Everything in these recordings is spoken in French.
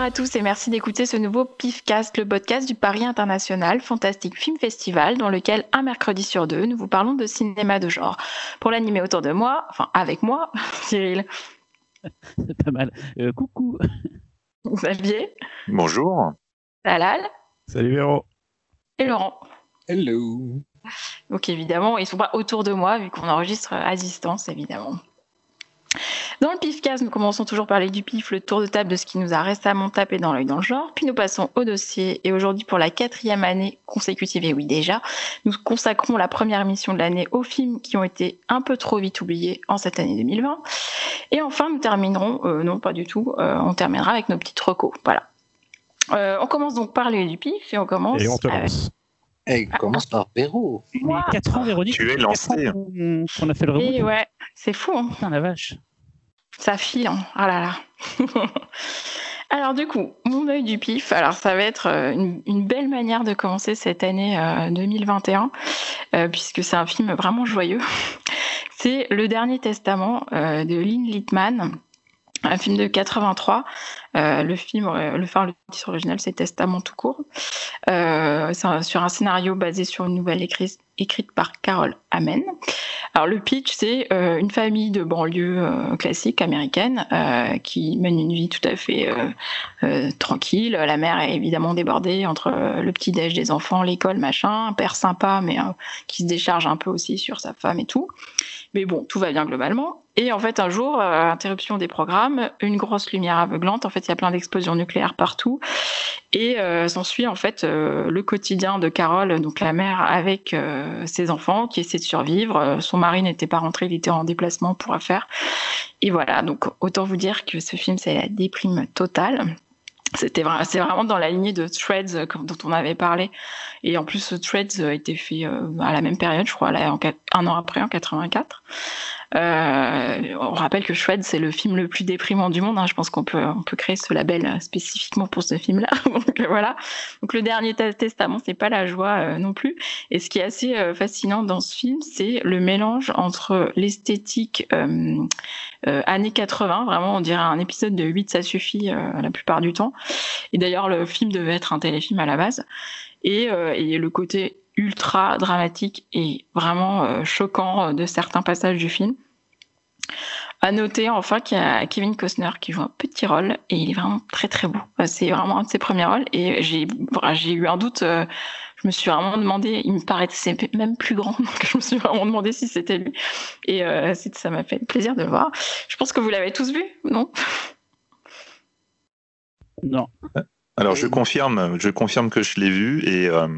Bonjour à tous et merci d'écouter ce nouveau PIFcast, le podcast du Paris International Fantastic Film Festival, dans lequel un mercredi sur deux, nous vous parlons de cinéma de genre. Pour l'animer autour de moi, enfin avec moi, Cyril. C'est pas mal. Euh, coucou. Xavier. Bonjour. Talal. Salut Véro. Et Laurent. Hello. Donc évidemment, ils sont pas autour de moi vu qu'on enregistre à distance, évidemment. Dans le pifcast, nous commençons toujours par les du pif, le tour de table de ce qui nous a récemment tapé dans l'œil dans le genre, puis nous passons au dossier et aujourd'hui pour la quatrième année consécutive, et oui déjà, nous consacrons la première émission de l'année aux films qui ont été un peu trop vite oubliés en cette année 2020. Et enfin, nous terminerons, euh, non pas du tout, euh, on terminera avec nos petites recos. Voilà. Euh, on commence donc par les du pif et on commence. Et on te avec- lance. Et commence par Véro. Mais 4 ans, Véronique. Tu es lancé. qu'on- qu'on a fait le reboot. Ouais, c'est fou. Hein. Putain, la vache. Ça file, hein. ah là là. alors du coup, mon œil du pif, alors ça va être euh, une, une belle manière de commencer cette année euh, 2021, euh, puisque c'est un film vraiment joyeux. C'est Le Dernier Testament euh, de Lynn Littman, un film de 83. Euh, le film, euh, le, enfin, le titre original, c'est Testament tout court. Euh, sur un scénario basé sur une nouvelle écrite, par Carol Amen. Alors le pitch, c'est euh, une famille de banlieue euh, classique américaine qui mène une vie tout à fait tranquille. La mère est évidemment débordée entre le petit déj des enfants, l'école, machin, un père sympa mais qui se décharge un peu aussi sur sa femme et tout. Mais bon, tout va bien globalement. Et en fait, un jour, euh, interruption des programmes, une grosse lumière aveuglante. En fait, il y a plein d'explosions nucléaires partout. Et euh, s'ensuit en fait euh, le quotidien de Carole, donc la mère, avec euh, ses enfants qui essaient de survivre. Euh, son mari n'était pas rentré, il était en déplacement pour affaires. Et voilà, donc autant vous dire que ce film, c'est la déprime totale. C'était c'est vraiment dans la lignée de Threads euh, dont on avait parlé. Et en plus, Threads a été fait euh, à la même période, je crois, un an après, en 84. Euh, on rappelle que Shred, c'est le film le plus déprimant du monde. hein. Je pense qu'on peut, on peut créer ce label euh, spécifiquement pour ce film-là. Donc euh, voilà. Donc le dernier Te- testament, c'est pas la joie non plus. Et ce qui est assez fascinant dans ce film, c'est le mélange entre l'esthétique euh, années 80, vraiment, on dirait un épisode de 8, ça suffit euh, la plupart du temps. Et d'ailleurs, le film devait être un téléfilm à la base. Et, euh, et le côté ultra dramatique et vraiment euh, choquant euh, de certains passages du film. À noter enfin qu'il y a Kevin Costner qui joue un petit rôle et il est vraiment très très beau. C'est vraiment un de ses premiers rôles et j'ai eu un doute. euh, je me suis vraiment demandé, il me paraissait même plus grand, donc je me suis vraiment demandé si c'était lui. Et euh, ça m'a fait plaisir de le voir. Je pense que vous l'avez tous vu, non? Non. Alors je confirme, je confirme que je l'ai vu et, euh,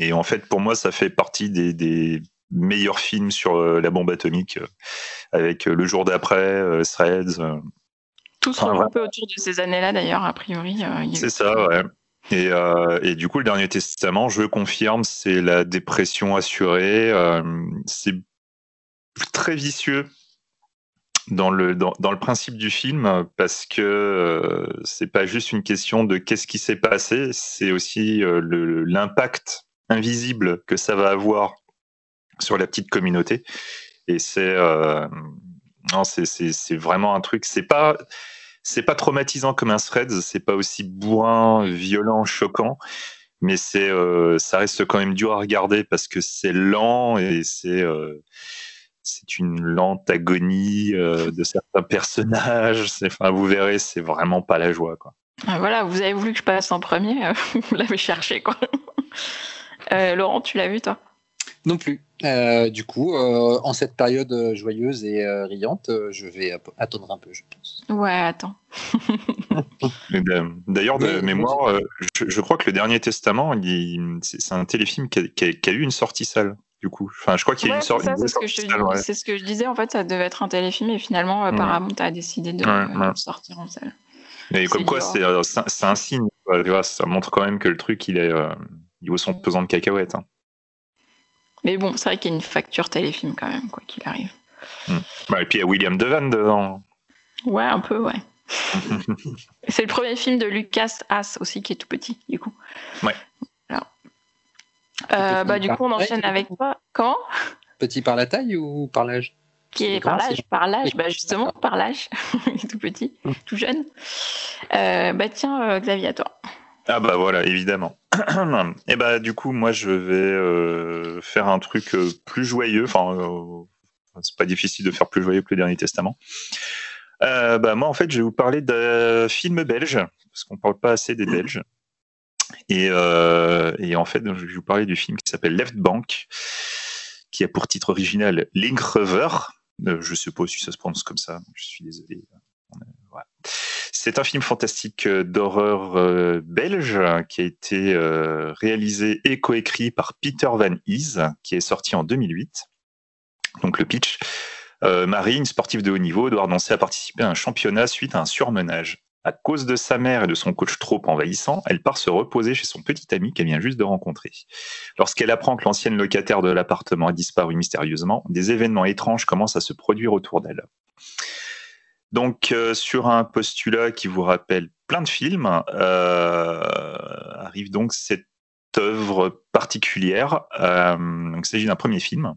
et en fait pour moi ça fait partie des, des meilleurs films sur euh, la bombe atomique euh, avec euh, le jour d'après, euh, Threads. euh, Tous Ah, regroupés autour de ces années-là d'ailleurs, a priori. euh, C'est ça, ouais. Et, euh, et du coup, le dernier testament, je confirme, c'est la dépression assurée. euh, c'est très vicieux dans le, dans, dans le principe du film parce que euh, c'est pas juste une question de qu'est-ce qui s'est passé, c'est aussi euh, l'impact invisible que ça va avoir sur la petite communauté. Et c'est euh, vraiment un truc. C'est pas c'est pas traumatisant comme un Threads, c'est pas aussi bourrin, violent, choquant, mais c'est euh, ça reste quand même dur à regarder parce que c'est lent et c'est euh, c'est une lente agonie de certains personnages. Enfin, vous verrez, c'est vraiment pas la joie, quoi. Ah, Voilà, vous avez voulu que je passe en premier, vous l'avez cherché quoi. Euh, Laurent, tu l'as vu toi? Non plus. Euh, du coup, euh, en cette période joyeuse et euh, riante, je vais attendre un peu, je pense. Ouais, attends. D'a- D'ailleurs, de mémoire, je, je crois que le dernier testament, c'est un téléfilm qui a, qui a- qui a eu une sortie salle. Du coup, enfin, je crois qu'il y a Ouais, une sortie. c'est ce, que je te dis- c'est ce que je disais. En fait, ça devait être un téléfilm et finalement, Ouais. Paramount a décidé de, sortir en salle. Et comme quoi, dur. c'est un- signe. quoi, tu vois, ça montre quand même que le truc, il est, euh, il vaut son pesant de cacahuètes. hein. Mais bon, c'est vrai qu'il y a une facture téléfilm quand même, quoi qu'il arrive. Bah, et puis il y a William Devan dedans. Ouais, un peu, ouais. c'est le premier film de Lucas Haas aussi qui est tout petit, du coup. Ouais. Alors. Euh, bah, du coup, on enchaîne avec toi. Comment? Petit par la taille ou par l'âge? Qui est par l'âge, par l'âge, bah justement, par l'âge, tout petit, hum. tout jeune. Euh, bah tiens, euh, Xavier, à toi. Ah bah voilà, évidemment. Et bah du coup, moi je vais euh, faire un truc plus joyeux. Enfin, c'est pas difficile de faire plus joyeux que le Dernier Testament. bah moi en fait, je vais vous parler d'un film belge parce qu'on parle pas assez des Belges. Et, et en fait, je vais vous parler du film qui s'appelle Left Bank qui a pour titre original Linkrever. Euh, je sais pas si ça se prononce comme ça, je suis désolé. C'est un film fantastique euh, d'horreur euh, belge qui a été réalisé et coécrit par Peter Van Is, qui est sorti en 2008. Donc le pitch, Marie, une sportive de haut niveau, doit renoncer à participer à un championnat suite à un surmenage. À cause de sa mère et de son coach trop envahissant, elle part se reposer chez son petit ami qu'elle vient juste de rencontrer. Lorsqu'elle apprend que l'ancienne locataire de l'appartement a disparu mystérieusement, des événements étranges commencent à se produire autour d'elle. Donc, euh, sur un postulat qui vous rappelle plein de films, euh, arrive donc cette œuvre particulière. Euh, il s'agit d'un premier film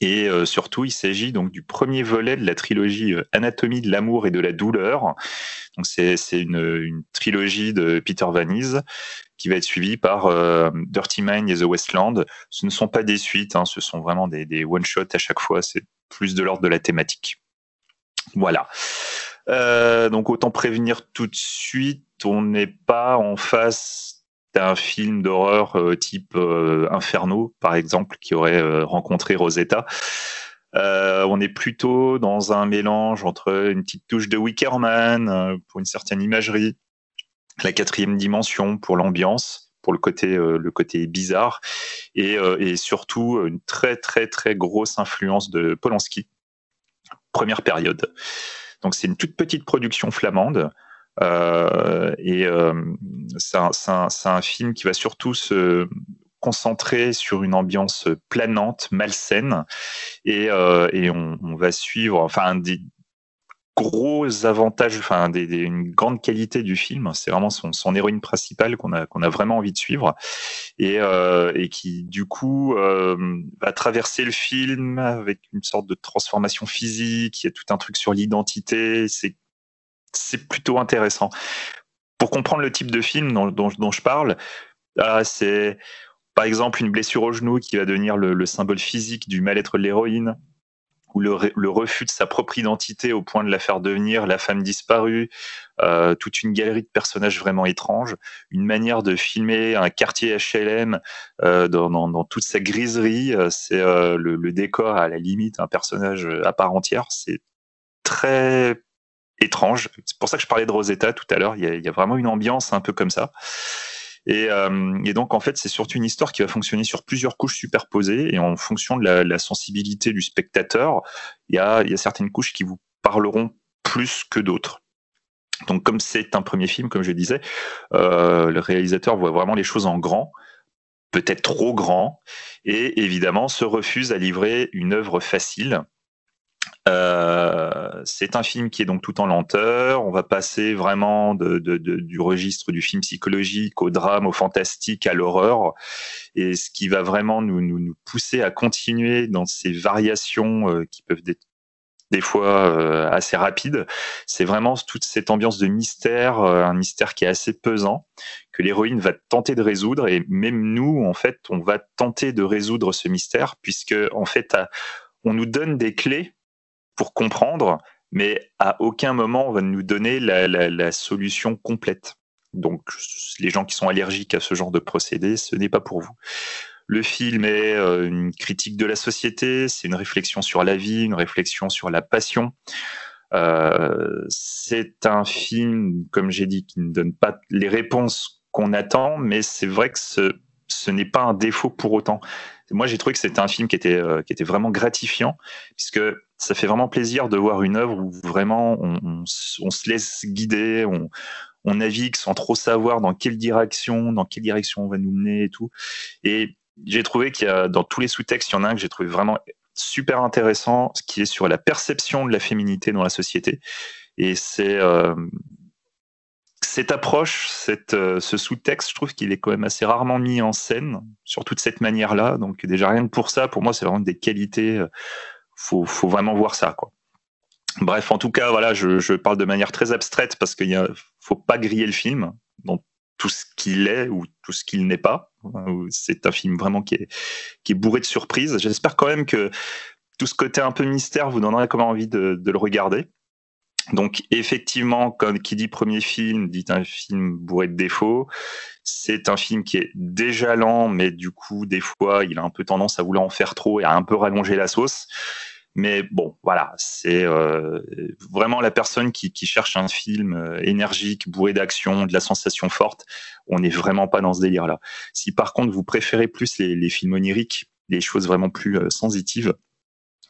et surtout, il s'agit donc du premier volet de la trilogie Anatomie de l'amour et de la douleur. Donc c'est une, une, trilogie de Peter Van Is qui va être suivie par Dirty Mind et The Westland. Ce ne sont pas des suites, hein, ce sont vraiment des, des one shots à chaque fois. C'est plus de l'ordre de la thématique. Voilà. Euh, donc autant prévenir tout de suite, on n'est pas en face un film d'horreur euh, type euh, Inferno, par exemple, qui aurait euh, rencontré Rosetta. on est plutôt dans un mélange entre une petite touche de Wickerman pour une certaine imagerie, la quatrième dimension pour l'ambiance, pour le côté, le côté bizarre, et, et, surtout une très très très grosse influence de Polanski, première période. Donc c'est une toute petite production flamande. Euh, et euh, c'est un, film qui va surtout se concentrer sur une ambiance planante, malsaine, et, euh, on, on, va suivre, enfin, des gros avantages, enfin, des, une grande qualité du film. C'est vraiment son, héroïne principale qu'on a, a vraiment envie de suivre, et, euh, qui, du coup, euh, va traverser le film avec une sorte de transformation physique. Il y a tout un truc sur l'identité. C'est plutôt intéressant. Pour comprendre le type de film dont, je parle, ah, c'est par exemple une blessure au genou qui va devenir le, symbole physique du mal-être de l'héroïne, ou le, refus de sa propre identité au point de la faire devenir la femme disparue, euh, toute une galerie de personnages vraiment étranges, une manière de filmer un quartier HLM euh, dans, toute sa griserie, euh, c'est le, le, décor à la limite un personnage à part entière, c'est très étrange. C'est pour ça que je parlais de Rosetta tout à l'heure. Il, y a vraiment une ambiance un peu comme ça. Euh, et, donc, en fait, c'est surtout une histoire qui va fonctionner sur plusieurs couches superposées et en fonction de la, sensibilité du spectateur, il y, a, il y a certaines couches qui vous parleront plus que d'autres. Donc, comme c'est un premier film, comme je disais, euh, le réalisateur voit vraiment les choses en grand, peut-être trop grand, et évidemment se refuse à livrer une œuvre facile euh, c'est un film qui est donc tout en lenteur. On va passer vraiment de, de, de, du registre du film psychologique au drame, au fantastique, à l'horreur, et ce qui va vraiment nous, nous, nous, pousser à continuer dans ces variations euh, qui peuvent être des fois euh, assez rapides. C'est vraiment toute cette ambiance de mystère, un mystère qui est assez pesant, que l'héroïne va tenter de résoudre, et même nous, en fait, on va tenter de résoudre ce mystère, puisque en fait, on nous donne des clés pour comprendre, mais à aucun moment on va nous donner la, solution complète. Donc les gens qui sont allergiques à ce genre de procédé, ce n'est pas pour vous. Le film est euh, une critique de la société, c'est une réflexion sur la vie, une réflexion sur la passion. Euh, c'est un film, comme j'ai dit, qui ne donne pas les réponses qu'on attend, mais c'est vrai que ce, n'est pas un défaut pour autant. Moi, j'ai trouvé que c'était un film qui était, euh, qui était vraiment gratifiant, puisque ça fait vraiment plaisir de voir une œuvre où vraiment on, se laisse guider, on, on, navigue sans trop savoir dans quelle direction, dans quelle direction on va nous mener et tout. Et j'ai trouvé qu'il y a, dans tous les sous-textes, il y en a un que j'ai trouvé vraiment super intéressant, ce qui est sur la perception de la féminité dans la société. Et c'est euh, cette approche, cette, euh, ce sous-texte, je trouve qu'il est quand même assez rarement mis en scène, surtout de cette manière-là. Donc déjà rien que pour ça, pour moi, c'est vraiment des qualités euh, faut, faut vraiment voir ça, quoi. Bref, en tout cas, voilà, je, parle de manière très abstraite parce qu'il ne faut pas griller le film dans tout ce qu'il est ou tout ce qu'il n'est pas. C'est un film vraiment qui est, bourré de surprises. J'espère quand même que tout ce côté un peu mystère vous donnerait quand même envie de, de le regarder. Donc effectivement, comme qui dit premier film, dit un film bourré de défauts. C'est un film qui est déjà lent, mais du coup, des fois, il a un peu tendance à vouloir en faire trop et à un peu rallonger la sauce. Mais bon, voilà, c'est euh, vraiment la personne qui, qui, cherche un film euh, énergique, bourré d'action, de la sensation forte. On n'est vraiment pas dans ce délire-là. Si par contre vous préférez plus les, les films oniriques, les choses vraiment plus euh, sensitives,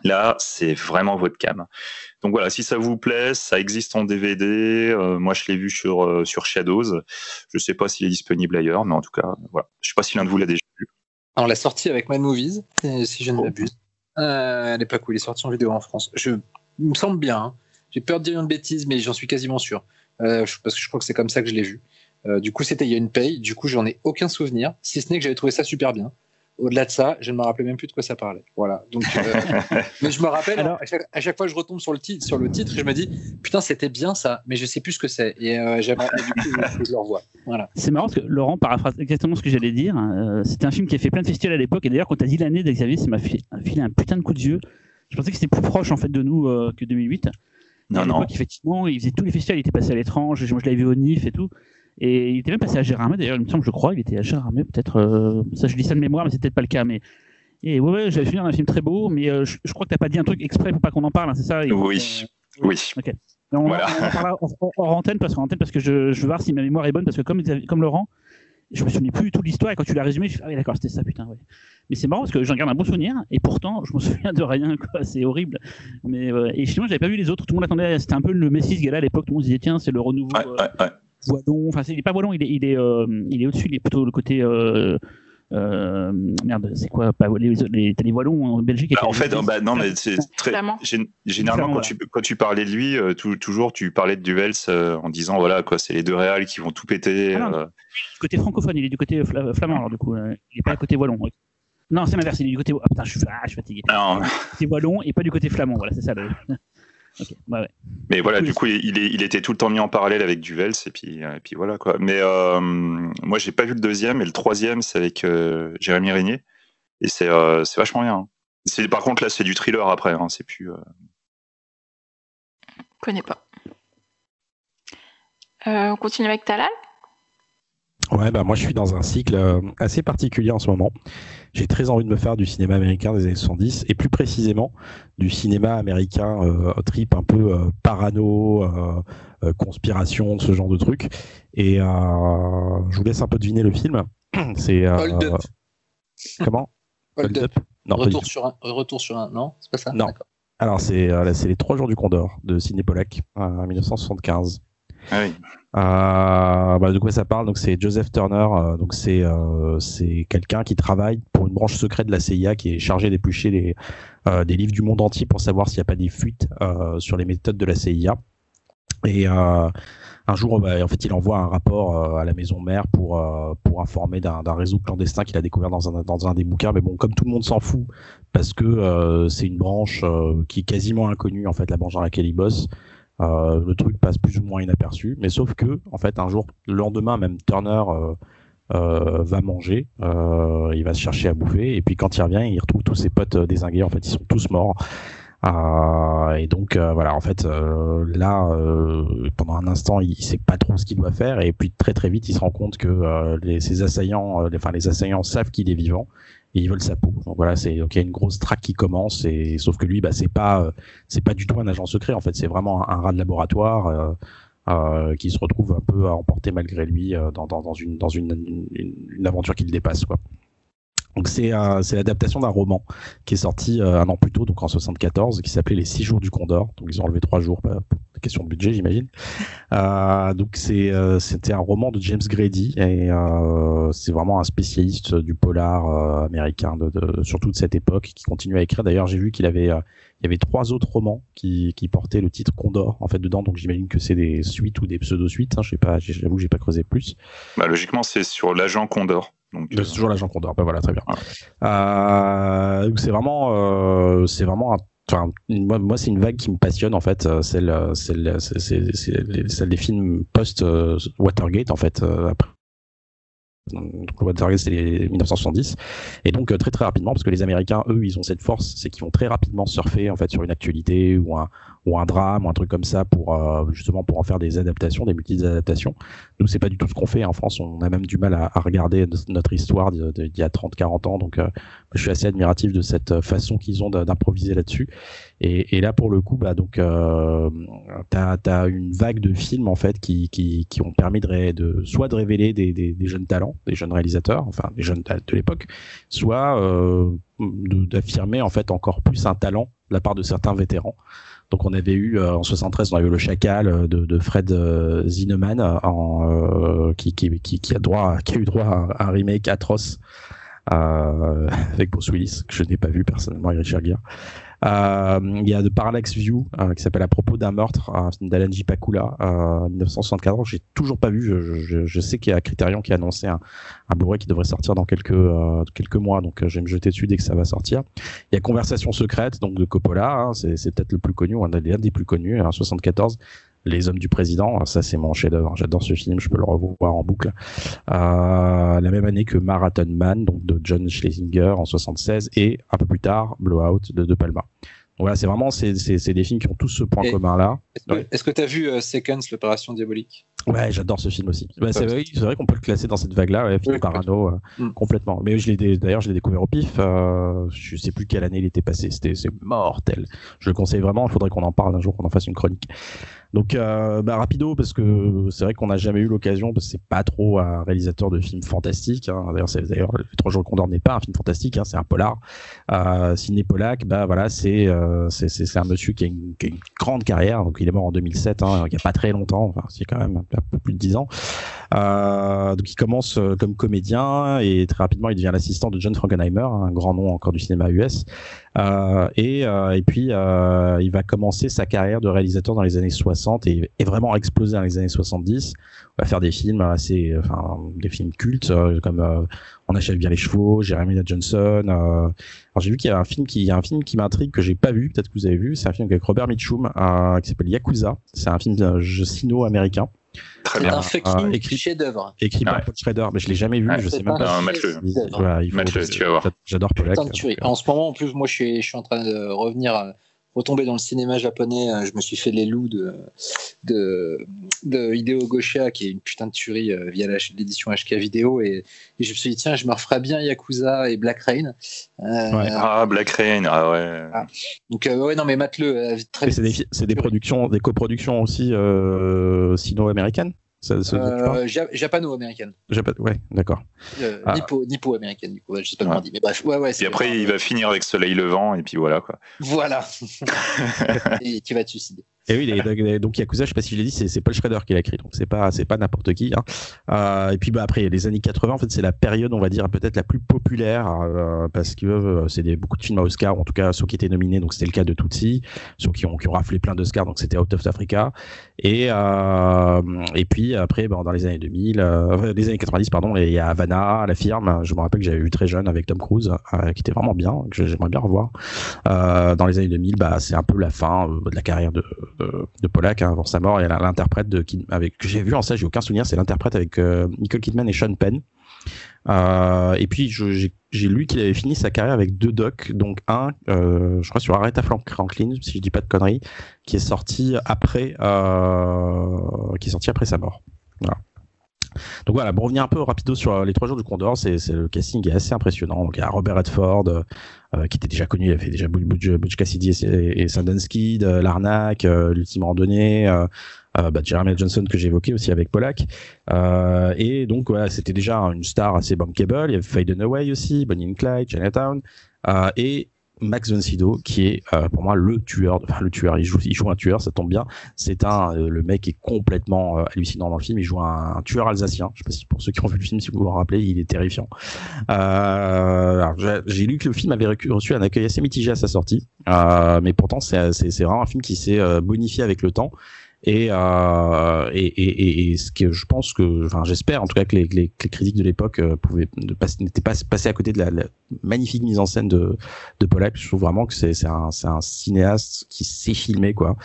là c'est vraiment votre cam. Donc voilà, si ça vous plaît, ça existe en DVD. Euh, moi je l'ai vu sur euh, sur Shadows. Je sais pas s'il est disponible ailleurs, mais en tout cas, voilà. Je sais pas si l'un de vous l'a déjà vu. On l'a sorti avec Mad Movies, si je ne m'abuse. Euh, à l'époque où il est sorti en vidéo en France. Je, il me semble bien. Hein. J'ai peur de dire une bêtise, mais j'en suis quasiment sûr. Euh, parce que je crois que c'est comme ça que je l'ai vu. Euh, du coup, c'était il y a une paye. Du coup, j'en ai aucun souvenir, si ce n'est que j'avais trouvé ça super bien. Au-delà de ça, je ne me rappelais même plus de quoi ça parlait. Voilà. Donc, euh, mais je me rappelle, Alors... à, chaque, à, chaque, fois je retombe sur le titre, sur le titre, je me dis, putain, c'était bien ça, mais je sais plus ce que c'est. Et euh, j'aimerais, du coup, je le revois. Voilà. C'est marrant parce que Laurent paraphrase exactement ce que j'allais dire. Euh, c'était un film qui a fait plein de festivals à l'époque. Et d'ailleurs, quand tu as dit l'année d'Xavier, ça m'a filé un putain de coup de vieux. Je pensais que c'était plus proche en fait de nous euh, que 2008. Non, non. Effectivement, il faisait tous les festivals, il était passé à l'étrange. Moi, je l'avais vu au NIF et tout. Et il était même passé à Gérardmer, d'ailleurs, il me semble, je crois, il était à Gérardmer, peut-être. Euh, ça, je dis ça de mémoire, mais c'est peut-être pas le cas. Mais et ouais, ouais j'avais fini un film très beau, mais euh, je, je, crois que t'as pas dit un truc exprès pour pas qu'on en parle, hein, c'est ça et, Oui, euh, oui. Ok. On, voilà. on, en parlera hors antenne parce, antenne parce que je, je veux voir si ma mémoire est bonne parce que comme, comme Laurent, je me souvenais plus du tout de l'histoire et quand tu l'as résumé, je suis ah oui d'accord c'était ça putain ouais. Mais c'est marrant parce que j'en garde un bon souvenir et pourtant je me souviens de rien quoi, c'est horrible. Mais et finalement j'avais pas vu les autres, tout le monde attendait, c'était un peu le Messi ce gars-là à l'époque, tout le monde se disait tiens c'est le renouveau. Ouais, ouais, ouais. Wallon, enfin il est pas Wallon, il est il est, euh, il est au-dessus, il est plutôt le côté euh, euh, merde, c'est quoi pas, les, les, les Wallons en Belgique bah, En fait, bah, non, mais c'est très. Généralement, quand, tu, quand tu parlais de lui, euh, toujours, tu parlais de Duvels euh, en disant voilà, quoi, c'est les deux Réals qui vont tout péter. Ah, euh... Du côté francophone, il est du côté flamand, alors du coup, il est pas à côté Wallon. Ouais. Non, c'est l'inverse, il est du côté. Ah, putain, je suis, ah, je suis fatigué. Non. C'est Wallon et pas du côté flamand, voilà, c'est ça. Le... Okay. Ouais, ouais. Mais voilà, du coup, il, était tout le temps mis en parallèle avec Duvels, et puis, et puis voilà quoi. Mais euh, moi, j'ai pas vu le deuxième, et le troisième, c'est avec euh, Jérémy Régnier, et c'est euh, vachement bien. Hein. Par contre, là, c'est du thriller après, hein, c'est plus. Euh... Je connais pas. Euh, on continue avec Talal? Ouais, bah moi je suis dans un cycle assez particulier en ce moment. J'ai très envie de me faire du cinéma américain des années 70 et plus précisément du cinéma américain euh, trip un peu euh, parano, euh, euh, conspiration, ce genre de truc. Et je vous laisse un peu deviner le film. C'est Hold Up. Comment? Hold, Hold Up. Non, retour sur un. Retour sur un. Non, c'est pas ça? Non. Alors c'est c'est les trois jours du Condor de Ciné Pollack en 1975. Ah oui. Euh, bah, de quoi ça parle? Donc c'est Joseph Turner. Euh, donc c'est euh, c'est quelqu'un qui travaille pour une branche secrète de la CIA qui est chargé d'éplucher les des livres du monde entier pour savoir s'il n'y a pas des fuites sur les méthodes de la CIA. Et un jour, bah, en fait, il envoie un rapport à la maison mère pour pour informer d'un réseau clandestin qu'il a découvert dans un dans un des bouquins. Mais bon, comme tout le monde s'en fout parce que c'est une branche qui est quasiment inconnue en fait, la branche dans laquelle il bosse. Euh, le truc passe plus ou moins inaperçu, mais sauf que, en fait, un jour, le lendemain, même Turner euh, euh, va manger, euh, il va se chercher à bouffer, et puis quand il revient, il retrouve tous ses potes euh, désingués. En fait, ils sont tous morts. Et donc voilà, en fait, là, pendant un instant, il sait pas trop ce qu'il doit faire, et puis très très vite, il se rend compte que les, ses assaillants, les, enfin les assaillants savent qu'il est vivant, et ils veulent sa peau. Donc voilà, c'est donc il y a une grosse traque qui commence et sauf que lui, bah c'est pas c'est pas du tout un agent secret en fait, c'est vraiment un, rat de laboratoire. Euh, euh, qui se retrouve un peu à emporter malgré lui euh, dans, dans, une, dans une, une, aventure qui le dépasse. Quoi. Donc c'est euh, l'adaptation d'un roman qui est sorti euh, un an plus tôt, donc en 74, qui s'appelait Les Six Jours du Condor. Donc ils ont enlevé trois jours, bah, question de budget j'imagine. Euh, donc c'est euh, c'était un roman de James Grady et euh, c'est vraiment un spécialiste du polar américain de, de, surtout de cette époque qui continue à écrire. D'ailleurs j'ai vu qu'il avait il y avait trois autres romans qui, qui portaient le titre Condor en fait dedans, donc j'imagine que c'est des suites ou des pseudo-suites. Hein, je sais pas, j'avoue j'ai pas creusé plus. Bah, logiquement c'est sur l'agent Condor. Donc, c'est toujours l'agent Condor. Ben voilà, très bien. Euh, c'est vraiment, euh, c'est vraiment un enfin, moi, moi c'est une vague qui me passionne en fait, euh, celle, celle, c'est, celle des films post euh, Watergate en fait. euh, après. Donc, Watergate c'est les 1970 et donc très très rapidement parce que les Américains eux ils ont cette force c'est qu'ils vont très rapidement surfer en fait sur une actualité ou un ou un drame ou un truc comme ça pour euh, justement pour en faire des adaptations des multiples adaptations nous c'est pas du tout ce qu'on fait en France on a même du mal à, regarder notre histoire d'il y a 30 40 ans. Donc euh, je suis assez admiratif de cette façon qu'ils ont d'improviser là-dessus. Et, là pour le coup bah donc euh, t'as as une vague de films en fait qui qui, qui ont permis de, soit de révéler des, des, jeunes talents des jeunes réalisateurs enfin des jeunes de l'époque soit euh, d'affirmer en fait encore plus un talent de la part de certains vétérans donc on avait eu euh, en 73 on avait eu le Chacal euh, de, Fred euh, Zinnemann qui, a droit qui a eu droit à un remake atroce avec Bruce Willis que je n'ai pas vu personnellement et Richard Gere. Euh, il y a The Parallax View euh, qui s'appelle À propos d'un meurtre, un film d'Alan J. Pakula, euh, 1974. J'ai toujours pas vu. Je, je, je sais qu'il y a Criterion qui a annoncé un, un Blu-ray qui devrait sortir dans quelques quelques mois, donc je vais me jeter dessus dès que ça va sortir. Il y a Conversation secrète, donc de Coppola. hein, c'est peut-être le plus connu, un des plus connus, hein, 74. Les hommes du président, ça c'est mon chef-d'œuvre. J'adore ce film, je peux le revoir en boucle. Euh, la même année que Marathon Man, donc de John Schlesinger en 76, et un peu plus tard Blowout de De Palma. Donc voilà, c'est vraiment c'est c'est c'est des films qui ont tous ce point Et- commun là. Est-ce que est-ce que t'as vu euh, Seconds, l'opération diabolique? Ouais, j'adore ce film aussi. Ouais, c'est Ouais. vrai, c'est vrai qu'on peut le classer dans cette vague-là, ouais, film Oui, parano, euh, Mm. complètement. Mais je l'ai d'ailleurs, je l'ai découvert au pif. Euh, je sais plus quelle année il était passé. C'était c'est mortel. Je le conseille vraiment. Il faudrait qu'on en parle un jour, qu'on en fasse une chronique. Donc, euh, bah, rapido parce que c'est vrai qu'on n'a jamais eu l'occasion parce que c'est pas trop un réalisateur de films fantastiques. Hein. D'ailleurs, c'est d'ailleurs Trois jours de Condor n'est pas un film fantastique. Hein, c'est un polar. Euh, Sidney bah voilà, c'est euh, c'est un monsieur qui a, une, qui a une grande carrière. Donc, il est mort en 2007, hein, il y a pas très longtemps. Enfin, c'est quand même un peu plus de 10 ans. Euh, donc il commence euh, comme comédien et très rapidement il devient l'assistant de John Frankenheimer, un grand nom encore du cinéma US. Euh, et, euh, et puis euh, il va commencer sa carrière de réalisateur dans les années 60 et, et vraiment exploser dans les années 70. Il va faire des films assez, enfin des films cultes euh, comme On achète bien les chevaux, Jeremy Johnson. Alors j'ai vu qu'il y a un film qui, il y a un film qui m'intrigue que j'ai pas vu, peut-être que vous avez vu. C'est un film avec Robert Mitchum qui s'appelle Yakuza. C'est un film sino-américain Très bien. un fucking Euh, écrit- chef-d'œuvre. écrit par Ouais. Paul Schrader, mais je l'ai jamais vu. Ouais, je sais même pas. Non, mate-le. Voilà, il faut- Mate-le, tu vas voir. J'adore tuerie. En ce moment, en plus, moi, je suis, je suis en train de revenir, retomber dans le cinéma japonais. Euh, Je me suis fait les loups de, de, de Hideo Gosha, qui est une putain de tuerie euh, via l'édition HK vidéo. Et, et je me suis dit, tiens, je me referais bien Yakuza et Black Rain. Euh, Ouais. Ah, Black Rain, ah ouais. Ah. Donc, euh, ouais, non, mais mate-le euh, c'est des, productions, des coproductions aussi euh, sino-américaines? Ça, ça Euh, ja- Japano-américaine. Japan- Ouais, d'accord. Euh, Ah. Nippo, Nippo-américaine, du coup. Je sais pas Ouais. comment on dit. Mais bref, ouais, ouais. Et c'est après, il va finir avec Soleil Levant, et puis voilà, quoi. Voilà. et tu vas te suicider. Et oui, les- donc Yakuza, je sais pas si je l'ai dit, c'est Paul Schrader qui l'a écrit, donc c'est pas c'est pas n'importe qui. Hein. Euh, et puis bah après les années 80, en fait, c'est la période, on va dire peut-être la plus populaire euh, parce que euh, c'est beaucoup de films à Oscar, en tout cas ceux qui étaient nominés, donc c'était le cas de Tutsi, ceux qui ont qui ont raflé plein d'Oscars, donc c'était Out of Africa. Et euh, et puis après, bon, dans les années 2000, euh, les années 90, pardon, et il y a Havana, la firme. Je me rappelle que j'avais vu très jeune avec Tom Cruise, euh, qui était vraiment bien, que j'aimerais bien revoir. Dans les années 2000, bah c'est un peu la fin de la carrière de de, de Pollack hein, avant sa mort. A l'interprète de Kid- avec que j'ai vu en ça, j'ai aucun souvenir. C'est l'interprète avec euh, Nicole Kidman et Sean Penn. Euh, et puis j'ai lu qu'il avait fini sa carrière avec deux docs, donc un, euh, je crois sur Aretha Franklin, si je dis pas de conneries, qui est sorti après, qui est sorti après sa mort. Voilà. Donc voilà, pour revenir un peu rapido sur euh, les trois jours du Condor, c'est le casting est assez impressionnant. Donc il y a Robert Redford, euh, euh, qui était déjà connu, il a fait déjà Butch, Cassidy et, et Sundance L'Arnaque, L'Ultime Randonnée, bah, Jeremy Johnson que j'ai évoqué aussi avec Pollack. Et donc voilà, c'était déjà une star assez bankable. Il y avait Faye Dunaway aussi, Bonnie and Clyde, Chinatown, et Max von Sydow qui est euh, pour moi le tueur, enfin le tueur, il joue, il joue un tueur, ça tombe bien. C'est un, euh, le mec est complètement euh, hallucinant dans le film. Il joue un, tueur alsacien. Je sais pas si pour ceux qui ont vu le film, si vous vous rappelez, il est terrifiant. Euh, j'ai- lu que le film avait reçu un accueil assez mitigé à sa sortie, euh, mais pourtant c'est c'est- c'est vraiment un film qui s'est euh, bonifié avec le temps. Et, euh, et, et, et, ce que je pense que, enfin, j'espère en tout cas que les, les, les critiques de l'époque euh, pouvaient n'étaient pas passés à côté de la, la, magnifique mise en scène de, de Pollack. Je trouve vraiment que c'est un, un cinéaste qui sait filmer quoi.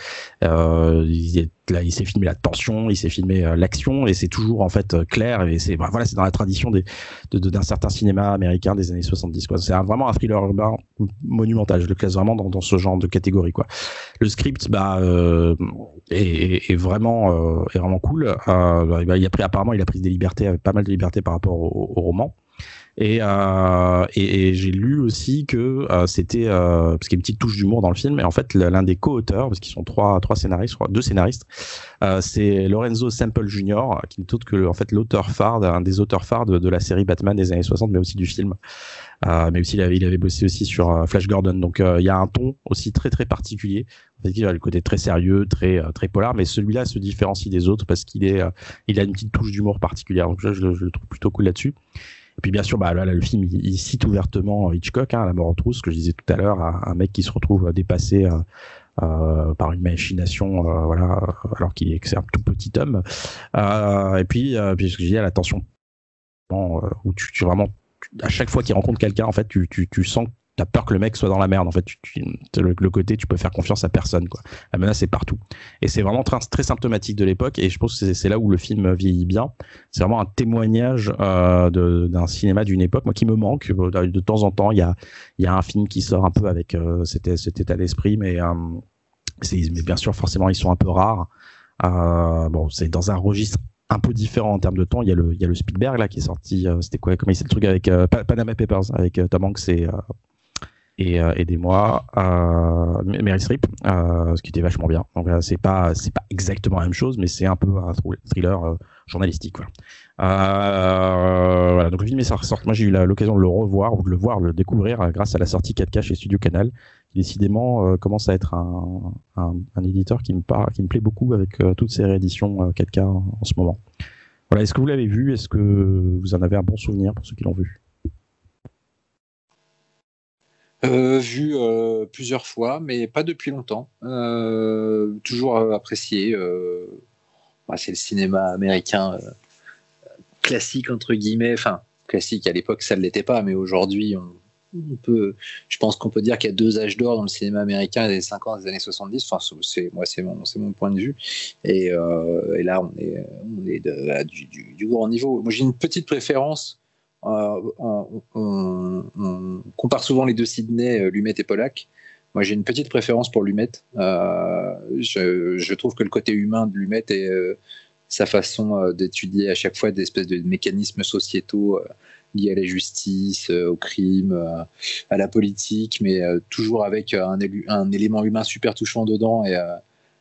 Euh, il est il s'est filmé la tension, il s'est filmé euh, l'action, et c'est toujours en fait euh, clair. Et c'est bah, voilà, c'est dans la tradition d'un certain cinéma américain des années 70. Quoi. C'est vraiment un thriller urbain monumental. Je le classe vraiment dans, ce genre de catégorie. Quoi. Le script, bah, euh, est, est, vraiment, euh, est vraiment cool. Bah, il a pris apparemment, il a pris des libertés, pas mal de libertés par rapport au roman. Et, euh, et, et j'ai lu aussi que euh, c'était euh, parce qu'il y a une petite touche d'humour dans le film. Et en fait, l'un des co-auteurs, parce qu'ils sont trois trois scénaristes, deux scénaristes, euh, c'est Lorenzo Semple Jr. qui n'est autre que en fait l'auteur phare, un des auteurs phares de, la série Batman des années 60, mais aussi du film. Euh, mais aussi il avait, il avait bossé aussi sur euh, Flash Gordon. Donc il y a un ton aussi très très particulier. Il a le côté très sérieux, très très polar, mais celui-là se différencie des autres parce qu'il est, il a une petite touche d'humour particulière. Donc je le trouve plutôt cool là-dessus. Et puis bien sûr, bah, là, là le film, il, cite ouvertement Hitchcock, hein, La mort en trousse, ce que je disais tout à l'heure, un, mec qui se retrouve dépassé euh, euh, par une machination, euh, voilà, alors qu'il est, un tout petit homme. Euh, et puis, euh, puis ce que je disais, la tension, où tu, tu vraiment, à chaque fois qu'il rencontre quelqu'un, en fait, tu, tu, tu sens t'as peur que le mec soit dans la merde en fait. Le, côté tu peux faire confiance à personne quoi. La menace est partout. Et c'est vraiment très, symptomatique de l'époque et je pense que c'est là où le film vieillit bien. C'est vraiment un témoignage euh, d'un cinéma d'une époque moi qui me manque. De temps en temps il y a y a un film qui sort un peu avec euh, cet, état d'esprit mais euh, mais bien sûr forcément ils sont un peu rares. Euh, bon c'est dans un registre un peu différent en termes de temps. Il y a le, il y a le Spielberg là qui est sorti. C'était quoi Comment il le truc avec euh, Panama Papers avec euh, Tom Hanks et et euh, aidez-moi euh, Meryl Streep euh, ce qui était vachement bien. Donc c'est pas c'est pas exactement la même chose mais c'est un peu un thriller euh, journalistique voilà. voilà. Donc le film est sorti moi j'ai eu l'occasion de le revoir ou de le voir le découvrir grâce à la sortie 4K chez Studio Canal qui décidément commence à être un, un, un, éditeur qui me qui me plaît beaucoup avec toutes ces rééditions 4K en, en ce moment. Voilà. Est-ce que vous l'avez vu? Est-ce que vous en avez un bon souvenir pour ceux qui l'ont vu? Euh, vu euh, plusieurs fois, mais pas depuis longtemps. Euh, toujours apprécié. Bah, c'est le cinéma américain classique entre guillemets. Enfin, classique à l'époque, ça ne l'était pas, mais aujourd'hui, on, peut. Je pense qu'on peut dire qu'il y a deux âges d'or dans le cinéma américain des 50 des années 70. Enfin, c'est moi, c'est mon, point de vue. Et, là, on est, on du, du, du grand niveau. Moi, j'ai une petite préférence on, on, compare souvent les deux Sydney, euh, Lumet et Pollack. Moi, j'ai une petite préférence pour Lumet. Euh, je, trouve que le côté humain de Lumet et euh, sa façon euh, d'étudier à chaque fois des espèces de mécanismes sociétaux euh, liés à la justice, au crime, à la politique, mais toujours avec un, un, élément humain super touchant dedans et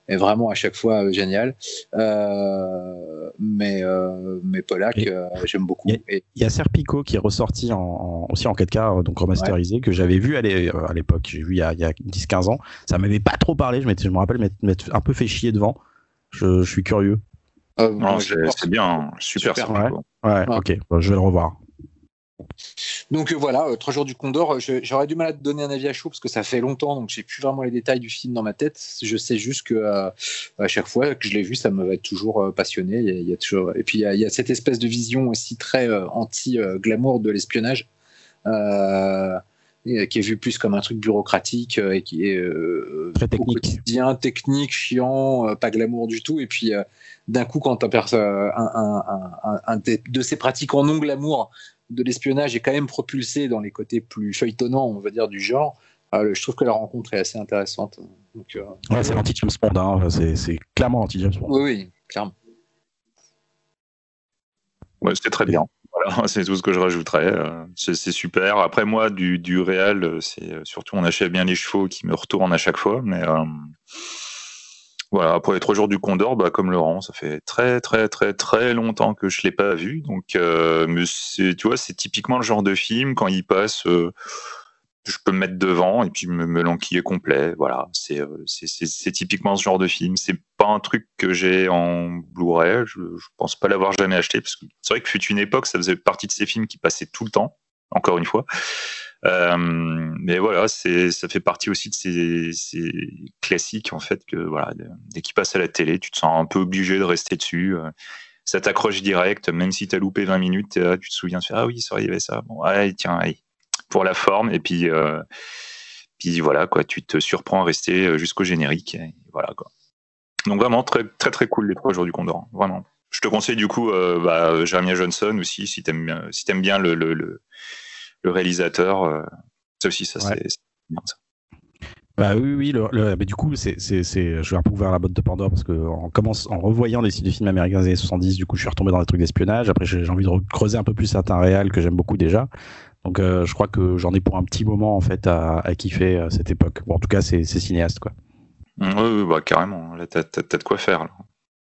est vraiment à chaque fois euh, génial. Euh, mais, euh, mais Pollack, euh, j'aime beaucoup. Il y, y, a Serpico qui est ressorti en, en, aussi en 4K, donc remasterisé, ouais. que j'avais vu à l'époque. J'ai vu il y a, a 10-15 ans. Ça m'avait pas trop parlé. Je, je me rappelle m'être un peu fait chier devant. Je, je suis curieux. Euh, c'est bien, super. super ouais. Ouais, ouais, ok, bon, je vais le revoir. Donc euh, voilà, euh, Trois jours du Condor, j'aurais du mal à te donner un avis à chaud parce que ça fait longtemps, donc j'ai plus vraiment les détails du film dans ma tête. Je sais juste que euh, à chaque fois que je l'ai vu, ça me va toujours euh, passionné. Il y, a, il y a toujours... Et puis il y, a, il y, a, cette espèce de vision aussi très euh, anti-glamour de l'espionnage. qui est vu plus comme un truc bureaucratique et qui est très technique, bien technique, chiant, pas glamour du tout. Et puis d'un coup, quand tu un, un, un, un, de ces pratiques en non glamour de l'espionnage est quand même propulsé dans les côtés plus feuilletonnants, on va dire, du genre. Euh, je trouve que la rencontre est assez intéressante. Donc, euh, ouais, c'est l'anti-James Bond, hein. c'est clairement l'anti-James Bond. Oui, oui, clairement. Ouais, c'était très bien. Voilà, c'est tout ce que je rajouterais. Euh, c'est super. Après, moi, du, du réel, c'est surtout on achève bien les chevaux qui me retournent à chaque fois. Mais euh, voilà, après les trois jours du Condor, bah, comme Laurent, ça fait très très très très longtemps que je l'ai pas vu. Donc, euh, mais tu vois, c'est typiquement le genre de film quand il passe, euh, je peux me mettre devant et puis me, me l'enquiller complet. Voilà, c'est euh, c'est typiquement ce genre de film. C'est pas un truc que j'ai en Blu-ray. Je, je pense pas l'avoir jamais acheté parce que c'est vrai que fut une époque, ça faisait partie de ces films qui passaient tout le temps. Encore une fois. Euh, mais voilà, ça fait partie aussi de ces, classiques en fait que voilà, dès qu'il passe à la télé, tu te sens un peu obligé de rester dessus. Euh, ça t'accroche direct, même si tu as loupé 20 minutes, tu te souviens de faire ah oui, ça arrivait ça. Bon, allez, tiens, allez, pour la forme. Et puis, euh, puis voilà quoi, tu te surprends à rester jusqu'au générique. Voilà quoi. Donc vraiment très très très cool les trois jours du Condor, vraiment. Je te conseille du coup euh, bah, Jeremiah Johnson aussi si t'aimes si aimes bien le, réalisateur. Euh, ça aussi ça c'est bien ça. Bah oui, oui, le, du coup, c'est, c'est, c'est, je vais un peu ouvrir la botte de Pandore parce que en, commence, en revoyant des, des films américains des années 70, du coup, je suis retombé dans les trucs d'espionnage. Après, j'ai, envie de creuser un peu plus certains réels que j'aime beaucoup déjà. Donc, euh, je crois que j'en ai pour un petit moment en fait à, à kiffer cette époque. Bon, en tout cas, c'est, c'est cinéaste quoi. Oui, bah, carrément. Là, t'as, t'as, de quoi faire. Là.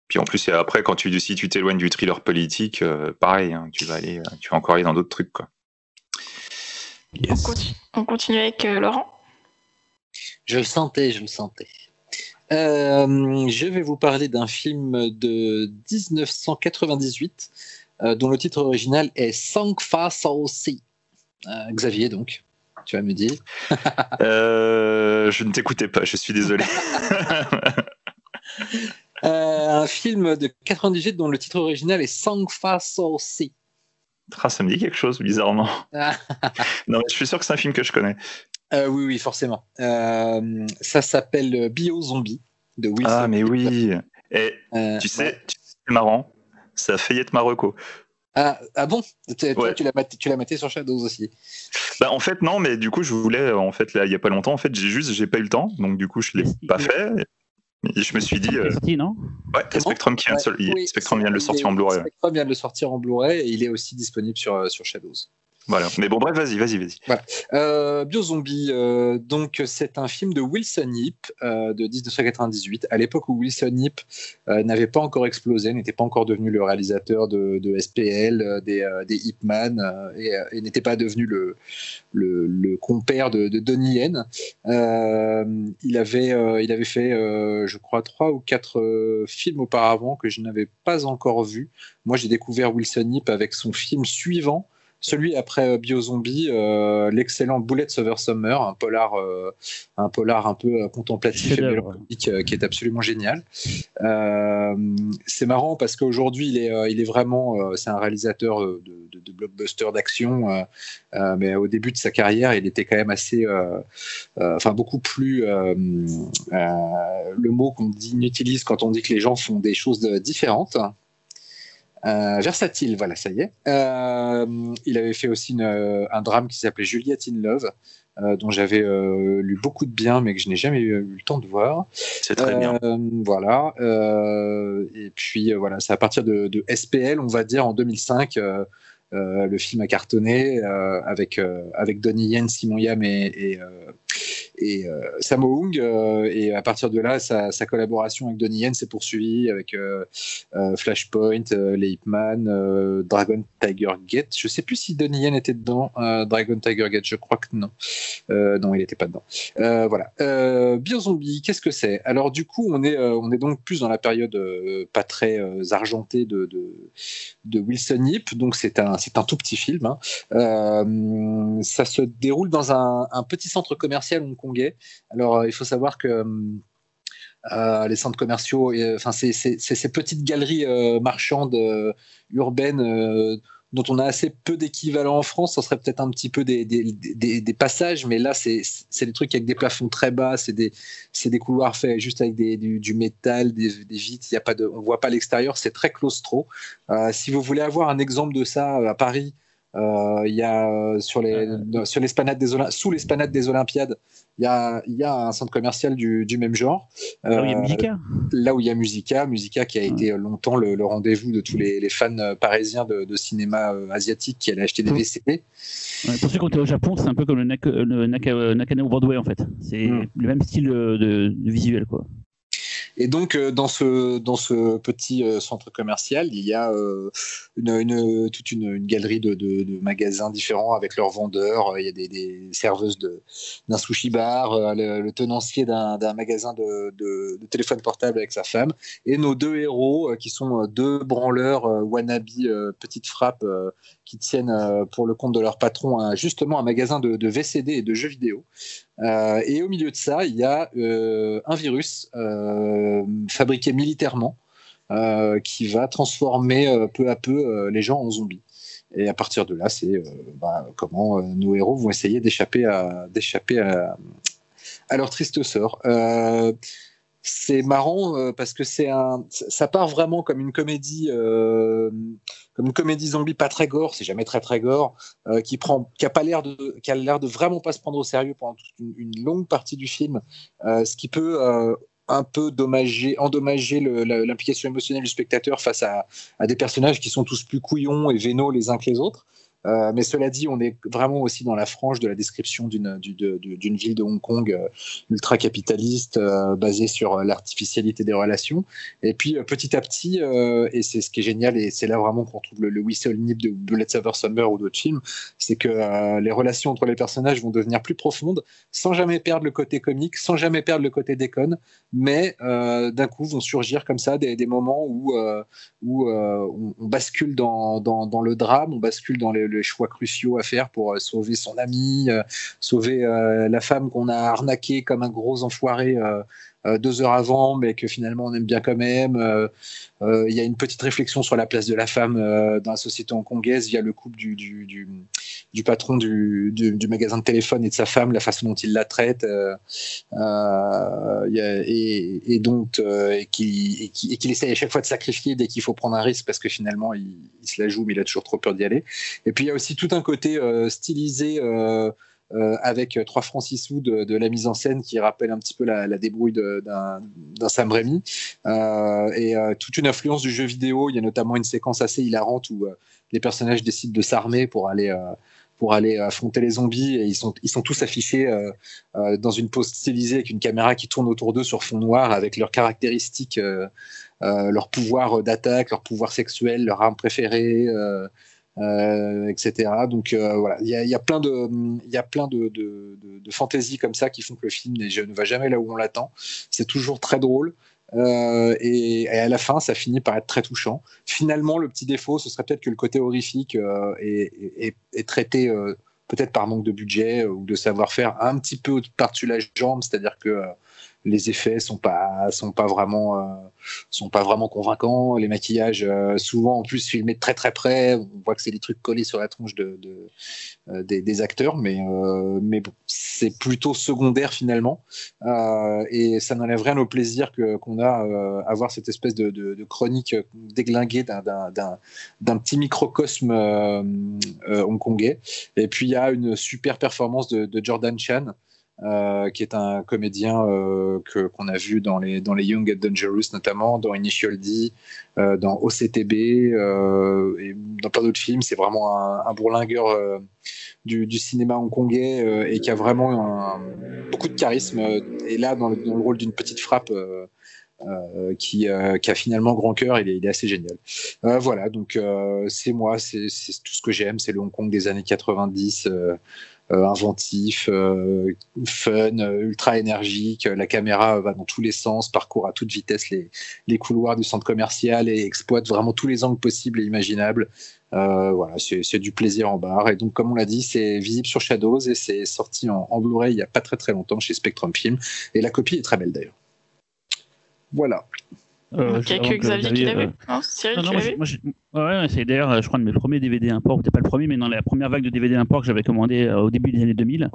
Puis en plus, après, quand tu, si tu t'éloignes du thriller politique, euh, pareil, hein, tu vas aller, euh, tu vas encore aller dans d'autres trucs, quoi. On, continue, avec euh, Laurent. Je le sentais, je le sentais. je vais vous parler d'un film de 1998 dont le titre original est Sang Fa Sao Si. Xavier, donc tu vas me dire Je ne t'écoutais pas, je suis désolé. Euh, un film de 98 dont le titre original est Sang Fa So Si. Ah, ça me dit quelque chose, bizarrement. non, je suis sûr que c'est un film que je connais. Euh, oui, oui, forcément. Euh, ça s'appelle Bio Zombie de Wilson. Ah, mais oui. Et tu sais, c'est marrant. Ça a failli être Marocco. Ah, ah bon? Toi, tu l'as maté, sur Shadows aussi bah, En fait, non, mais du coup, je voulais, en fait, là, il n'y a pas longtemps, en fait, j'ai juste, j'ai pas eu le temps, donc du coup, je ne l'ai pas fait je me suis dit. Euh... Sorti, non? ouais, Spectrum, qui vient, de... Spectrum vient de le sortir en Blu-ray. Spectrum vient de le sortir en Blu-ray et il est aussi disponible sur, euh, sur Shadows. Voilà. Mais bon, bref, vas-y, vas-y, vas-y. Euh, Biozombie, euh, donc c'est un film de Wilson Yip euh, de 1998, à l'époque où Wilson Yip n'avait pas encore explosé, n'était pas encore devenu le réalisateur de, SPL, des, des Hipman, et, n'était pas devenu le, le, le compère de, de, Donnie Yen. il, avait, il avait fait, je crois, trois ou quatre films auparavant que je n'avais pas encore vus. Moi, j'ai découvert Wilson Yip avec son film suivant, celui après euh, Biozombie, euh, l'excellent Bullets Over Summer, un polar, euh, un polar un peu contemplatif et mélancolique qui est absolument génial. c'est marrant parce qu'aujourd'hui il est, il est vraiment, c'est un réalisateur de, de, de blockbuster d'action, mais au début de sa carrière, il était quand même assez, enfin beaucoup plus, le mot qu'on utilise quand on dit que les gens font des choses différentes. Euh, versatile, voilà, ça y est. Euh, il avait fait aussi une, euh, un drame qui s'appelait Juliette in Love, euh, dont j'avais euh, lu beaucoup de bien, mais que je n'ai jamais eu, eu, le temps de voir. C'est très bien. Voilà. et puis voilà, c'est à partir de, de, SPL, on va dire, en 2005. le film a cartonné avec, avec Donnie Yen, Simon Yam et, et et euh, Sammo Hung. Euh, et à partir de là, sa, collaboration avec Donnie Yen s'est poursuivie avec euh, euh Flashpoint, euh, les Dragon Tiger Gate. Je sais plus si Donnie Yen était dedans. Dragon Tiger Gate, je crois que non. non, il n'était pas dedans. voilà. Biozombie, qu'est-ce que c'est? Alors du coup, on est, on est donc plus dans la période pas très argentée de, de, Wilson Yip. Donc c'est un, un tout petit film. Hein. ça se déroule dans un petit centre commercial alors, euh, il faut savoir que euh, les centres commerciaux, enfin, c'est ces petites galeries euh, marchandes urbaines dont on a assez peu d'équivalent en France. Ça serait peut-être un petit peu des, passages, mais là, c'est des trucs avec des plafonds très bas, c'est des, couloirs faits juste avec du, métal, des, vitres, y a pas de, on voit pas l'extérieur, c'est très claustro. Euh, si vous voulez avoir un exemple de ça à Paris, euh, il y a euh, sur les sur l'esplanade des sous l'esplanade des Olympiades, il y a y a un centre commercial du, du même genre. Là où il y a euh, Musica. Là où il y a Musica, Musica qui a été longtemps le, le rendez-vous de tous les, les fans parisiens de, de, cinéma asiatique qui allaient acheter des VCD. Ouais, pour ceux qui ont été au Japon, c'est un peu comme le, Nak le Nakano Broadway en fait. C'est mm. le même style de, de, visuel quoi. Et donc, dans, ce, dans ce petit centre commercial, il y a une, une, toute une, galerie de, magasins différents avec leurs vendeurs. Il y a des, des serveuses d'un sushi bar, le, tenancier d'un magasin de, de, téléphone portable avec sa femme, et nos deux héros qui sont deux branleurs wannabe petites frappes qui tiennent pour le compte de leur patron justement un magasin de VCD et de jeux vidéo. Euh, et au milieu de ça, il y a euh, un virus euh, fabriqué militairement qui va transformer peu à peu les gens en zombies. Et à partir de là, c'est bah, comment nos héros vont essayer d'échapper à, à, leur triste sort c'est marrant euh, parce que c'est un, ça part vraiment comme une comédie, euh, comme une comédie zombie pas très gore, c'est jamais très très gore, euh, qui prend, qui a pas l'air de, qui a l'air de vraiment pas se prendre au sérieux pendant toute une, longue partie du film, ce qui peut un peu dommager, endommager l'implication émotionnelle du spectateur face à, à, des personnages qui sont tous plus couillons et vénaux les uns que les autres. Euh, mais cela dit, on est vraiment aussi dans la frange de la description d'une ville de Hong Kong euh, ultra capitaliste, euh, basée sur l'artificialité des relations. Et puis petit à petit, et c'est ce qui est génial, et c'est là vraiment qu'on trouve le, whistle nip de Bullet Saver Summer ou d'autres films, c'est que les relations entre les personnages vont devenir plus profondes, sans jamais perdre le côté comique, sans jamais perdre le côté déconne, mais d'un coup vont surgir comme ça des, moments où, on, bascule dans, le drame, on bascule dans les, les choix cruciaux à faire pour euh, sauver son ami, euh, sauver euh, la femme qu'on a arnaquée comme un gros enfoiré deux heures avant, mais que finalement on aime bien quand même. Il y a une petite réflexion sur la place de la femme dans la société hongkongaise via le couple du, du, du, patron du, du, magasin de téléphone et de sa femme, la façon dont il la traite, et, et, donc et qu'il essaye à chaque fois de sacrifier dès qu'il faut prendre un risque parce que finalement il, il, se la joue, mais il a toujours trop peur d'y aller. Et puis il y a aussi tout un côté stylisé. Euh, euh, avec 3 francs 6 sous de, la mise en scène qui rappelle un petit peu la, débrouille d'un Sam Raimi euh, et euh, toute une influence du jeu vidéo. Il y a notamment une séquence assez hilarante où euh, les personnages décident de s'armer pour aller euh, pour aller affronter les zombies et ils sont ils sont tous affichés dans une pose stylisée avec une caméra qui tourne autour d'eux sur fond noir avec leurs caractéristiques, leur pouvoir d'attaque, leur pouvoir sexuel, leur arme préférée. Euh, etc. Donc euh, voilà, il y a, plein de, il de, de, fantaisies comme ça qui font que le film ne va jamais là où on l'attend. C'est toujours très drôle. Euh, et, à la fin, ça finit par être très touchant. Finalement, le petit défaut, ce serait peut-être que le côté horrifique est, est, est, traité peut-être par manque de budget ou de savoir-faire un petit peu par-dessus la jambe, c'est-à-dire que les effets sont pas sont pas vraiment euh, sont pas vraiment convaincants. Les maquillages euh, souvent en plus filmés très très près on voit que c'est des trucs collés sur la tronche de, euh, des, acteurs mais mais bon, c'est plutôt secondaire finalement. Et ça n'enlève rien au plaisir que qu'on a à voir cette espèce de, de, chronique déglinguée d'un petit microcosme hongkongais. Et puis il y a une super performance de Jordan Chan euh, qui est un comédien euh, que qu'on a vu dans les dans les Young and Dangerous notamment, dans Initial D, euh, dans OCTB euh, et dans plein d'autres films. C'est vraiment un, bourlingueur du, cinéma hongkongais et qui a vraiment beaucoup de charisme. Et là, dans le, rôle d'une petite frappe. Qui, qui, a finalement grand cœur, il est, assez génial. Voilà, donc c'est moi, c'est tout ce que j'aime, c'est le Hong Kong des années 90, inventif, fun, ultra énergique. La caméra va dans tous les sens, parcourt à toute vitesse les, les couloirs du centre commercial et exploite vraiment tous les angles possibles et imaginables. Euh, voilà, c'est du plaisir en barre. Et donc, comme on l'a dit, c'est visible sur Shadows et c'est sorti en, en Blu-ray il n'y a pas très très longtemps chez Spectrum Film. Et la copie est très belle d'ailleurs. Voilà. Euh, il n'y a que Xavier qui l'avait. Non, Cyril, non, non, ouais, c'est d'ailleurs, je crois, de mes premiers DVD import. C'était pas le premier, mais dans la première vague de DVD import que j'avais commandé euh, au début des années 2000.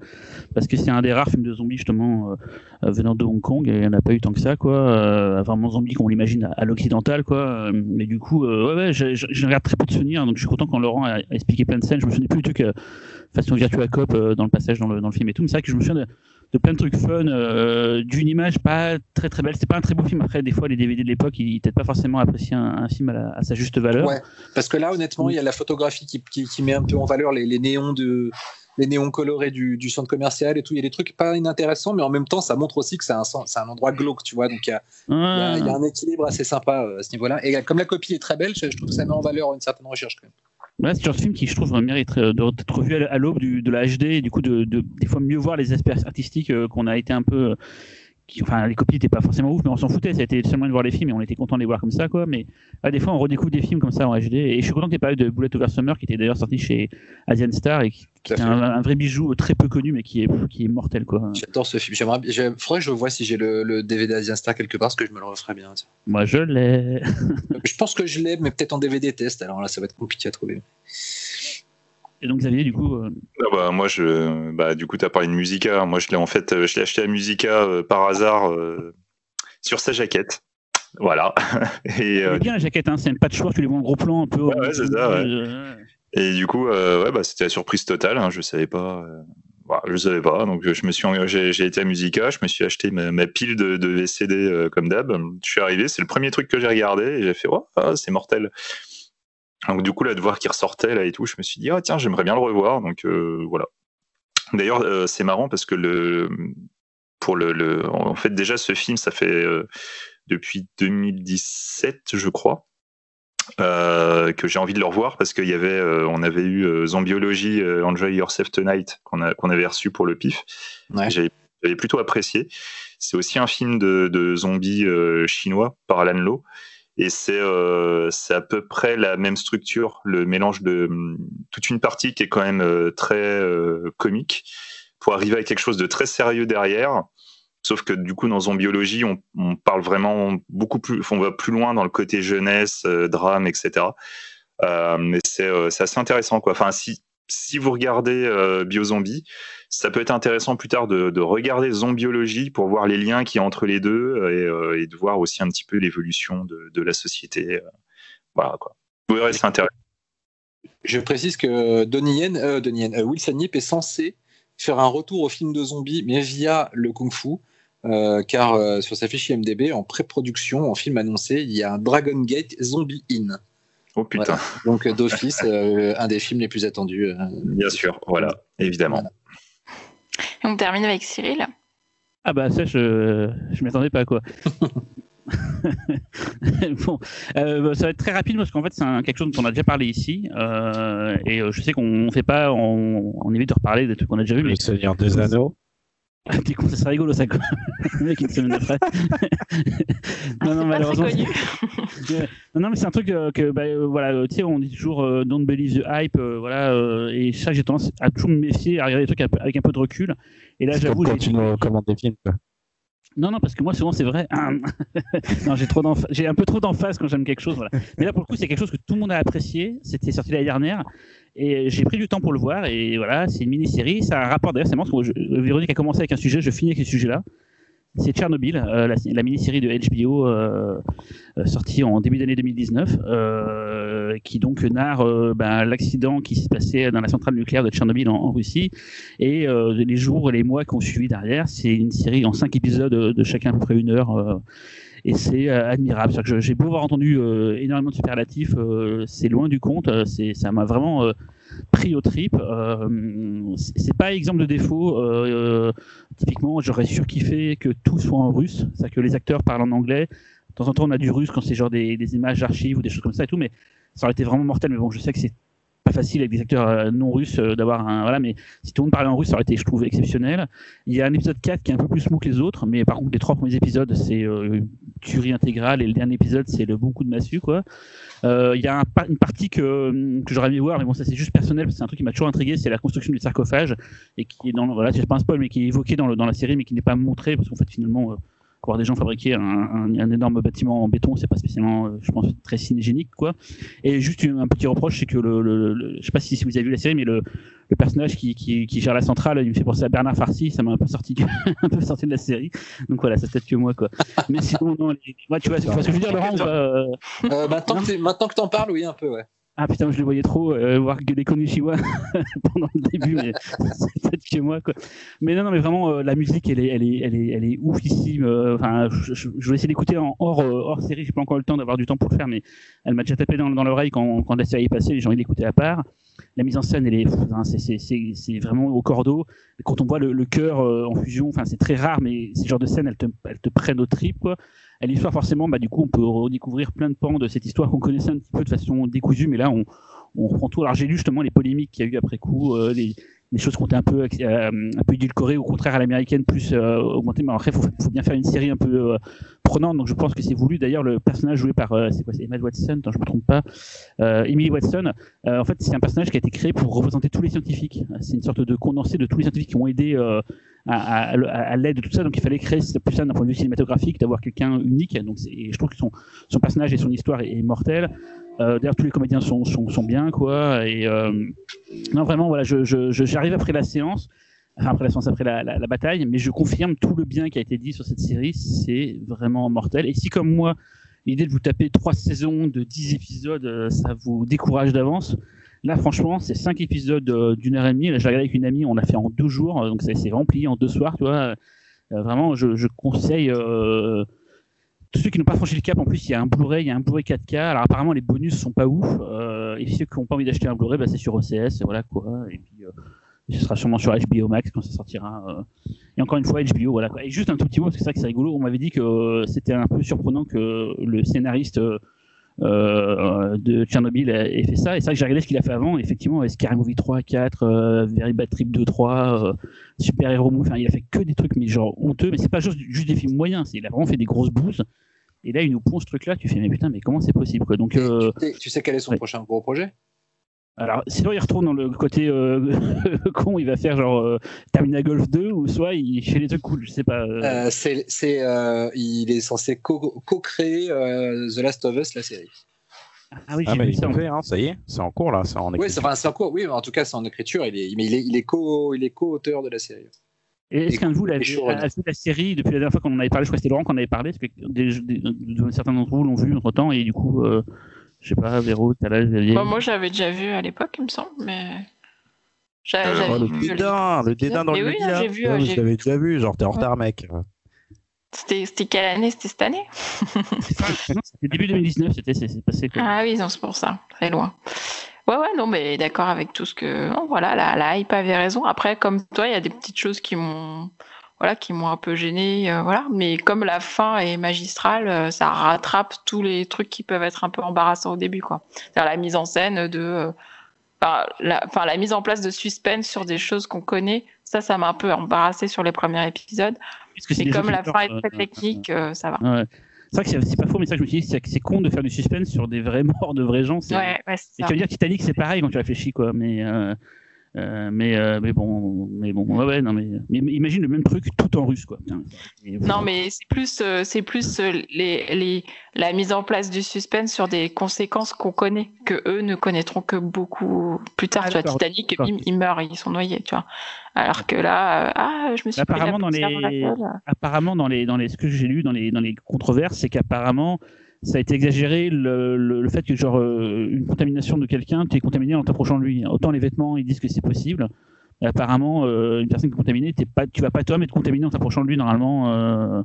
Parce que c'est un des rares films de zombies, justement, euh, venant de Hong Kong. Et il n'y en a pas eu tant que ça, quoi. Euh, vraiment zombie qu'on l'imagine à, à l'occidental, quoi. Mais du coup, ouais, ouais, je regarde très peu de souvenirs. Donc je suis content quand Laurent a, a expliqué plein de scènes. Je me souviens plus du tout que façon Virtua Cop dans le passage dans le, dans le film et tout. Mais c'est vrai que je me souviens de de plein de trucs fun, euh, d'une image pas très très belle. C'est pas un très beau film. Après, des fois, les DVD de l'époque, ils n'étaient pas forcément apprécié un, un film à, à, sa juste valeur. Ouais, parce que là, honnêtement, il y a la photographie qui, qui, qui met un peu en valeur les, les néons de les néons colorés du, du, centre commercial et tout. Il y a des trucs pas inintéressants, mais en même temps, ça montre aussi que c'est un, un endroit glauque, tu vois. Donc il y a, il y a, un équilibre assez sympa euh, à ce niveau-là. Et comme la copie est très belle, je, trouve que ça met en valeur une certaine recherche quand même. Ouais, c'est un film qui, je trouve, mérite d'être revu à l'aube de la HD et du coup, de, de, des fois mieux voir les aspects artistiques qu'on a été un peu enfin, les copies n'étaient pas forcément ouf, mais on s'en foutait. Ça a été seulement de voir les films et on était content de les voir comme ça, quoi. Mais des fois, on redécouvre des films comme ça en HD. Et je suis content que tu aies parlé de Bullet Over Summer, qui était d'ailleurs sorti chez Asian Star et qui, est un, vrai bijou très peu connu, mais qui est, qui est mortel, quoi. J'adore ce film. J'aimerais, faudrait que je vois si j'ai le, DVD Asian Star quelque part, parce que je me le referais bien. Moi, je l'ai. je pense que je l'ai, mais peut-être en DVD test. Alors là, ça va être compliqué à trouver. Et donc Xavier, du coup. Euh, ah bah, moi, je, bah, du coup, tu as parlé de Musica. Moi, je l'ai en fait, euh, je l'ai acheté à Musica euh, par hasard sur sa jaquette. Voilà. Et bien la jaquette, hein, c'est un patchwork, tu les vois en gros plan un peu. Ouais, c'est ça. Ouais. Et du coup, ouais, bah, c'était la surprise totale. Hein, je savais pas. Bah, je savais pas, donc je me suis, j'ai été à Musica, je me suis acheté ma, pile de, de VCD comme d'hab. Je suis arrivé, c'est le premier truc que j'ai regardé et j'ai fait, oh, c'est mortel. Donc du coup là de voir qu'il ressortait là et tout, je me suis dit ah tiens j'aimerais bien le revoir donc euh, voilà. D'ailleurs euh, c'est marrant parce que le pour le, le, en fait déjà ce film ça fait euh, depuis 2017 je crois que j'ai envie de le revoir parce qu'il y avait on avait eu Zombiology Enjoy Yourself Tonight qu'on a qu'on avait reçu pour le pif. J'avais plutôt apprécié. C'est aussi un film de, de zombies chinois par Alan Lowe. Et euh, c'est à peu près la même structure, le mélange de toute une partie qui est quand même euh, très euh, comique pour arriver à quelque chose de très sérieux derrière. Sauf que du coup, dans Zombiologie, on, parle vraiment beaucoup plus, on va plus loin dans le côté jeunesse, drame, etc. mais c'est assez intéressant, quoi. Enfin, si si vous regardez euh, Biozombie, ça peut être intéressant plus tard de, regarder Zombiologie pour voir les liens qu'il y a entre les deux euh, et, de voir aussi un petit peu l'évolution de, la société. Euh, voilà quoi. Vous verrez, c'est intéressant. Je précise que Donnie Yen, Wilson Yip est censé faire un retour au film de zombies, mais via le kung-fu. car sur sa fiche IMDb, en pré-production, en film annoncé, il y a un Dragon Gate Zombie In. Oh putain. Donc euh, d'office, euh, un des films les plus attendus. Euh, Bien sûr, voilà, évidemment. on termine avec Cyril. Ah bah ça, je je m'attendais pas quoi. bon, bah, ça va être très rapide parce qu'en fait c'est quelque chose dont on a déjà parlé ici et je sais qu'on fait pas, on, on, évite de reparler des trucs qu'on a déjà vu. Mais... Le Seigneur des Anneaux. Ah, t'es con, ça serait rigolo ça, quoi. Le mec, une semaine après. non, non, malheureusement. non, non, mais c'est un truc euh, que, bah, euh, voilà, tu sais, on dit toujours euh, don't believe the hype, voilà, et ça, j'ai tendance à toujours me méfier, à regarder des trucs avec un peu de recul. Et là, j'avoue. Quand tu nous commandes des films, quoi. Non, non, parce que moi, souvent, c'est vrai. non, j'ai trop j'ai un peu trop d'emphase quand j'aime quelque chose. Voilà. Mais là, pour le coup, c'est quelque chose que tout le monde a apprécié. C'était sorti l'année dernière. Et j'ai pris du temps pour le voir. Et voilà, c'est une mini-série. Ça a un rapport d'ailleurs. C'est marrant parce que Véronique a commencé avec un sujet. Je finis avec ce sujet-là c'est Tchernobyl, euh, la, mini-série de HBO euh, euh, sortie en début d'année 2019, qui donc narre ben, l'accident qui s'est passé dans la centrale nucléaire de Tchernobyl en, Russie et les jours et les mois qui ont suivi derrière. C'est une série en cinq épisodes de chacun à peu près une heure et c'est admirable. J'ai beau avoir entendu énormément de superlatifs, c'est loin du compte. C'est, ça m'a vraiment pris au trip. Euh, c'est pas exemple de défaut. Euh, typiquement, j'aurais surkiffé que tout soit en russe, c'est-à-dire que les acteurs parlent en anglais. De temps en temps, on a du russe quand c'est genre des, des images d'archives ou des choses comme ça et tout, mais ça aurait été vraiment mortel. Mais bon, je sais que c'est pas facile avec des acteurs euh, non russes euh, d'avoir un voilà mais si tout le monde parlait en russe ça aurait été je trouve exceptionnel. Il y a un épisode 4 qui est un peu plus smooth que les autres mais par contre les trois premiers épisodes c'est euh, tuerie intégrale et le dernier épisode c'est le bon coup de massue quoi. Euh, il y a un, une partie que, que j'aurais aimé voir mais bon ça c'est juste personnel parce que c'est un truc qui m'a toujours intrigué c'est la construction du sarcophage et qui est dans voilà c'est pas un spoil mais qui est évoqué dans, le, dans la série mais qui n'est pas montré parce qu'en fait finalement voir des gens fabriquer un, un, énorme bâtiment en béton, c'est pas spécialement, euh, je pense, très cinégénique, quoi. Et juste un petit reproche, c'est que le, le, je sais pas si, vous avez vu la série, mais le, le personnage qui, qui, qui, gère la centrale, il me fait penser à Bernard Farcy, ça m'a un peu sorti, un peu sorti de la série. Donc voilà, c'est peut-être que moi, quoi. Mais sinon, non, tu vois, tu vois ce que je veux dire, Laurent euh... euh, que maintenant que t'en parles, oui, un peu, ouais. Ah putain, je les voyais trop euh, voir gueuler Konishiwa pendant le début, mais c'est peut-être que moi quoi. Mais non, non, mais vraiment euh, la musique, elle est, elle est, elle est, elle est oufissime. euh, Enfin, je, je- vais essayer d'écouter en hors, euh, hors série. J'ai pas encore le temps d'avoir du temps pour le faire, mais elle m'a déjà tapé dans, dans l'oreille quand, quand la série est passée. J'ai envie d'écouter à part. La mise en scène, elle est, enfin, c'est, vraiment au cordeau. Quand on voit le, le cœur en fusion, enfin, c'est très rare, mais ces genres de scènes, elles te, elles te prennent au trip, quoi. Et l'histoire, forcément, bah, du coup, on peut redécouvrir plein de pans de cette histoire qu'on connaissait un petit peu de façon décousue, mais là, on, on reprend tout. Alors, j'ai lu justement les polémiques qu'il y a eu après coup, euh, les, les choses qui ont été un peu, euh, un peu édulcorées, au contraire à l'américaine, plus euh, augmentées. Mais après, il faut, bien faire une série un peu euh, prenante, donc je pense que c'est voulu. D'ailleurs, le personnage joué par, euh, c'est quoi, Emma Watson, attends, je me trompe pas, euh, Emily Watson, en fait, c'est un personnage qui a été créé pour représenter tous les scientifiques. C'est une sorte de condensé de tous les scientifiques qui ont aidé à, à, à- l'aide de tout ça. Donc, il fallait créer, plus ça d'un point de vue cinématographique, d'avoir quelqu'un unique. Donc, et je trouve que son, son personnage et son histoire est, est. Euh, D'ailleurs, tous les comédiens sont, sont, sont bien, quoi. Et euh, non, vraiment, voilà, j'arrive après la séance, après la séance, après la, la, bataille, mais je confirme tout le bien qui a été dit sur cette série, c'est vraiment mortel. Et si, comme moi, l'idée de vous taper trois saisons de 10 épisodes, euh, ça vous décourage d'avance, là, franchement, c'est cinq épisodes d'une heure et demie. Là, j'ai regardé avec une amie, on l'a fait en deux jours, donc c'est rempli en deux soirs, tu vois. Vraiment, je, je conseille. Tous ceux qui n'ont pas franchi le cap, en plus, il y a un Blu-ray, il y a un Blu-ray 4K. Alors apparemment, les bonus sont pas ouf. Euh, et ceux qui n'ont pas envie d'acheter un Blu-ray, bah, c'est sur OCS, et voilà quoi. Et puis, euh, ce sera sûrement sur HBO Max quand ça sortira. euh. Et encore une fois, HBO, voilà quoi. Et juste un tout petit mot, parce que c'est ça que c'est rigolo. On m'avait dit que euh, c'était un peu surprenant que le scénariste euh, de Tchernobyl ait fait ça. Et c'est vrai que j'ai regardé ce qu'il a fait avant. Effectivement, Scary Movie 3, 4, euh, Very Bad Trip 2, 3, euh, Super Hero Movie. Enfin, il a fait que des trucs, mais genre honteux. Mais c'est pas juste, juste des films moyens. Il a vraiment fait des grosses bouses. Et là, il nous pond ce truc-là. Tu fais, mais putain, mais comment c'est possible quoi? Donc, euh, tu, sais, tu sais quel est son ouais. prochain gros projet? Alors, sinon, il retourne dans le côté euh, con, il va faire genre euh, Termina Golf 2, ou soit il fait des trucs cool, je sais pas. euh. Euh, c'est, c'est, euh, Il est censé co- co-créer euh, The Last of Us, la série. ah oui, Ah, mais vu ça. l'a fait, hein, ça y est, c'est en cours là, c'est en Oui, c'est, écriture. enfin, c'est en cours, oui, mais en tout cas, c'est en écriture. Il est, mais il est, il est, co, il est co-auteur de la série. Et est-ce qu'un de vous l'a vu, showrunner. a vu la série depuis la dernière fois qu'on en avait parlé? Je crois que c'était Laurent qu'on en avait parlé, parce que des- des- de- certains d'entre vous l'ont vu entre temps, et du coup, euh, je sais pas, Véro, t'as là, Xavier. Bah, moi, j'avais déjà vu à l'époque, il me semble, mais. Euh, j'avais Oh, le vu dédain, le dédain dans Mais le oui, média. j'ai vu, Ouais, j'ai déjà vu, genre t'es en Ouais. retard, mec. C'était quelle année? C'était cette année? C'était début 2019, c'était, passé. Quoi. Ah oui, non, c'est pour ça, très loin. Ouais, ouais, non, mais d'accord avec tout ce que. Non, voilà, la, la hype avait raison. Après, comme toi, il y a des petites choses qui m'ont. Voilà, qui m'ont un peu gêné, euh, voilà. Mais comme la fin est magistrale, euh, ça rattrape tous les trucs qui peuvent être un peu embarrassants au début, quoi. C'est-à-dire la mise en scène de, euh, enfin, la, mise en place de suspense sur des choses qu'on connaît. Ça, ça m'a un peu embarrassé sur les premiers épisodes. Que c'est Mais comme la fin est très technique, ça va. Ouais. C'est vrai que c'est- pas faux, mais ça, je me suis dit, c'est con de faire du suspense sur des vrais morts de vrais gens. c'est- Ouais, Et tu veux dire Titanic, c'est pareil quand tu réfléchis, quoi. Mais, euh, euh, mais, euh, mais bon, mais bon, ouais, ouais, non, mais, mais imagine le même truc tout en russe, quoi. Putain, Non, mais c'est plus, euh, c'est plus les, les, la mise en place du suspense sur des conséquences qu'on connaît, que eux ne connaîtront que beaucoup plus tard. Ah, tu vois, Titanic, bim, ils meurent, ils sont noyés, tu vois. Alors que là, ah, je me suis pris la Apparemment, dans les- la gueule. apparemment dans les dans les ce que j'ai lu dans les dans les controverses c'est qu'apparemment ça a été exagéré le, le, le fait que genre euh, une contamination de quelqu'un tu es contaminé en t'approchant de lui. Autant les vêtements ils disent que c'est possible. Mais apparemment euh, une personne qui est contaminée t'es pas tu vas pas toi mais te contaminer en t'approchant de lui normalement euh,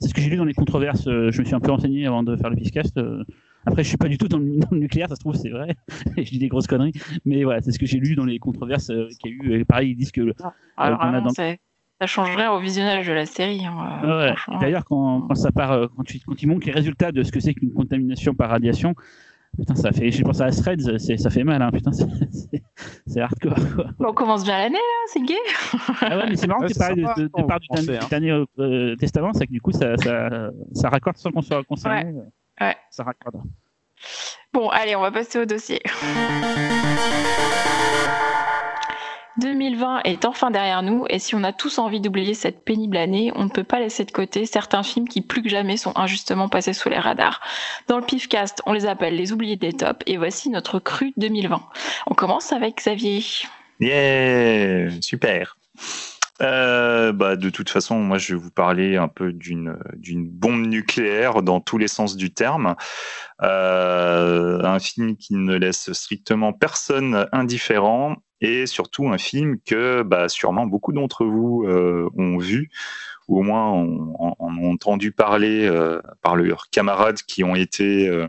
c'est ce que j'ai lu dans les controverses euh, je me suis un peu renseigné avant de faire le piscast euh. après je suis pas du tout dans le, dans le nucléaire ça se trouve c'est vrai. Je dis des grosses conneries. Mais voilà c'est ce que j'ai lu dans les controverses euh, qu'il y a eu. Et pareil ils disent que Alors, on a vraiment, dans- c'est- ça changerait au visionnage de la série. hein, euh, Ouais. D'ailleurs, quand, quand ça part, euh, quand, tu, quand ils montrent les résultats de ce que c'est qu'une contamination par radiation, putain, ça fait. Je pense à Threads, ça fait mal, hein, putain, c'est- hardcore. Quoi. On commence bien l'année, là, c'est gay. Ah ouais, mais c'est marrant Ouais, que tu c'est parles de, sympa, de, de on part du, dernier- hein. dernier euh, testament, c'est que du coup, ça, ça, ça raccorde sans qu'on soit concerné. Ouais. Ça raccorde. Bon, allez, on va passer au dossier. 2020 est enfin derrière nous et si on a tous envie d'oublier cette pénible année, on ne peut pas laisser de côté certains films qui plus que jamais sont injustement passés sous les radars. Dans le PIFcast, on les appelle les oubliés des tops et voici notre cru 2020. On commence avec Xavier. Yeah, super. Euh, bah, de toute façon, moi, je vais vous parler un peu d'une bombe nucléaire dans tous les sens du terme. Euh, un film qui ne laisse strictement personne indifférent et surtout un film que bah, sûrement beaucoup d'entre vous euh, ont vu ou au moins ont, ont entendu parler euh, par leurs camarades qui ont été euh,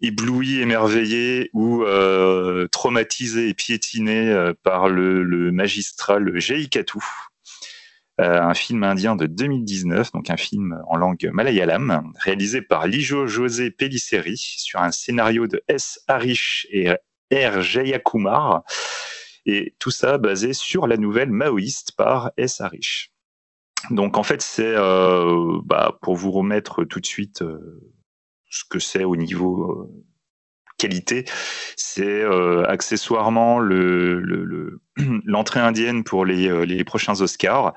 ébloui, émerveillé ou euh, traumatisé et piétiné euh, par le, le magistral. Euh, un film indien de 2019, donc un film en langue malayalam, réalisé par Lijo José Pelliceri sur un scénario de S. Harish et R. Jayakumar, et tout ça basé sur la nouvelle maoïste par S. Harish. Donc en fait, c'est euh, bah, pour vous remettre tout de suite euh, ce que c'est au niveau euh, qualité, c'est accessoirement le, le, l'entrée indienne pour les, les prochains Oscars,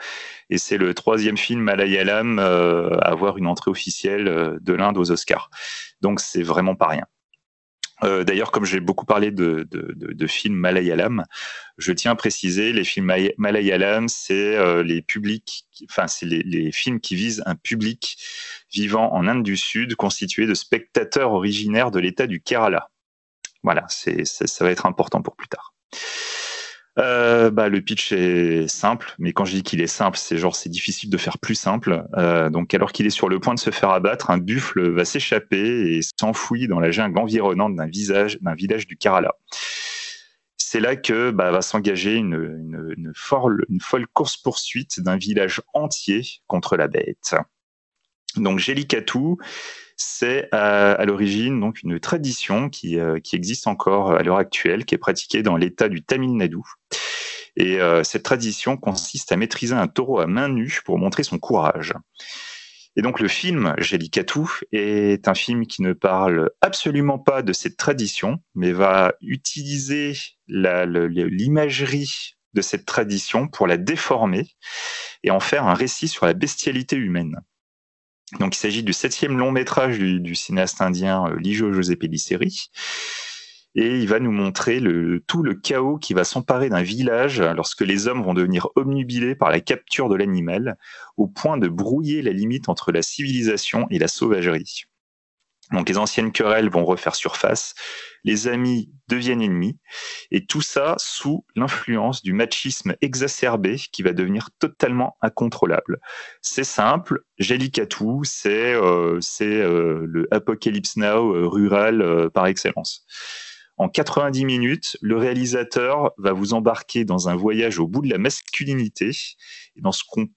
et c'est le troisième film malayalam à avoir une entrée officielle de l'Inde aux Oscars. Donc c'est vraiment pas rien. Euh, D'ailleurs, comme j'ai beaucoup parlé de, films malayalam, je tiens à préciser, les films malayalam, c'est euh, les publics, enfin c'est les, films qui visent un public vivant en Inde du Sud, constitué de spectateurs originaires de l'État du Kerala. Voilà, ça, ça va être important pour plus tard. Euh, bah, le pitch est simple, mais quand je dis qu'il est simple, c'est genre c'est difficile de faire plus simple. Euh, donc alors qu'il est sur le point de se faire abattre, un buffle va s'échapper et s'enfouit dans la jungle environnante d'un village du Kerala. C'est là que bah, va s'engager une, folle, une folle course poursuite d'un village entier contre la bête. Donc Jellicatu, c'est à, à l'origine donc une tradition qui, euh, existe encore à l'heure actuelle, qui est pratiquée dans l'État du Tamil Nadu. Et euh, cette tradition consiste à maîtriser un taureau à main nue pour montrer son courage. Et donc le film Jellicatu est un film qui ne parle absolument pas de cette tradition, mais va utiliser l'imagerie de cette tradition pour la déformer et en faire un récit sur la bestialité humaine. Donc, il s'agit du septième long métrage du, cinéaste indien euh, Lijo José. Et il va nous montrer tout le chaos qui va s'emparer d'un village lorsque les hommes vont devenir omnubilés par la capture de l'animal, au point de brouiller la limite entre la civilisation et la sauvagerie. Donc les anciennes querelles vont refaire surface, les amis deviennent ennemis, et tout ça sous l'influence du machisme exacerbé qui va devenir totalement incontrôlable. C'est simple, Jellicatu, c'est euh, euh, le Apocalypse Now euh, rural euh, par excellence. En 90 minutes, le réalisateur va vous embarquer dans un voyage au bout de la masculinité, dans ce qu'on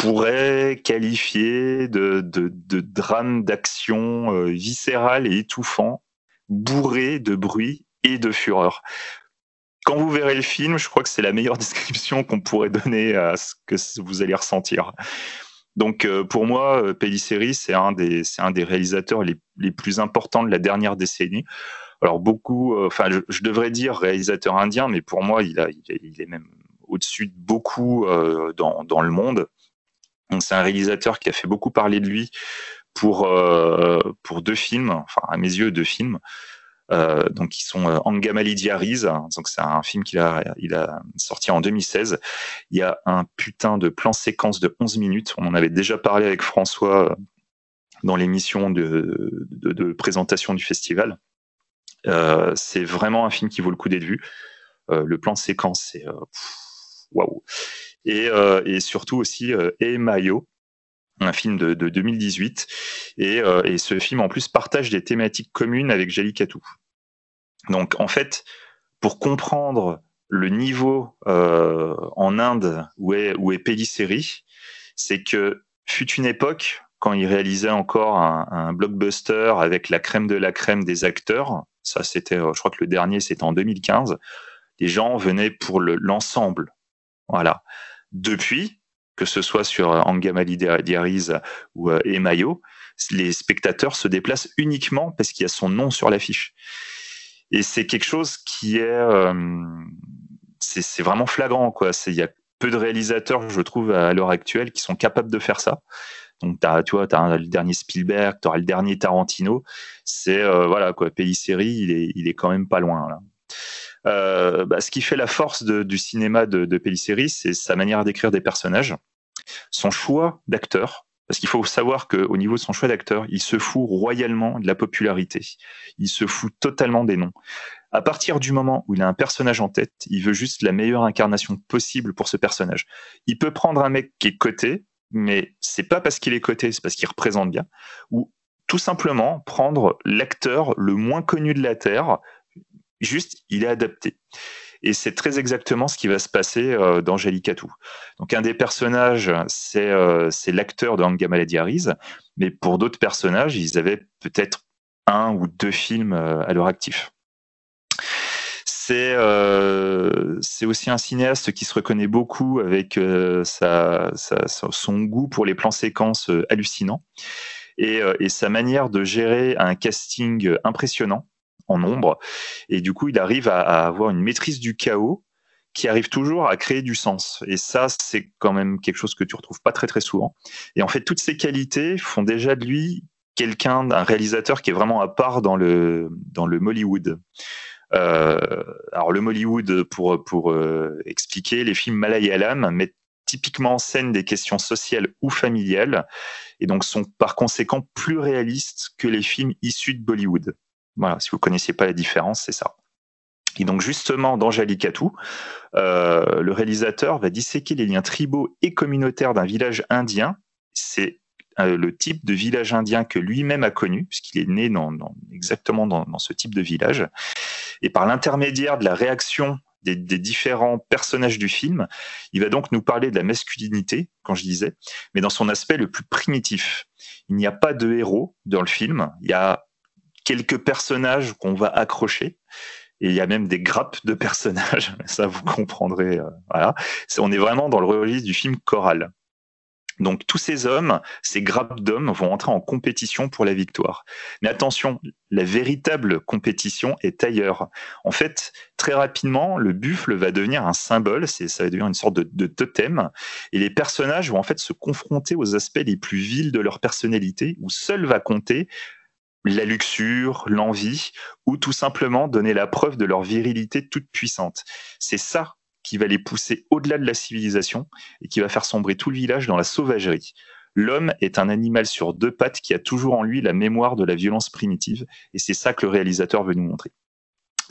pourrait qualifier de, drame d'action euh, viscéral et étouffant, bourré de bruit et de fureur. Quand vous verrez le film, je crois que c'est la meilleure description qu'on pourrait donner à ce que vous allez ressentir. Donc euh, pour moi, euh, Pelliceri, c'est un des réalisateurs les, plus importants de la dernière décennie. Alors beaucoup, euh, enfin je, devrais dire réalisateur indien, mais pour moi il est, même au-dessus de beaucoup dans le monde. C'est un réalisateur qui a fait beaucoup parler de lui pour, euh, pour deux films, enfin à mes yeux deux films. Euh, donc qui sont euh, Angamali Diaries, donc c'est un film qu'il a, il a sorti en 2016. Il y a un putain de plan séquence de 11 minutes. On en avait déjà parlé avec François euh, dans l'émission de, de, de, présentation du festival. C'est vraiment un film qui vaut le coup d'être vu. Le plan séquence, c'est waouh et, euh, et surtout aussi euh, E Mayo, un film de, de 2018. Et, euh, et, ce film, en plus, partage des thématiques communes avec Jellicatu. Donc, en fait, pour comprendre le niveau euh, en Inde où est, où est c'est que fut une époque, quand il réalisait encore un, blockbuster avec la crème de la crème des acteurs, ça c'était, je crois que le dernier c'était en 2015, les gens venaient pour l'ensemble. Le, voilà. Depuis, que ce soit sur Angamali Diaries ou euh, Emayo, les spectateurs se déplacent uniquement parce qu'il y a son nom sur l'affiche. Et c'est quelque chose qui est, euh, c'est vraiment flagrant quoi. Il y a peu de réalisateurs, je trouve, à l'heure actuelle, qui sont capables de faire ça. Donc, tu vois, tu as le dernier Spielberg, tu auras le dernier Tarantino. C'est, euh, voilà, quoi, Pelliceri, il est, il est quand même pas loin, là. Euh, bah, ce qui fait la force du cinéma de, de c'est sa manière d'écrire des personnages, son choix d'acteur. Parce qu'il faut savoir qu'au niveau de son choix d'acteur, il se fout royalement de la popularité. Il se fout totalement des noms. À partir du moment où il a un personnage en tête, il veut juste la meilleure incarnation possible pour ce personnage. Il peut prendre un mec qui est coté, mais c'est pas parce qu'il est coté, c'est parce qu'il représente bien. Ou tout simplement prendre l'acteur le moins connu de la Terre, juste il est adapté. Et c'est très exactement ce qui va se passer euh, dans Jalikatou. Donc un des personnages, c'est euh, l'acteur de Anga Maladiaris, mais pour d'autres personnages, ils avaient peut-être un ou deux films euh, à leur actif. C'est aussi un cinéaste qui se reconnaît beaucoup avec son goût pour les plans séquences hallucinants et, sa manière de gérer un casting impressionnant en nombre. Et du coup, il arrive à, avoir une maîtrise du chaos qui arrive toujours à créer du sens. Et ça, c'est quand même quelque chose que tu retrouves pas très très souvent. Et en fait, toutes ces qualités font déjà de lui quelqu'un, un réalisateur qui est vraiment à part dans le dans le Mollywood. Euh, alors le Mollywood, pour pour euh, expliquer, les films Malayalam mettent typiquement en scène des questions sociales ou familiales, et donc sont par conséquent plus réalistes que les films issus de Bollywood. Voilà, si vous connaissiez pas la différence, c'est ça. Et donc justement, dans Jalikatou, euh, le réalisateur va disséquer les liens tribaux et communautaires d'un village indien. C'est euh, le type de village indien que lui-même a connu, puisqu'il est né exactement dans, ce type de village. Et par l'intermédiaire de la réaction des, des, différents personnages du film, il va donc nous parler de la masculinité, quand je disais, mais dans son aspect le plus primitif. Il n'y a pas de héros dans le film, il y a quelques personnages qu'on va accrocher. Et il y a même des grappes de personnages. Ça, vous comprendrez. Euh, voilà. On est vraiment dans le registre du film choral. Donc tous ces hommes, ces grappes d'hommes vont entrer en compétition pour la victoire. Mais attention, la véritable compétition est ailleurs. En fait, très rapidement, le buffle va devenir un symbole, ça va devenir une sorte de, de, totem, et les personnages vont en fait se confronter aux aspects les plus vils de leur personnalité, où seul va compter la luxure, l'envie, ou tout simplement donner la preuve de leur virilité toute puissante. C'est ça qui va les pousser au-delà de la civilisation et qui va faire sombrer tout le village dans la sauvagerie. L'homme est un animal sur deux pattes qui a toujours en lui la mémoire de la violence primitive, et c'est ça que le réalisateur veut nous montrer.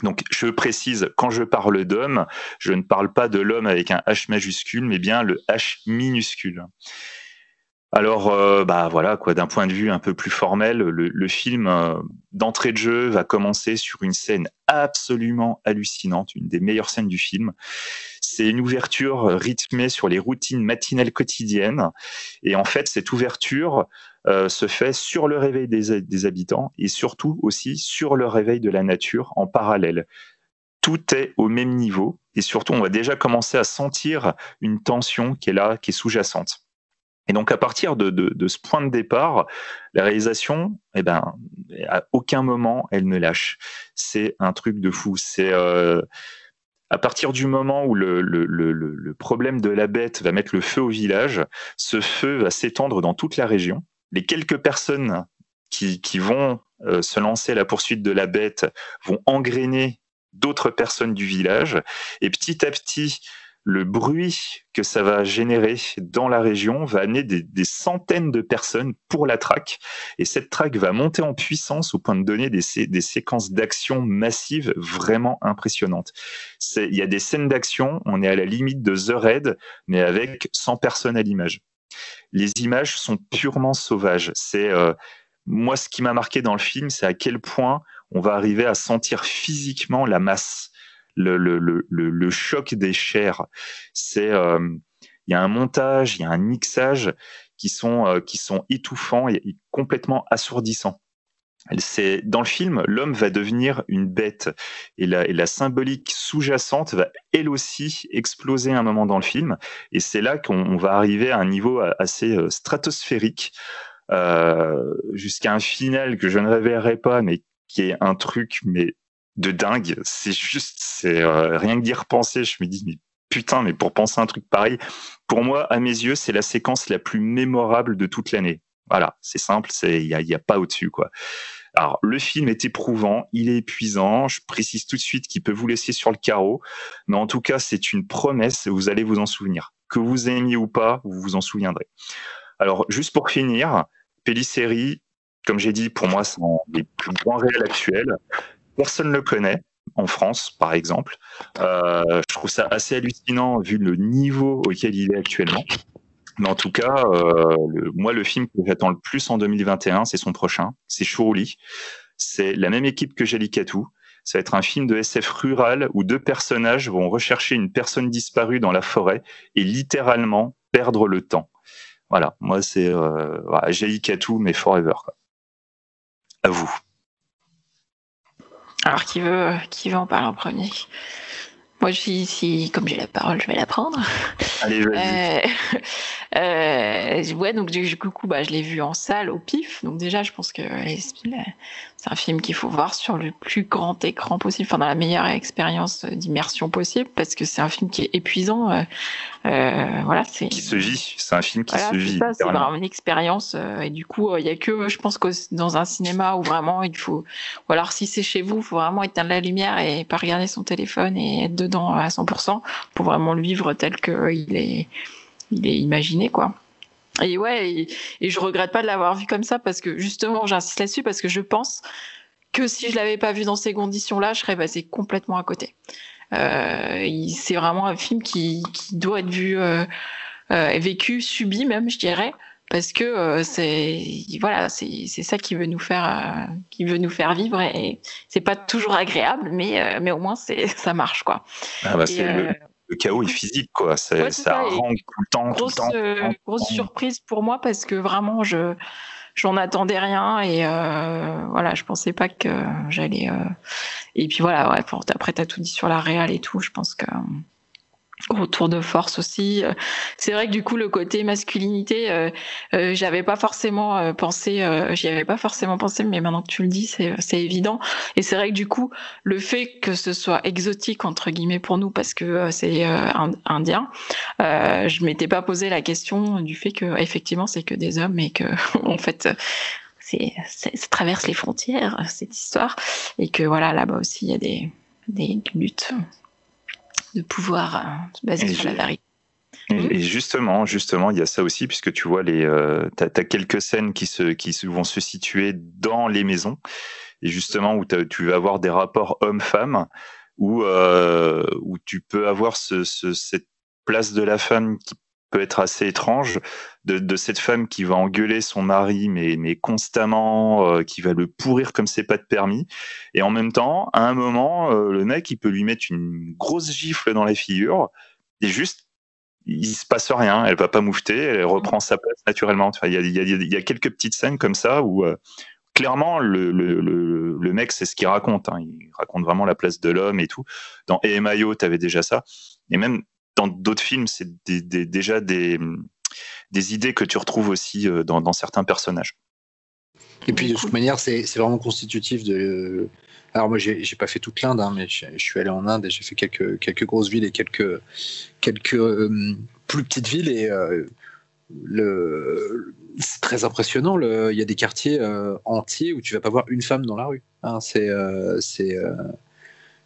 Donc, je précise, quand je parle d'homme, je ne parle pas de l'homme avec un H majuscule, mais bien le H minuscule. Alors, euh, bah voilà, quoi. D'un point de vue un peu plus formel, le, film euh, d'entrée de jeu va commencer sur une scène absolument hallucinante, une des meilleures scènes du film. C'est une ouverture rythmée sur les routines matinales quotidiennes, et en fait, cette ouverture euh, se fait sur le réveil des, des habitants et surtout aussi sur le réveil de la nature en parallèle. Tout est au même niveau, et surtout, on va déjà commencer à sentir une tension qui est là, qui est sous-jacente. Et donc à partir de, ce point de départ, la réalisation, eh ben, à aucun moment elle ne lâche. C'est un truc de fou. C'est euh, à partir du moment où le, problème de la bête va mettre le feu au village, ce feu va s'étendre dans toute la région. Les quelques personnes qui, vont euh, se lancer à la poursuite de la bête vont engrainer d'autres personnes du village. Et petit à petit, le bruit que ça va générer dans la région va amener des, centaines de personnes pour la traque. Et cette traque va monter en puissance au point de donner des, séquences d'action massives vraiment impressionnantes. Il y a des scènes d'action, on est à la limite de The Raid, mais avec 100 personnes à l'image. Les images sont purement sauvages. C'est euh, moi ce qui m'a marqué dans le film, c'est à quel point on va arriver à sentir physiquement la masse le, le, le, le choc des chairs. C'est euh, il y a un montage, il y a un mixage qui sont euh, qui sont étouffants et, complètement assourdissants. C'est dans le film, l'homme va devenir une bête et la, et la symbolique sous-jacente va elle aussi exploser un moment dans le film. Et c'est là qu'on va arriver à un niveau assez euh, stratosphérique euh, jusqu'à un final que je ne révélerai pas, mais qui est un truc mais de dingue. C'est juste, c'est euh, rien que d'y repenser, je me dis, mais putain, mais pour penser un truc pareil, pour moi, à mes yeux, c'est la séquence la plus mémorable de toute l'année. Voilà, c'est simple, c'est il y a, a, pas au-dessus quoi. Alors, le film est éprouvant, il est épuisant. Je précise tout de suite qu'il peut vous laisser sur le carreau, mais en tout cas, c'est une promesse. Vous allez vous en souvenir. Que vous aimiez ou pas, vous vous en souviendrez. Alors, juste pour finir, Pelliceri, comme j'ai dit, pour moi, c'est un des plus grands réels actuels. Personne ne le connaît en France, par exemple. Euh, je trouve ça assez hallucinant vu le niveau auquel il est actuellement. Mais en tout cas, euh, moi, le film que j'attends le plus en 2021, c'est son prochain. C'est Chourouli. C'est la même équipe que Jalikatou. Ça va être un film de SF rural où deux personnages vont rechercher une personne disparue dans la forêt et littéralement perdre le temps. Voilà, moi c'est euh, voilà, mais forever. À vous. Alors, qui veut, qui veut en parler en premier? Moi, je si, comme j'ai la parole, je vais la prendre. Allez, vas-y. Euh, euh, ouais, donc du coup, bah, je l'ai vu en salle au pif. Donc déjà, je pense que c'est un film qu'il faut voir sur le plus grand écran possible, enfin dans la meilleure expérience d'immersion possible, parce que c'est un film qui est épuisant. Euh, euh voilà, c'est qui se vit. C'est un film qui se vit. C'est vraiment une expérience. Euh, et du coup, il y a que, je pense que dans un cinéma où vraiment il faut, ou alors si c'est chez vous, il faut vraiment éteindre la lumière et pas regarder son téléphone et être dedans à 100% pour vraiment le vivre tel qu'il est il est imaginé, quoi. Et ouais, et, je regrette pas de l'avoir vu comme ça parce que justement, j'insiste là-dessus parce que je pense que si je l'avais pas vu dans ces conditions-là, je serais passé complètement à côté. Euh, c'est vraiment un film qui, qui doit être vu, euh, euh, vécu, subi même, je dirais, parce que euh, c'est voilà, c'est ça qui veut nous faire, euh, qui veut nous faire vivre et, c'est pas toujours agréable, mais euh, mais au moins c'est ça marche quoi. Ah bah, le, le chaos est physique, quoi. ça, rend tout le temps, grosse, tout le temps. Grosse surprise pour moi parce que vraiment, je j'en attendais rien et euh, voilà, je pensais pas que j'allais. Euh, et puis voilà, ouais, après t'as tout dit sur la réal et tout, je pense que retour de force aussi. Euh, c'est vrai que du coup le côté masculinité, euh, euh, j'avais pas forcément pensé, j'y avais pas forcément pensé, mais maintenant que tu le dis, c'est c'est évident. Et c'est vrai que du coup le fait que ce soit exotique entre guillemets pour nous parce que c'est indien, je m'étais pas posé la question du fait que effectivement c'est que des hommes et que en fait c'est ça traverse les frontières cette histoire et que voilà là-bas aussi il y a des des luttes de pouvoir euh, se baser sur la vérité. Et, justement, justement, il y a ça aussi, puisque tu vois, les, euh, as, quelques scènes qui, se, qui vont se situer dans les maisons, et justement où tu vas avoir des rapports hommes-femmes, où, euh, où tu peux avoir ce, cette place de la femme qui peut être assez étrange de, de, cette femme qui va engueuler son mari mais, mais constamment euh, qui va le pourrir comme c'est pas de permis. Et en même temps à un moment euh, le mec il peut lui mettre une grosse gifle dans la figure et juste il se passe rien. Elle va pas moufter elle reprend sa place naturellement. Enfin, il, y a, y a, y a quelques petites scènes comme ça où euh, clairement le, le, le, le, mec c'est ce qu'il raconte hein. il raconte vraiment la place de l'homme et tout. Dans EMIO tu avais déjà ça. Et même dans d'autres films, c'est déjà des, des idées que tu retrouves aussi euh, dans, certains personnages. Et puis de toute manière, c'est vraiment constitutif de. Alors moi, j'ai pas fait toute l'Inde, hein, mais je, suis allé en Inde et j'ai fait quelques, quelques grosses villes et quelques, quelques euh, plus petites villes et euh, le c'est très impressionnant. Le, il y a des quartiers entiers où tu vas pas voir une femme dans la rue. Hein, c'est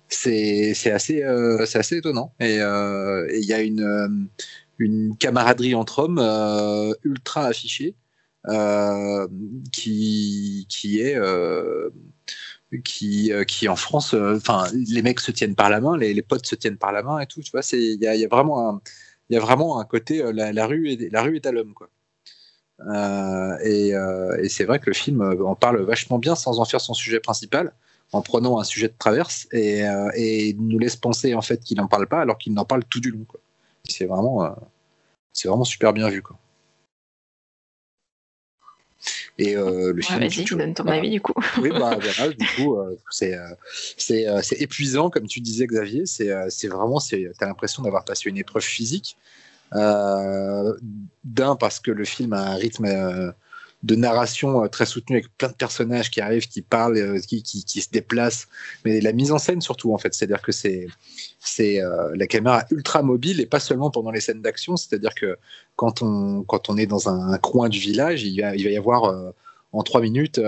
c'est c'est assez, euh, assez étonnant. Euh, et il y a une, euh, une camaraderie entre hommes ultra affichée qui, qui est qui, qui en France, enfin, les mecs se tiennent par la main, les, potes se tiennent par la main et tout. Tu vois, c'est il y a, y a, vraiment un il y a vraiment un côté la, rue est la rue est à l'homme quoi. et, et c'est vrai que le film en parle vachement bien sans en faire son sujet principal en prenant un sujet de traverse et, euh, et nous laisse penser en fait qu'il n'en parle pas alors qu'il en parle tout du long. C'est vraiment, euh, c'est vraiment super bien vu. Quoi. Et euh, le film. Vas-y, tu donnes ton avis du coup. oui, bah voilà, du coup, c'est, épuisant, comme tu disais, Xavier. C'est, vraiment, c'est, t'as l'impression d'avoir passé une épreuve physique. d'un, parce que le film a un rythme de narration euh, très soutenue avec plein de personnages qui arrivent, qui parlent, euh, qui, qui, se déplacent, mais la mise en scène surtout en fait, c'est-à-dire que c'est euh, la caméra ultra mobile et pas seulement pendant les scènes d'action, c'est-à-dire que quand on quand on est dans un, coin du village, il va, il va y avoir en trois minutes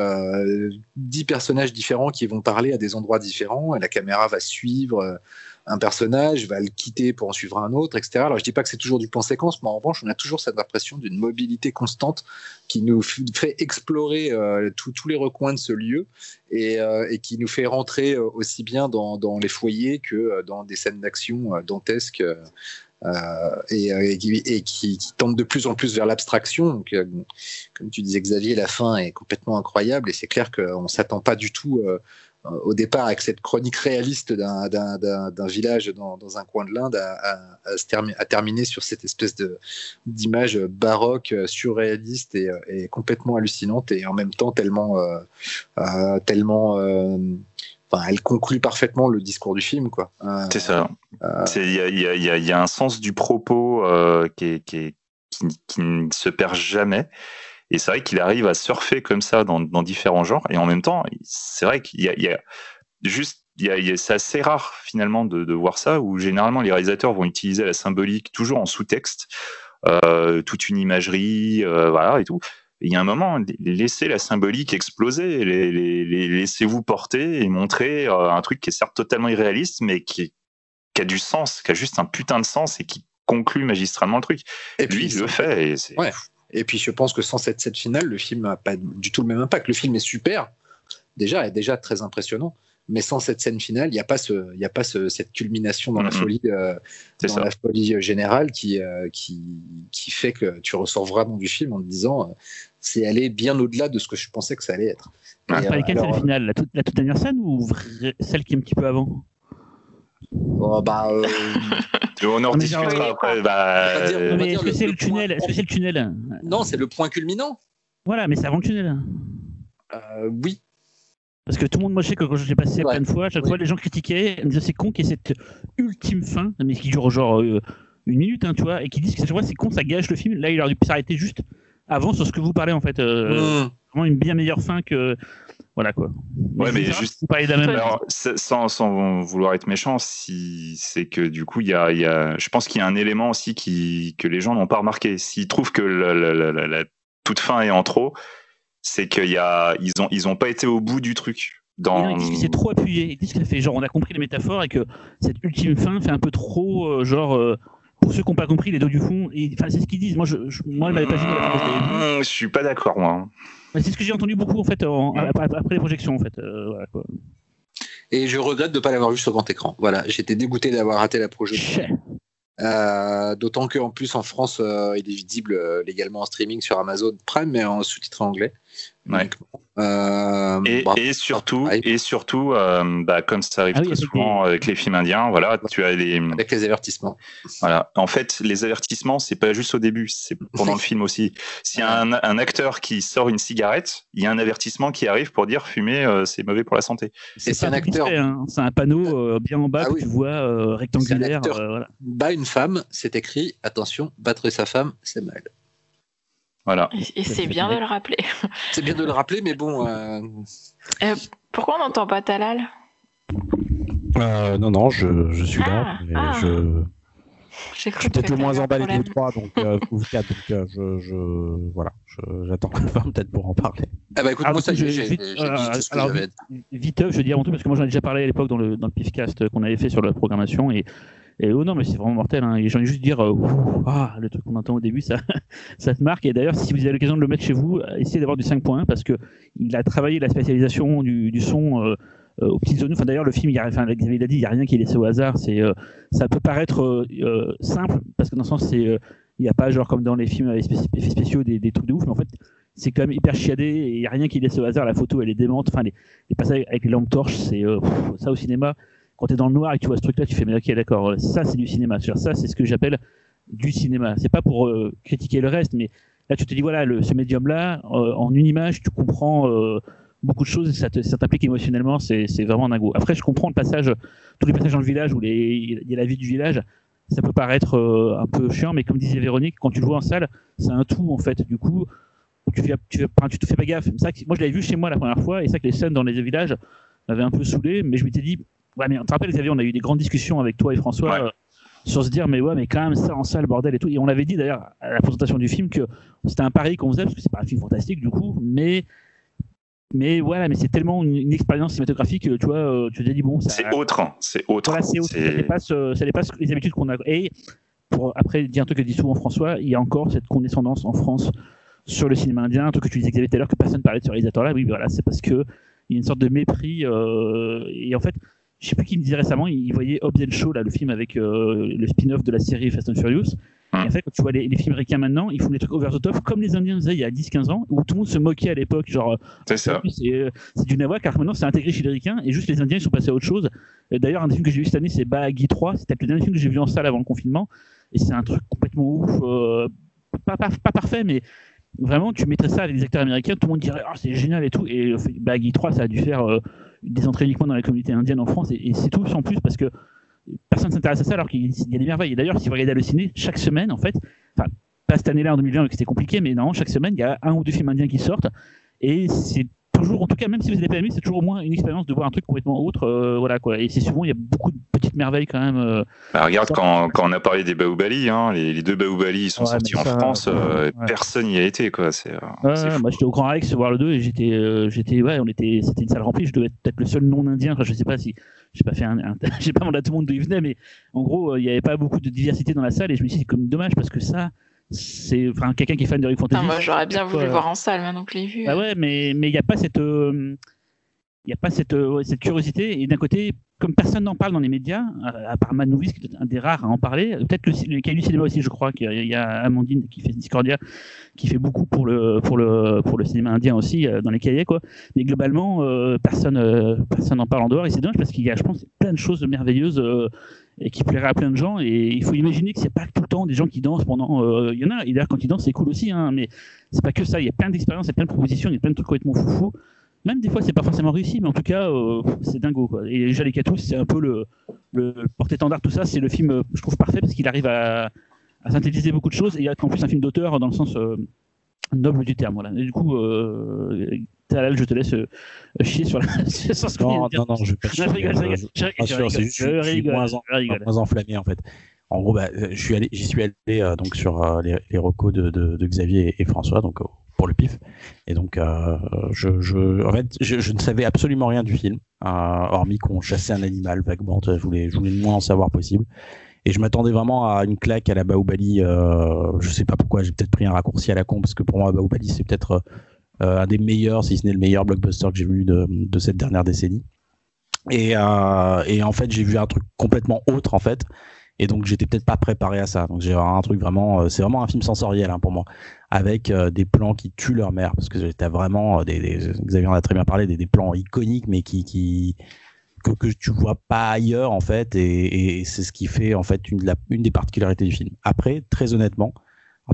dix personnages différents qui vont parler à des endroits différents et la caméra va suivre un personnage, va le quitter pour en suivre un autre, etc. Alors je dis pas que c'est toujours du plan séquence, mais en revanche on a toujours cette impression d'une mobilité constante qui nous fait explorer euh, tous les recoins de ce lieu et, et, qui nous fait rentrer aussi bien dans, les foyers que dans des scènes d'action dantesques. Euh, et, euh, qui, qui, tente de plus en plus vers l'abstraction. Euh, comme tu disais, Xavier, la fin est complètement incroyable et c'est clair qu'on ne s'attend pas du tout au départ avec cette chronique réaliste d'un village dans, dans, un coin de l'Inde à, à, à, terminer sur cette espèce d'image baroque, surréaliste et, et, complètement hallucinante et en même temps tellement, euh, tellement elle conclut parfaitement le discours du film, quoi. Euh, c'est ça. Euh, il y, a, un sens du propos euh, qui, qui, ne se perd jamais. Et c'est vrai qu'il arrive à surfer comme ça dans, différents genres. Et en même temps, c'est vrai qu'il y, a juste, c'est assez rare finalement de, voir ça, où généralement les réalisateurs vont utiliser la symbolique toujours en sous-texte, toute une imagerie, voilà et tout il y a un moment, laissez la symbolique exploser, laissez-vous porter et montrer euh, un truc qui est certes totalement irréaliste, mais qui, a du sens, qui a juste un putain de sens et qui conclut magistralement le truc. Et Lui, il le fait. Et, ouais. Et puis je pense que sans cette scène finale, le film n'a pas du tout le même impact. Le film est super, déjà, est déjà très impressionnant. Mais sans cette scène finale, il n'y a pas, ce, y a pas ce, cette culmination dans, la, folie, euh, dans la folie générale qui, euh, qui, qui, fait que tu ressors vraiment du film en te disant euh, c'est aller bien au-delà de ce que je pensais que ça allait être. Ah, pas laquelle scène finale la toute, la toute, dernière scène ou celle qui est un petit peu avant? Oh, bah, On en discutera après. Bah, est-ce que c'est le, tunnel Est-ce que c'est le tunnel Non, c'est le point culminant. Voilà, mais c'est avant le tunnel. oui, parce que tout le monde, moi je sais que quand j'ai passé plein de fois, à chaque fois les gens critiquaient, me disaient c'est con qu'il y ait cette ultime fin, mais qui dure genre euh, une minute, hein, tu vois, et qui disent que chaque fois c'est con, ça gâche le film. Là, il aurait dû s'arrêter juste avant sur ce que vous parlez en fait. Euh, mmh. Vraiment une bien meilleure fin que. Voilà quoi. Ouais, mais, juste. Parlez même... Alors, sans, sans, vouloir être méchant, si c'est que du coup, il y a, y a, je pense qu'il y a un élément aussi qui, que les gens n'ont pas remarqué. S'ils trouvent que la, la, la, toute fin est en trop, c'est qu'ils y ils ont pas été au bout du truc. Dans... Ils disent que c'est trop appuyé. Ils disent ça fait genre on a compris les métaphores et que cette ultime fin fait un peu trop euh, genre euh, pour ceux qui n'ont pas compris les dos du fond. Enfin c'est ce qu'ils disent. Moi je, je moi pas je, je suis pas d'accord moi. C'est ce que j'ai entendu beaucoup en fait après, les projections en fait. Euh, voilà, quoi. Et je regrette de ne pas l'avoir vu sur grand écran. Voilà, j'étais dégoûté d'avoir raté la projection. Euh, d'autant qu'en plus en France, euh, il est visible légalement en streaming sur Amazon Prime, mais en sous-titré anglais. Ouais. Euh, et, surtout, et surtout euh, bah, comme ça arrive ah très souvent avec les films indiens, voilà, tu as les avec les avertissements. Voilà, en fait, les avertissements, c'est pas juste au début, c'est pendant le film aussi. S'il y a un, un, acteur qui sort une cigarette, il y a un avertissement qui arrive pour dire fumer, euh, c'est mauvais pour la santé. C'est un acteur. Hein. C'est un panneau bien en bas ah que tu vois rectangulaire. Voilà. Bat une femme, c'est écrit attention, battre sa femme, c'est mal. Voilà. Et, c'est bien de le rappeler. C'est bien de le rappeler, mais bon. Euh, euh, pourquoi on n'entend pas Talal? Euh, Non, non, je, je suis là. Ah, ah. Je... suis peut-être le moins emballé des trois, donc vous quatre, donc je, je, voilà, j'attends peut-être pour en parler. Ah bah écoute, moi ça, j'ai vite, alors, vite, je veux dire avant tout parce que moi j'en ai déjà parlé à l'époque dans le dans le pifcast qu'on avait fait sur la programmation et et oh non, mais c'est vraiment mortel. Hein. J'ai envie juste dire, euh, ah, le truc qu'on entend au début, ça, ça te marque. Et d'ailleurs, si vous avez l'occasion de le mettre chez vous, essayez d'avoir du 5.1 parce que il a travaillé la spécialisation du, son euh, euh, aux petites zones. Enfin, d'ailleurs, le film, il, a, enfin, il dit, il n'y a rien qui est laissé au hasard. Ça peut paraître simple parce que dans le sens, il n'y a pas genre comme dans les films spéciaux des, des, trucs de ouf, mais en fait, c'est quand même hyper chiadé et il n'y a rien qui est laissé au hasard. La photo, elle est démente. Enfin, les, les passages avec les lampes torches, c'est ça au cinéma quand tu es dans le noir et que tu vois ce truc-là, tu fais, mais ok, d'accord, ça c'est du cinéma. Ça, c'est ce que j'appelle du cinéma. C'est pas pour euh, critiquer le reste, mais là, tu te dis, voilà, le, ce médium-là, euh, en une image, tu comprends euh, beaucoup de choses et ça t'implique émotionnellement, c'est vraiment dingo. Après, je comprends le passage, tous les passages dans le village où il y a la vie du village, ça peut paraître un peu chiant, mais comme disait Véronique, quand tu le vois en salle, c'est un tout en fait. Du coup, tu, tu, tu te fais pas gaffe. Ça, moi, je l'avais vu chez moi la première fois et ça que les scènes dans les villages m'avaient un peu saoulé, mais je m'étais dit, Ouais, mais tu te rappelles, Xavier, on a eu des grandes discussions avec toi et François euh, sur se dire, mais ouais, mais quand même, ça en salle, bordel et tout. Et on avait dit d'ailleurs à la présentation du film que c'était un pari qu'on faisait, parce que c'est pas un film fantastique du coup, mais Mais voilà, mais c'est tellement une, une expérience cinématographique, tu vois, euh, tu te dis bon, ça, C'est autre, hein, c'est autre. voilà, c'est autre, ça dépasse, euh, ça dépasse les habitudes qu'on a. Et pour après dire un truc que dit souvent François, il y a encore cette condescendance en France sur le cinéma indien, un truc que tu disais Xavier tout à l'heure que personne parlait de ce réalisateur-là. Oui, voilà, c'est parce que il y a une sorte de mépris. euh, et en fait, je sais plus qui me disait récemment, il voyait Hobbs and Shaw, là, le film avec euh, le spin-off de la série Fast and Furious. Hum. Et en fait, quand tu vois les, les films américains maintenant, ils font des trucs over the top comme les Indiens faisaient il y a 10-15 ans, où tout le monde se moquait à l'époque, genre C'est ça. c'est euh, du Nawa car maintenant c'est intégré chez les Ricains et juste les Indiens ils sont passés à autre chose. D'ailleurs, un des films que j'ai vu cette année, c'est Bahagi 3. C'était le dernier film que j'ai vu en salle avant le confinement. Et c'est un truc complètement ouf. euh, pas, pas, pas parfait, mais vraiment, tu mettrais ça avec des acteurs américains, tout le monde dirait Ah, c'est génial et tout. Et euh, Bahagi 3, ça a dû faire euh, des entrées uniquement dans la communauté indienne en France. Et, c'est tout sans plus parce que personne ne s'intéresse à ça alors qu'il y a des merveilles. Et d'ailleurs, si vous regardez le ciné, chaque semaine, en fait, enfin, pas cette année-là en 2020 parce que c'était compliqué, mais non, chaque semaine, il y a un ou deux films indiens qui sortent. Et c'est toujours, en tout cas, même si vous n'avez pas aimé, c'est toujours au moins une expérience de voir un truc complètement autre. euh, voilà quoi. Et c'est souvent, il y a beaucoup de petites merveilles quand même. euh, Bah, regarde, quand, quand on a parlé des Baoubali, hein, les, les deux Baoubali ils sont Ouais, sortis en ça, France, euh, ouais. personne n'y a été. quoi. C'est moi j'étais au Grand Rex voir le 2 et j'étais, j'étais, ouais, on était, c'était une salle remplie. Je devais être peut-être le seul non indien. Enfin, je sais pas si, j'ai pas fait un, un- j'ai pas demandé à tout le monde d'où il venait, mais en gros, il y avait pas beaucoup de diversité dans la salle et je me suis dit c'est comme dommage parce que ça, c'est, enfin, quelqu'un qui est fan de Rick Fantasy. Moi, j'aurais bien voulu le voir en salle maintenant que je l'ai vu. Ah ouais, mais mais il n'y a pas cette euh, il y a pas cette euh, cette curiosité et d'un côté comme personne n'en parle dans les médias euh, à part Mad Movies qui est un des rares à en parler peut-être le, le du cinéma aussi je crois qu'il y a- Amandine qui fait Discordia qui fait beaucoup pour le pour le pour le cinéma indien aussi euh, dans les cahiers quoi mais globalement euh, personne euh, personne n'en parle en dehors et c'est dommage parce qu'il y a je pense plein de choses merveilleuses euh, et qui plairaient à plein de gens et il faut imaginer que c'est pas tout le temps des gens qui dansent pendant euh, il y en a et d'ailleurs quand ils dansent c'est cool aussi hein, mais c'est pas que ça, il y a plein d'expériences, il y a plein de propositions, il y a plein de trucs complètement foufou. Même des fois, c'est pas forcément réussi, mais en tout cas, euh, c'est dingo. Quoi. Et déjà, les Catous, c'est un peu le, le porte-étendard, tout ça. C'est le film, euh, je trouve, parfait parce qu'il arrive à, à synthétiser beaucoup de choses et y a en plus un film d'auteur dans le sens noble du terme. Voilà. Du coup, Talal, je te laisse euh, chier sur, la, sur ce Non, non, non, je vais pas Non, je rigole, je rigole, je suis- je suis rigole, moins en- moins enflammé en fait. En gros, bah, euh, je suis allé, j'y suis allé euh, donc sur euh, les, les recos de, de, de Xavier et, et François, donc pour le pif. Et donc, euh, je, je, en fait, je, je ne savais absolument rien du film, hormis qu'on chassait un animal vaguement. Je voulais, je voulais le moins en savoir possible. Et je m'attendais vraiment à une claque à la Baobali. Je sais pas pourquoi, j'ai peut-être pris un raccourci à la con parce que pour moi, Baobali c'est peut-être un des meilleurs, si ce n'est le meilleur blockbuster que j'ai vu de, de cette dernière décennie. Et, euh, et en fait, j'ai vu un truc complètement autre en fait. Et donc, j'étais peut-être pas préparé à ça. Donc, j'ai un truc vraiment, euh, c'est vraiment un film sensoriel hein, pour moi, avec euh, des plans qui tuent leur mère, parce que t'as vraiment euh, des, Xavier en a très bien parlé, des, plans iconiques, mais qui, qui que, tu vois pas ailleurs en fait, et, c'est ce qui fait en fait une, la, une des particularités du film. Après, très honnêtement,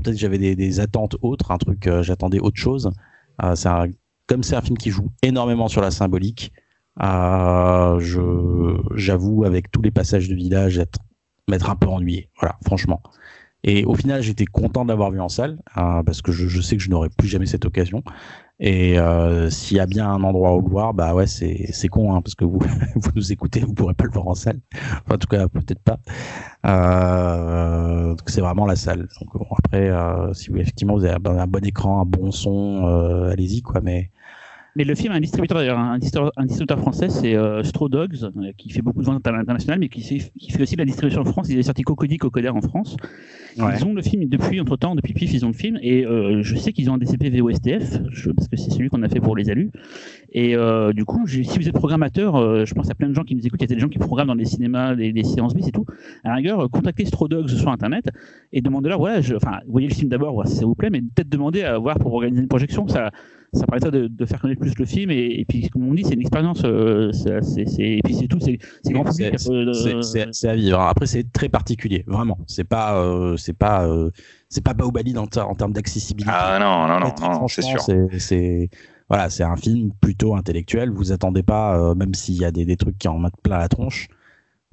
peut-être j'avais des, attentes autres, un truc, euh, j'attendais autre chose. Euh, un, comme c'est un film qui joue énormément sur la symbolique, euh, je, j'avoue avec tous les passages de village être m'être un peu ennuyé. Voilà, franchement. Et au final, j'étais content de l'avoir vu en salle euh, parce que je, sais que je n'aurai plus jamais cette occasion. Et euh, s'il y a bien un endroit où le voir, bah ouais, c'est c'est con hein, parce que vous vous nous écoutez, vous pourrez pas le voir en salle. Enfin, en tout cas, peut-être pas. Euh, c'est vraiment la salle. Donc bon, après, euh, si vous effectivement vous avez un bon écran, un bon son, euh, allez-y quoi. Mais mais le film a un distributeur d'ailleurs, un distributeur, un distributeur français, c'est euh, Straw Dogs, euh, qui fait beaucoup de ventes internationales, mais qui, qui, fait aussi la distribution en France. Il est sorti Cocody, Cocoder en France. Ouais. Ils ont le film depuis, entre temps, depuis PIF, ils ont le film, et euh, je sais qu'ils ont un DCP VOSTF, je, parce que c'est celui qu'on a fait pour les alus. Et euh, du coup, si vous êtes programmateur, euh, je pense à plein de gens qui nous écoutent, il y a des gens qui programment dans les cinémas, les, les séances bis et tout. À la rigueur, contactez Straw Dogs sur Internet et demandez-leur, voilà, je, enfin, voyez le film d'abord, si ça vous plaît, mais peut-être demander à voir pour organiser une projection. Ça, ça permettrait de, de, faire connaître plus le film et, et puis comme on dit c'est une expérience euh, c'est et puis c'est tout c'est grand public c'est à vivre. Après c'est très particulier vraiment. C'est pas euh, c'est pas euh, c'est pas Baobali en, en termes d'accessibilité. Ah non non non, non c'est sûr. c'est voilà c'est un film plutôt intellectuel. Vous attendez pas euh, même s'il y a des, des, trucs qui en mettent plein la tronche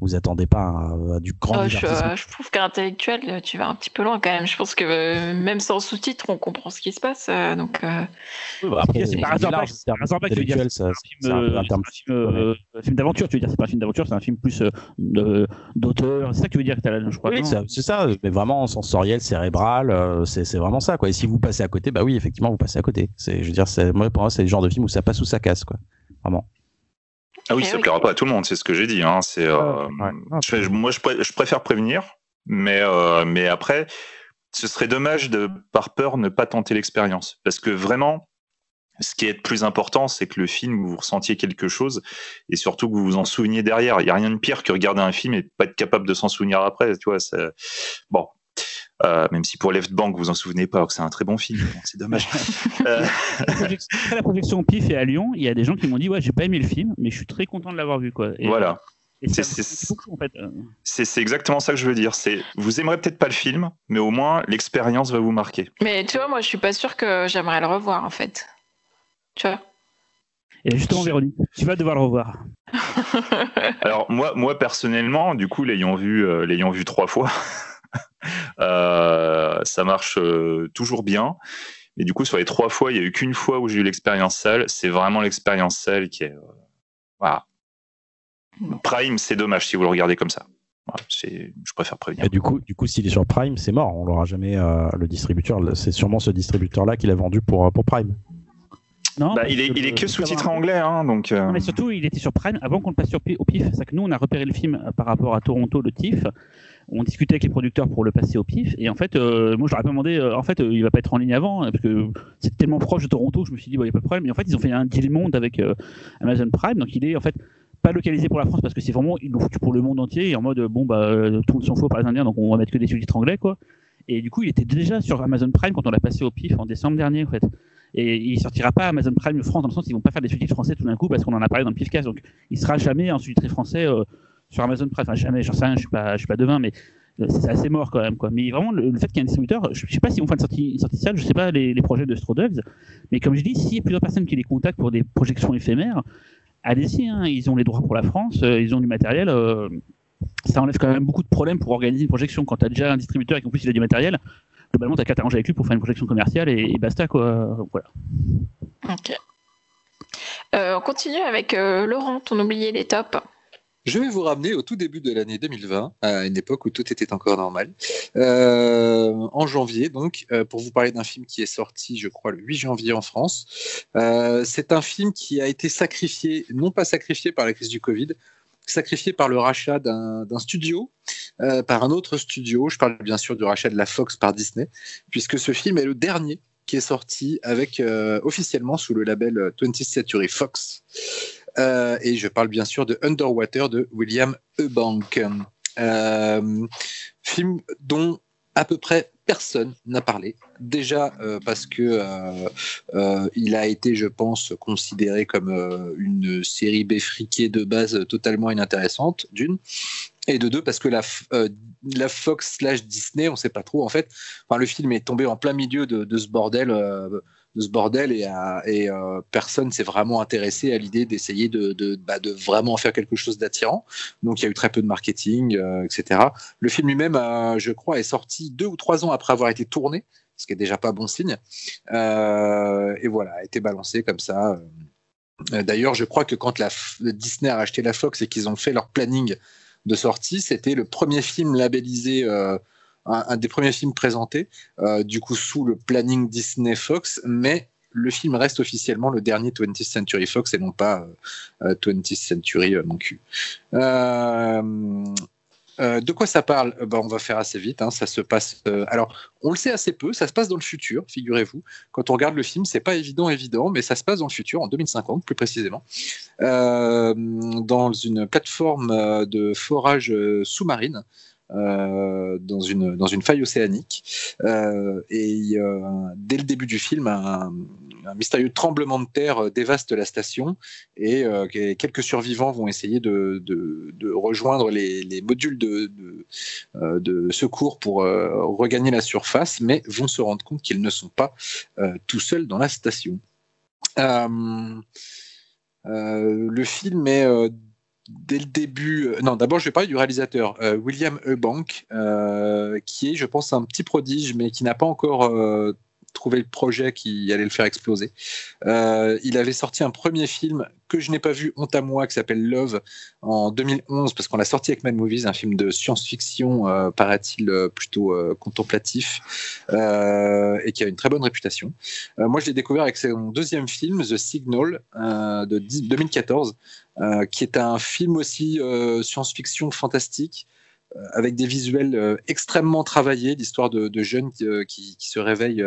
Vous attendez pas à, à du grand Euh, je, je trouve qu'intellectuel, euh, tu vas un petit peu loin quand même. Je pense que euh, même sans sous-titres, on comprend ce qui se passe. euh, donc, euh, bah, après, C'est pas- tu veux dire c'est un film, euh, euh, d'aventure, tu veux dire, c'est pas un film d'aventure, c'est un film plus euh, de- d'auteur. C'est ça que tu veux dire que t'as la- je crois. Oui, c'est ça, mais vraiment sensoriel, cérébral, euh, c'est vraiment ça, quoi. Et si vous passez à côté, bah oui, effectivement, vous passez à côté. C'est, je veux dire, c'est- moi, pour moi, c'est le genre de film où ça passe ou ça casse, quoi. Vraiment. Ah oui, Eh ça oui. plaira pas à tout le monde, c'est ce que j'ai dit. Hein. C'est, euh, Ouais. je- je- moi, je, pré- je préfère prévenir, mais, euh, mais après, ce serait dommage de, par peur, ne pas tenter l'expérience. Parce que vraiment, ce qui est le plus important, c'est que le film, vous ressentiez quelque chose et surtout que vous vous en souveniez derrière. Il n'y a rien de pire que regarder un film et pas être capable de s'en souvenir après. Tu vois, c'est... Bon. Euh, même si pour Left Bank, vous en souvenez pas, que c'est un très bon film, c'est dommage. Euh, la projection- Après la projection au PIF et à Lyon, il y a des gens qui m'ont dit ouais j'ai pas aimé le film, mais je suis très content de l'avoir vu quoi. Et, voilà. C'est- en fait. exactement ça que je veux dire. C'est, vous aimerez peut-être pas le film, mais au moins l'expérience va vous marquer. Mais tu vois, moi, je suis pas sûre que j'aimerais le revoir en fait. Tu vois? Et justement Véronique, tu vas devoir le revoir. Alors moi, moi personnellement, du coup, l'ayant vu, euh, l'ayant vu trois fois, ça marche euh, toujours bien. Et du coup, sur les trois fois, il y a eu qu'une fois où j'ai eu l'expérience salle. C'est vraiment l'expérience salle qui est, euh, voilà. Prime, c'est dommage si vous le regardez comme ça. Voilà, je préfère prévenir. Et du coup, du coup, s'il est sur Prime, c'est mort. On l'aura jamais, euh, le distributeur. C'est sûrement ce distributeur-là qui l'a vendu pour, euh, pour Prime. Non, Bah, il est, il est que sous-titré anglais, hein, donc. euh, Non, mais surtout, il était sur Prime avant qu'on le passe sur, au PIF. C'est que nous, on a repéré le film euh, par rapport à Toronto, le TIFF. On discutait avec les producteurs pour le passer au PIF. Et en fait, euh, moi, je leur ai pas demandé, euh, en fait, euh, il va pas être en ligne avant, euh, parce que c'est tellement proche de Toronto, je me suis dit, il n'y a pas de problème. Et en fait, ils ont fait un deal monde avec euh, Amazon Prime. Donc, il est en fait pas localisé pour la France, parce que c'est vraiment, ils l'ont foutu pour le monde entier. Et en mode, bon, bah, tout le monde s'en fout par les Indiens, donc on va mettre que des sous-titres anglais, quoi. Et du coup, il était déjà sur Amazon Prime quand on l'a passé au PIF en décembre dernier, en fait. Et il sortira pas Amazon Prime France dans le sens ils vont pas faire des sous-titres français tout d'un coup parce qu'on en a parlé dans le Pifcast. Donc il sera jamais un sous-titré français sur Amazon Prime. Jamais, j'en sais rien, je suis pas, je suis pas devin, mais euh, c'est assez mort quand même quoi. Mais vraiment le, fait qu'il y ait un distributeur, je, je sais pas si on fait une sortie, une sortie salle, je sais pas les, projets de Strodogs, mais comme je dis, s'il y a plusieurs personnes qui les contactent pour des projections éphémères, allez-y, hein, ils ont les droits pour la France, euh, ils ont du matériel. euh, ça enlève quand même beaucoup de problèmes pour organiser une projection quand tu as déjà un distributeur et qu'en plus il a du matériel. Globalement, t'as qu'à t'arranger avec lui pour faire une projection commerciale et, basta quoi. Voilà. Ok. On continue avec Laurent, ton oublié les tops. Je vais vous ramener au tout début de l'année 2020, à une époque où tout était encore normal. Euh, en janvier, donc, euh, pour vous parler d'un film qui est sorti, je crois, le 8 janvier en France. Euh, c'est un film qui a été sacrifié, non pas sacrifié par la crise du Covid, sacrifié par le rachat d'un studio, par un autre studio. Je parle bien sûr du rachat de la Fox par Disney, puisque ce film est le dernier qui est sorti avec officiellement sous le label euh, 20th Century Fox. Euh, et je parle bien sûr de Underwater de William Eubank. Euh, film dont à peu près personne n'a parlé. Déjà euh, parce que il a été, je pense, considéré comme une série béfriquée de base totalement inintéressante, d'une. Et de deux, parce que la, Fox slash Disney, on sait pas trop en fait. Enfin, le film est tombé en plein milieu de, ce bordel, de ce bordel, et, et euh, personne s'est vraiment intéressé à l'idée d'essayer de, de, bah, vraiment en faire quelque chose d'attirant. Donc, il y a eu très peu de marketing, euh, etc. Le film lui-même, euh, je crois, est sorti deux ou trois ans après avoir été tourné, ce qui est déjà pas bon signe. Euh, et voilà, a été balancé comme ça. Euh, D'ailleurs, je crois que quand Disney a acheté la Fox et qu'ils ont fait leur planning de sortie, c'était le premier film labellisé, euh, un, des premiers films présentés, euh, du coup sous le planning Disney Fox, mais le film reste officiellement le dernier 20th Century Fox et non pas euh, euh, 20th Century euh, mon cul. Euh, euh, de quoi ça parle? Euh, ben, On va faire assez vite. hein, ça se passe. euh, alors, on le sait assez peu. Ça se passe dans le futur, figurez-vous. Quand on regarde le film, c'est pas évident, évident, mais ça se passe dans le futur, en 2050 plus précisément, euh, dans une plateforme euh, de forage euh, sous-marine. Euh, dans une dans une faille océanique Euh, et euh, dès le début du film un, mystérieux tremblement de terre dévaste la station et que- quelques survivants vont essayer de, de, rejoindre les, les modules de, de, secours pour regagner la surface, mais vont se rendre compte qu'ils ne sont pas tout seuls dans la station. Le film est dès le début. non, d'abord, je vais parler du réalisateur, William Eubank, qui est, je pense, un petit prodige, mais qui n'a pas encore trouver le projet qui allait le faire exploser. Euh, il avait sorti un premier film que je n'ai pas vu, honte à moi, qui s'appelle Love en 2011, parce qu'on l'a sorti avec Mad Movies, un film de science-fiction, euh, paraît-il, euh, plutôt contemplatif, et qui a une très bonne réputation. moi, je l'ai découvert avec son deuxième film, The Signal, de 2014, qui est un film aussi science-fiction fantastique, euh, avec des visuels euh, extrêmement travaillés, l'histoire de, jeunes qui, euh, se réveillent,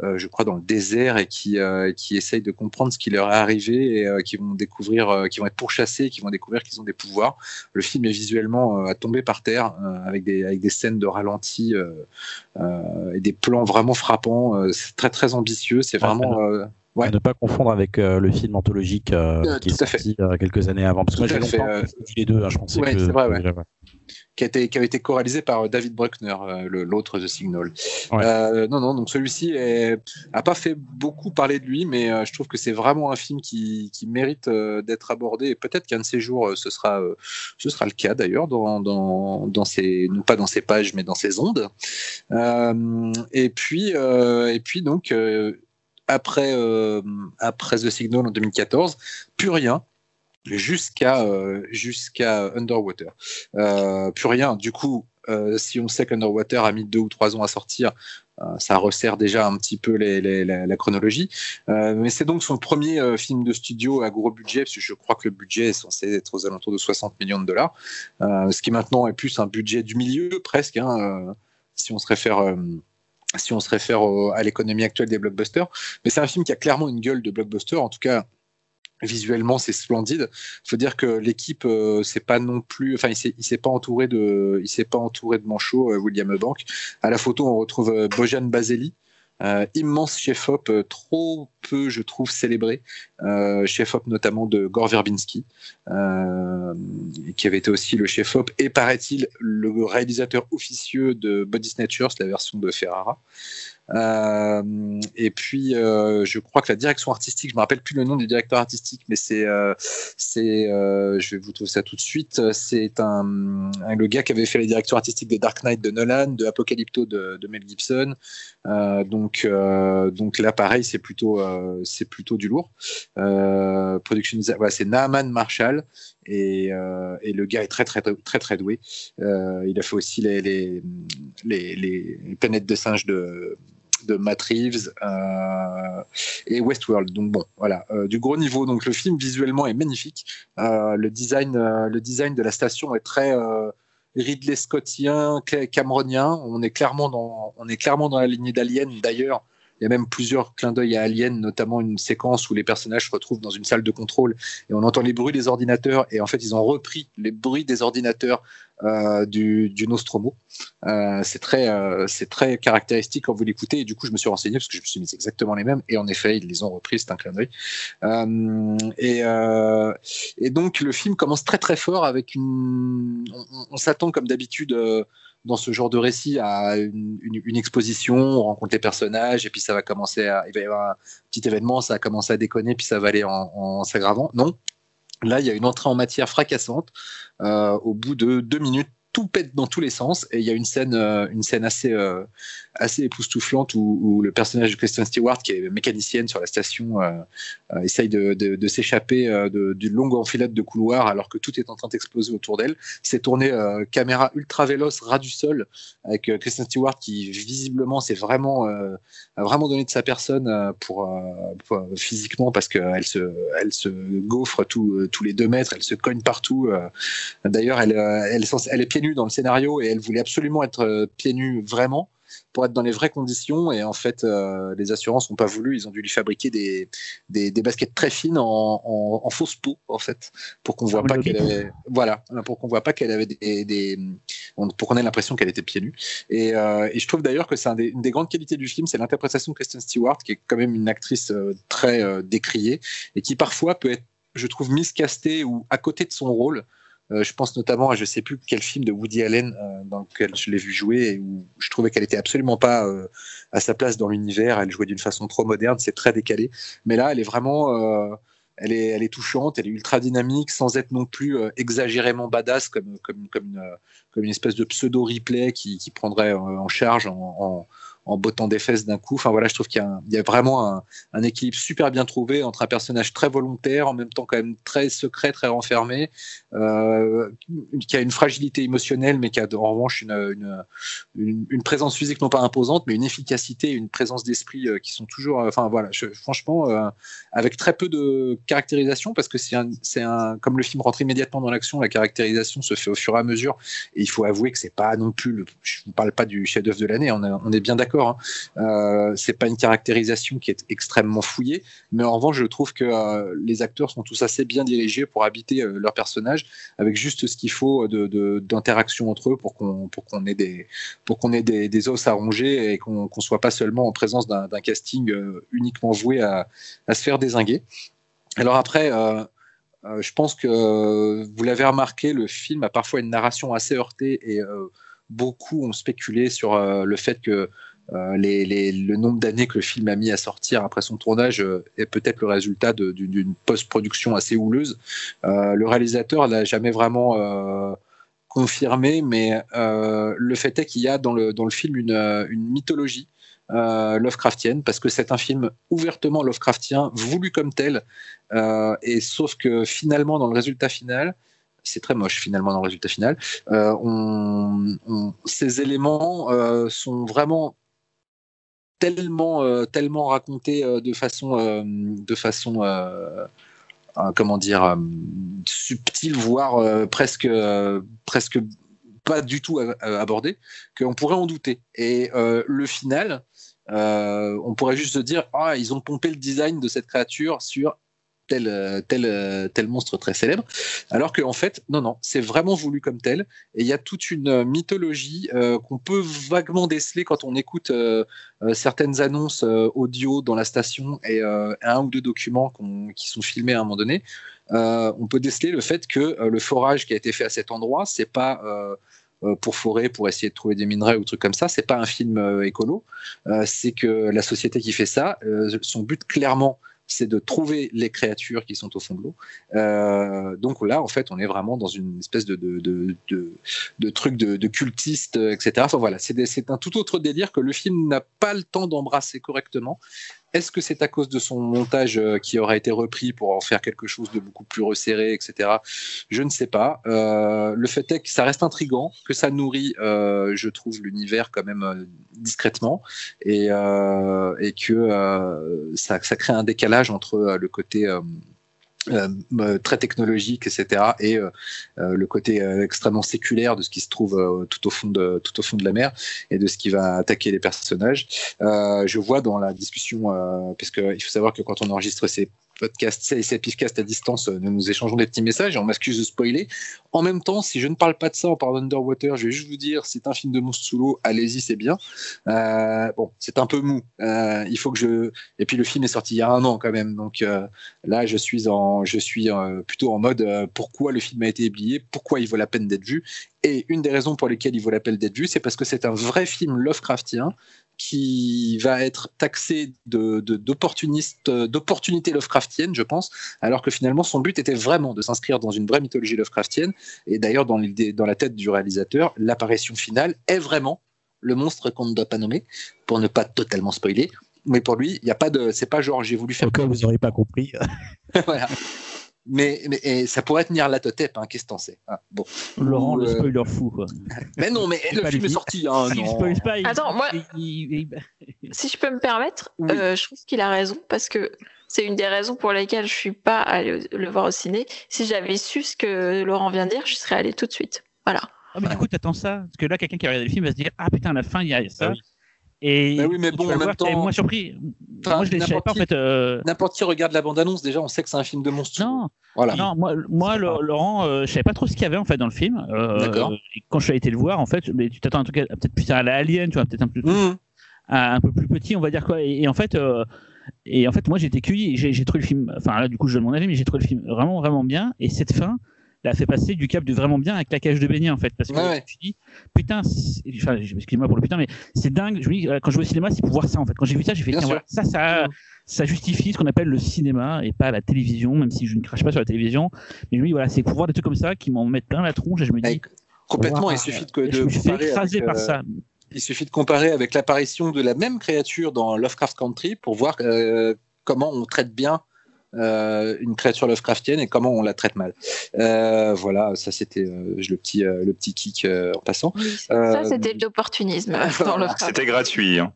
je crois, dans le désert et qui, qui essayent de comprendre ce qui leur est arrivé et qui vont découvrir, qui vont être pourchassés, qui vont découvrir qu'ils ont des pouvoirs. Le film est visuellement à tomber par terre avec, des, avec des scènes de ralenti et des plans vraiment frappants. c'est très très ambitieux. C'est vraiment. Ouais. ne pas confondre avec le film anthologique qui est sorti quelques années avant. Parce que moi j'ai longtemps les deux, hein, je pensais que. Vrai, qui, a été, qui avait été co-réalisé par David Bruckner, euh, l'autre The Signal. Euh, non, non, donc celui-ci n'a pas fait beaucoup parler de lui, mais euh, je trouve que c'est vraiment un film qui, qui mérite d'être abordé. Et peut-être qu'un de ces jours, ce sera, ce sera le cas d'ailleurs, dans, dans, dans ces, non pas dans ces pages, mais dans ces ondes. et puis, et puis donc après, après The Signal en 2014, plus rien jusqu'à euh, jusqu'à Underwater. Euh, plus rien. Du coup, euh, si on sait qu'Underwater a mis deux ou trois ans à sortir, ça resserre déjà un petit peu la, chronologie. mais c'est donc son premier film de studio à gros budget, parce que je crois que le budget est censé être aux alentours de 60 millions de dollars, ce qui maintenant est plus un budget du milieu presque, hein, si on se réfère si on se réfère à l'économie actuelle des blockbusters. Mais c'est un film qui a clairement une gueule de blockbuster, en tout cas Visuellement, c'est splendide. Faut dire que l'équipe, euh, c'est pas non plus, enfin, il s'est pas entouré de, il s'est pas entouré de manchots, euh, William Bank. À la photo, on retrouve euh, Bojan Baseli, immense chef-op, trop peu, je trouve, célébré, chef-op notamment de Gore Verbinski, qui avait été aussi le chef-op et paraît-il le réalisateur officieux de Body Snatchers, la version de Ferrara. Euh, et puis, euh, je crois que la direction artistique, je me rappelle plus le nom du directeur artistique, mais c'est, euh, je vais vous trouver ça tout de suite. C'est un, le gars qui avait fait les directions artistiques des Dark Knight de Nolan, de Apocalypto de, Mel Gibson. donc, donc là, pareil, c'est plutôt, c'est plutôt du lourd. production, voilà, c'est Naaman Marshall. Et, le gars est très très très très, doué. il a fait aussi les, les, les planètes de singes de, de Matt Reeves euh, et Westworld. Donc bon, voilà, euh, du gros niveau. Donc le film visuellement est magnifique. Euh, le design, le design de la station est très Ridley Scottien, Cameronien. On est clairement dans, on est clairement dans la lignée d'Alien. D'ailleurs, il y a même plusieurs clins d'œil à Alien, notamment une séquence où les personnages se retrouvent dans une salle de contrôle et on entend les bruits des ordinateurs. Et en fait, ils ont repris les bruits des ordinateurs euh, du, du, Nostromo. Euh, c'est très, euh, très caractéristique quand vous l'écoutez. Et du coup, je me suis renseigné parce que je me suis mis exactement les mêmes. Et en effet, ils les ont repris. C'est un clin d'œil. et, donc, le film commence très très fort avec une. On s'attend comme d'habitude dans ce genre de récit à une, exposition, on rencontre les personnages et puis ça va commencer à, il va y avoir un petit événement, ça va commencer à déconner puis ça va aller en, s'aggravant. Non, là il y a une entrée en matière fracassante. Euh, au bout de deux minutes, tout pète dans tous les sens et il y a une scène, euh, une scène assez, euh, assez époustouflante où, le personnage de Kristen Stewart, qui est mécanicienne sur la station, euh, euh essaye de, de, s'échapper d'une longue enfilade de couloirs alors que tout est en train d'exploser autour d'elle. C'est tourné caméra ultra véloce, ras du sol, avec Kristen Stewart qui visiblement s'est vraiment, vraiment donné de sa personne pour, physiquement parce qu'elle se, elle se gaufre tous les deux mètres, elle se cogne partout. D'ailleurs, elle, elle, elle est pieds nus dans le scénario et elle voulait absolument être pieds nus vraiment pour être dans les vraies conditions. Et en fait, euh, les assurances n'ont pas voulu. Ils ont dû lui fabriquer des, des, baskets très fines en, en, fausse peau, en fait, pour qu'on voit pas qu'elle avait, voilà, pour qu'on voit pas qu'elle avait des, des pour qu'on ait l'impression qu'elle était pieds nus. Et, euh, et je trouve d'ailleurs que c'est une des grandes qualités du film, c'est l'interprétation de Kristen Stewart, qui est quand même une actrice euh, très décriée et qui parfois peut être, je trouve, miscastée ou à côté de son rôle. Euh, je pense notamment à je sais plus quel film de Woody Allen euh, dans lequel je l'ai vu jouer et où je trouvais qu'elle était absolument pas euh, à sa place dans l'univers. Elle jouait d'une façon trop moderne, c'est très décalé. Mais là, elle est vraiment elle est, elle est touchante, elle est ultra dynamique, sans être non plus exagérément badass comme, comme, comme, une, comme une espèce de pseudo replay qui, qui prendrait en charge en, en bottant des fesses d'un coup. Enfin voilà, je trouve qu'il y, a, vraiment un, équilibre super bien trouvé entre un personnage très volontaire, en même temps quand même très secret, très renfermé, euh, qui a une fragilité émotionnelle, mais qui a en revanche une, présence physique non pas imposante, mais une efficacité, une présence d'esprit euh, qui sont toujours. Euh, enfin voilà, franchement, avec très peu de caractérisation, parce que c'est un, un, comme le film rentre immédiatement dans l'action, la caractérisation se fait au fur et à mesure, et il faut avouer que c'est pas non plus. Je ne parle pas du chef-d'œuvre de l'année, on est bien d'accord Hein. Euh, c'est pas une caractérisation qui est extrêmement fouillée, mais en revanche, je trouve que euh, les acteurs sont tous assez bien dirigés pour habiter euh, leur personnage avec juste ce qu'il faut d'interaction entre eux pour qu'on ait des os à ronger et qu'on qu soit pas seulement en présence d'un casting uniquement voué à, se faire désinguer. Alors après. Je pense que vous l'avez remarqué, le film a parfois une narration assez heurtée et beaucoup ont spéculé sur le fait que les, le nombre d'années que le film a mis à sortir après son tournage euh, est peut-être le résultat d'une post-production assez houleuse. Euh, le réalisateur l'a jamais vraiment euh, confirmé, mais euh, le fait est qu'il y a dans le, dans le film une, mythologie euh, Lovecraftienne, parce que c'est un film ouvertement Lovecraftien, voulu comme tel, euh, et sauf que finalement, dans le résultat final, c'est très moche finalement dans le résultat final, euh, ces éléments euh, sont vraiment tellement, euh, tellement raconté euh, de façon, euh, de façon comment dire, subtile, voire presque, presque pas du tout abordé, qu'on pourrait en douter. Et le final, on pourrait juste se dire, ah, ils ont pompé le design de cette créature sur tel, tel, tel monstre très célèbre, alors qu'en en fait, non, non, c'est vraiment voulu comme tel, et il y a toute une mythologie euh, qu'on peut vaguement déceler quand on écoute euh, euh certaines annonces euh, audio dans la station et euh, un ou deux documents qui sont filmés à un moment donné. on peut déceler le fait que le forage qui a été fait à cet endroit, c'est pas pour forer, pour essayer de trouver des minerais ou trucs comme ça. C'est pas un film euh, écolo. Euh, c'est que la société qui fait ça, euh, son but clairement, c'est de trouver les créatures qui sont au fond de l'eau. Euh, donc là, en fait, on est vraiment dans une espèce de, truc de, cultiste, etc. Voilà, c'est un tout autre délire que le film n'a pas le temps d'embrasser correctement. Est-ce que c'est à cause de son montage euh, qui aura été repris pour en faire quelque chose de beaucoup plus resserré, etc. Je ne sais pas. Euh, le fait est que ça reste intrigant, que ça nourrit, euh, je trouve, l'univers quand même discrètement, et, que ça, crée un décalage entre le côté euh, très technologique, etc. Et euh, euh, le côté extrêmement séculaire de ce qui se trouve tout au fond de tout au fond de la mer et de ce qui va attaquer les personnages. je vois dans la discussion, puisque il faut savoir que quand on enregistre ces podcast, c'est Pifcast à distance, nous nous échangeons des petits messages et on m'excuse de spoiler. En même temps, si je ne parle pas de ça en parlant d'Underwater, je vais juste vous dire, c'est un film de monstre sous l'eau, allez-y, c'est bien. Euh, bon, c'est un peu mou. Euh, il faut que je. Et puis le film est sorti il y a un an quand même, donc euh, là, je suis en, je suis euh, plutôt en mode euh, pourquoi le film a été oublié, pourquoi il vaut la peine d'être vu. Et une des raisons pour lesquelles il vaut la peine d'être vu, c'est parce que c'est un vrai film Lovecraftien qui va être taxé de, de, d'opportuniste, d'opportunité Lovecraftienne, je pense, alors que finalement son but était vraiment de s'inscrire dans une vraie mythologie Lovecraftienne. Et d'ailleurs, dans, dans la tête du réalisateur, l'apparition finale est vraiment le monstre qu'on ne doit pas nommer, pour ne pas totalement spoiler. Mais pour lui, il n'y a pas de, c'est pas genre j'ai voulu faire. Au cas où vous n'aurez pas compris. voilà mais, mais ça pourrait tenir la totep, hein, qu'est-ce que t'en sais ah, bon. Laurent, Ou, le euh, spoiler fou, quoi. mais non, mais le film est sorti. Hein, non. Il pas, il... Attends, moi, il... si je peux me permettre, oui. euh, je trouve qu'il a raison, parce que c'est une des raisons pour lesquelles je suis pas allée le voir au ciné. Si j'avais su ce que Laurent vient de dire, je serais allée tout de suite. Voilà. Ah, mais du coup, t'attends ça? Parce que là, quelqu'un qui a regardé le film va se dire Ah putain, à la fin, il y a ça. Ah, oui. Et bah oui, mais bon, en même temps, moins surpris. Moi, je l'ai pas en fait. Euh... N'importe qui regarde la bande-annonce, déjà, on sait que c'est un film de monstre. Non, voilà. Non, moi, moi Laurent, euh, je savais pas trop ce qu'il y avait en fait dans le film. Euh, D'accord. Quand je suis allé le voir, en fait, mais tu t'attends un truc peut-être plus à la Alien, tu vois, peut-être un peu, mmh. un peu plus petit, on va dire quoi. Et, et en fait, euh, et en fait, moi, j'ai été cueilli. J'ai trouvé le film. Enfin, là, du coup, je donne mon avis, mais j'ai trouvé le film vraiment, vraiment bien. Et cette fin l'a fait passer du cap de vraiment bien à claquage de beignet en fait. Parce que Ouais, ouais. je me dis, putain, enfin, excuse-moi pour le putain, mais c'est dingue. Je me dis, euh, quand je vais au cinéma, c'est pour voir ça en fait. Quand j'ai vu ça, j'ai fait, tiens, voilà, ça, ça, ça justifie ce qu'on appelle le cinéma et pas la télévision, même si je ne crache pas sur la télévision. Mais oui, voilà, c'est pour voir des trucs comme ça qui m'en mettent plein la tronche et je me dis, Complètement, il suffit de, je de me suis fait comparer écraser avec, par euh, ça. Il suffit de comparer avec l'apparition de la même créature dans Lovecraft Country pour voir euh, comment on traite bien une créature Lovecraftienne et comment on la traite mal. Euh, voilà, ça c'était euh, le petit euh, le petit kick euh, en passant. Oui, Euh, ça, c'était de l'opportunisme voilà. dans le C'était gratuit. hein.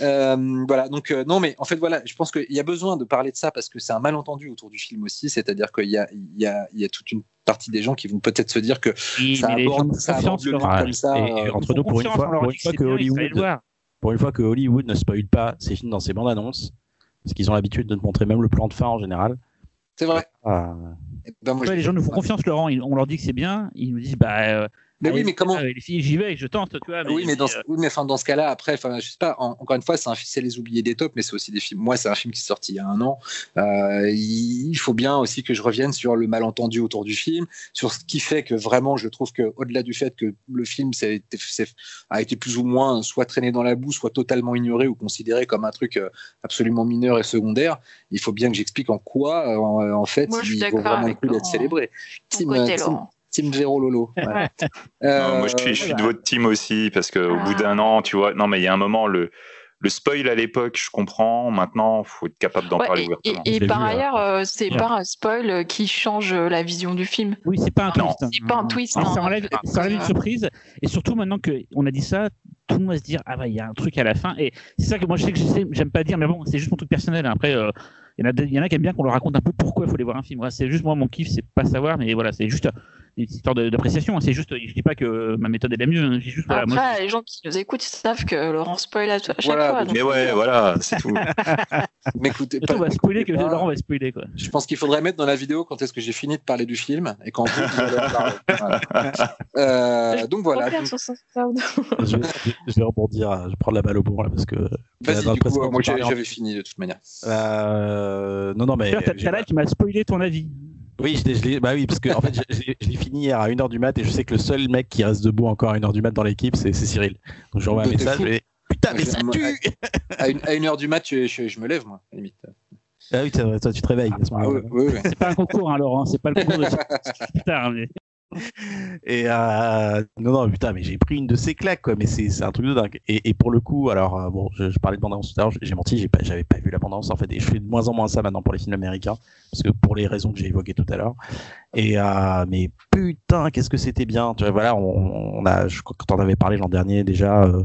Euh, voilà, donc euh, non, mais en fait, voilà, je pense qu'il y a besoin de parler de ça parce que c'est un malentendu autour du film aussi, c'est-à-dire qu'il y a, il y, a, il y a toute une partie des gens qui vont peut-être se dire que Oui, ça mais les gens aborde, ça aborde le Ouais, comme ça. et- et euh, entre nous, pour une fois, pour une que fois Hollywood, pour une fois que Hollywood ne spoil pas ses films dans ses bandes annonces, parce qu'ils ont l'habitude de te montrer même le plan de fin en général. c'est vrai. Ah, Eh ben, moi, Ouais, je- les gens nous font confiance, Laurent. Ils- On leur dit que c'est bien. Ils nous disent, bah. Mais oui, allez, mais comment filles, j'y vais, je tente, tu vois. oui, mais dans, ce- euh, oui, mais enfin, dans ce cas-là, après, enfin, je sais pas, en- encore une fois, c'est un- c'est les oubliés des tops, mais c'est aussi des films. Moi, c'est un film qui est sorti il y a un an. Euh, il faut bien aussi que je revienne sur le malentendu autour du film, sur ce qui fait que vraiment, je trouve que au-delà du fait que le film a été plus ou moins soit traîné dans la boue, soit totalement ignoré ou considéré comme un truc euh, absolument mineur et secondaire, il faut bien que j'explique en quoi, en, en fait, Moi, il vaut vraiment le coup d'être célébré. Ton Team, euh, Véro Lolo. Non, moi, je suis, Euh, je suis de votre team aussi, parce qu'au Ah. bout d'un an, tu vois, non, mais il y a un moment, le, le spoil à l'époque, je comprends. Maintenant, il faut être capable d'en Ouais, parler et- ouvertement. et, par vu, là. ailleurs, euh, c'est pas un spoil qui change euh, la vision du film. Oui, c'est pas un Non. twist. hein. C'est pas un twist, Ah, hein. ça enlève, ça enlève une Euh, surprise. Et surtout, maintenant qu'on a dit ça, tout le monde va se dire Ah, bah, il y a un truc à la fin. Et c'est ça que moi, je sais que j'aime pas dire, mais bon, c'est juste mon truc personnel. hein. Après, euh, il y, en a, il y en a qui aiment bien qu'on leur raconte un peu pourquoi il faut aller voir un film. Voilà, c'est juste moi, mon kiff, c'est pas savoir, mais voilà, c'est juste une histoire de- d'appréciation. hein. C'est juste, je dis pas que ma méthode est la mieux. hein. Je dis juste, voilà, Après, moi, les gens qui nous écoutent ils savent que Laurent spoil à, à chaque Voilà, fois. mais donc- Mais ouais, voilà, c'est tout. Mais écoutez, Surtout, on va spoiler que Laurent va spoiler. Quoi. Je pense qu'il faudrait mettre dans la vidéo quand est-ce que j'ai fini de parler du film et quand. Voilà. Euh, donc voilà. Donc, je, vais, je vais rebondir, je vais prendre la balle au bon là parce que. Vas-y, dans le du coup, euh, moi j'avais fini de toute manière. Euh, non, non, mais. T'as là qui m'a spoilé ton avis. Oui, je l'ai- je bah oui, parce que en fait, je, je l'ai- fini hier à 1h du mat et je sais que le seul mec qui reste debout encore à 1h du mat dans l'équipe, c'est c'est Cyril. Donc je lui envoie un message et putain, mais ça tue À une, à une heure du match, je, je- je me lève, moi, limite. Ah oui, toi, toi, tu te réveilles à ce Ah, moment-là. oui, oui, oui. C'est pas un concours, hein, Laurent. C'est pas le concours de. Putain, mais- Et euh, non, non, putain, mais j'ai pris une de ces claques, quoi. Mais c'est un truc de dingue. Et, et pour le coup, alors euh, bon, je, je parlais de bande-annonce tout à l'heure, j'ai menti, j'ai pas, j'avais pas vu la bande-annonce en fait, et je fais de moins en moins ça maintenant pour les films américains, parce que pour les raisons que j'ai évoquées tout à l'heure. Et euh, mais putain, qu'est-ce que c'était bien. Tu vois, voilà, on, on a, je, quand on avait parlé l'an dernier déjà, euh,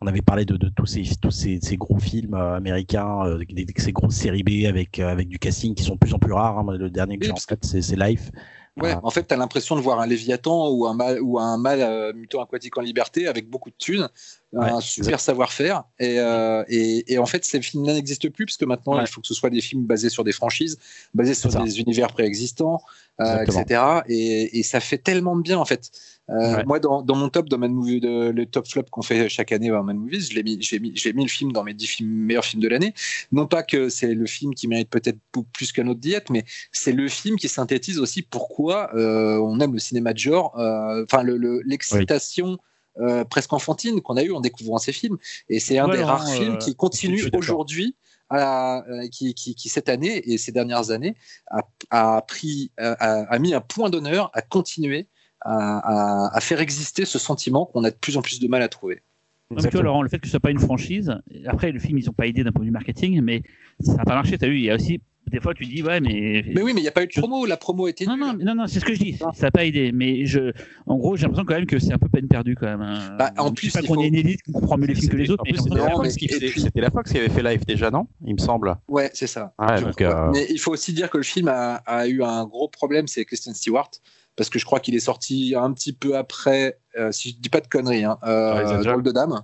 on avait parlé de, de tous ces tous ces, ces gros films euh, américains, des- ces grosses séries B avec avec du casting qui sont de plus en plus rares. hein. Le dernier que j'ai en tête, c'est Life. Ouais, Ah. en fait, tu as l'impression de voir un léviathan ou un mâle, ou un mâle euh, mutant aquatique en liberté avec beaucoup de thunes, Ouais, un super savoir-faire. Et, euh, et, et en fait, ces films n'existent plus parce que maintenant, Ouais. il faut que ce soit des films basés sur des franchises, basés sur des univers préexistants, euh, etc. Et, et ça fait tellement de bien, en fait. Euh, Ouais. Moi, dans, dans mon top, dans Mad Movie, de, le top flop qu'on fait chaque année à Mad Movies, je l'ai mis, j'ai mis, j'ai mis le film dans mes 10 films, meilleurs films de l'année. Non pas que c'est le film qui mérite peut-être plus qu'un autre diète, mais c'est le film qui synthétise aussi pourquoi on aime le cinéma de genre, enfin le- le- l'excitation euh, presque enfantine qu'on a eue en découvrant ces films. Et c'est un Ouais, des rares films euh, qui continue aujourd'hui. à- euh, qui, qui, qui, cette année et ces dernières années a, a pris a, a mis un point d'honneur à continuer à, à- à faire exister ce sentiment qu'on a de plus en plus de mal à trouver. Non, mais tu vois, Exactement. Laurent, le fait que ce soit pas une franchise, après, le film, ils ont pas aidé d'un point de vue marketing, mais ça n'a pas marché. T'as vu, il y a aussi, des fois, tu dis, ouais, mais. Mais oui, mais il n'y a pas eu de promo. La promo était non, nulle. non, non, non, c'est ce que je dis. Ça n'a pas aidé. Mais je, en gros, j'ai l'impression quand même que c'est un peu peine perdue quand même. hein. Bah, en Je plus, pas qu'on faut- est une élite, qu'on comprend mieux les films que les autres, mais c'était la, Fox qui avait fait live déjà, non? Il me semble. Ouais, c'est ça. Ouais, donc, euh, Mais il faut aussi dire que le film a, a eu un gros problème, c'est Kristen Stewart, parce que je crois qu'il est sorti un petit peu après, euh, si je dis pas de conneries, hein, euh, Angels. De Dame,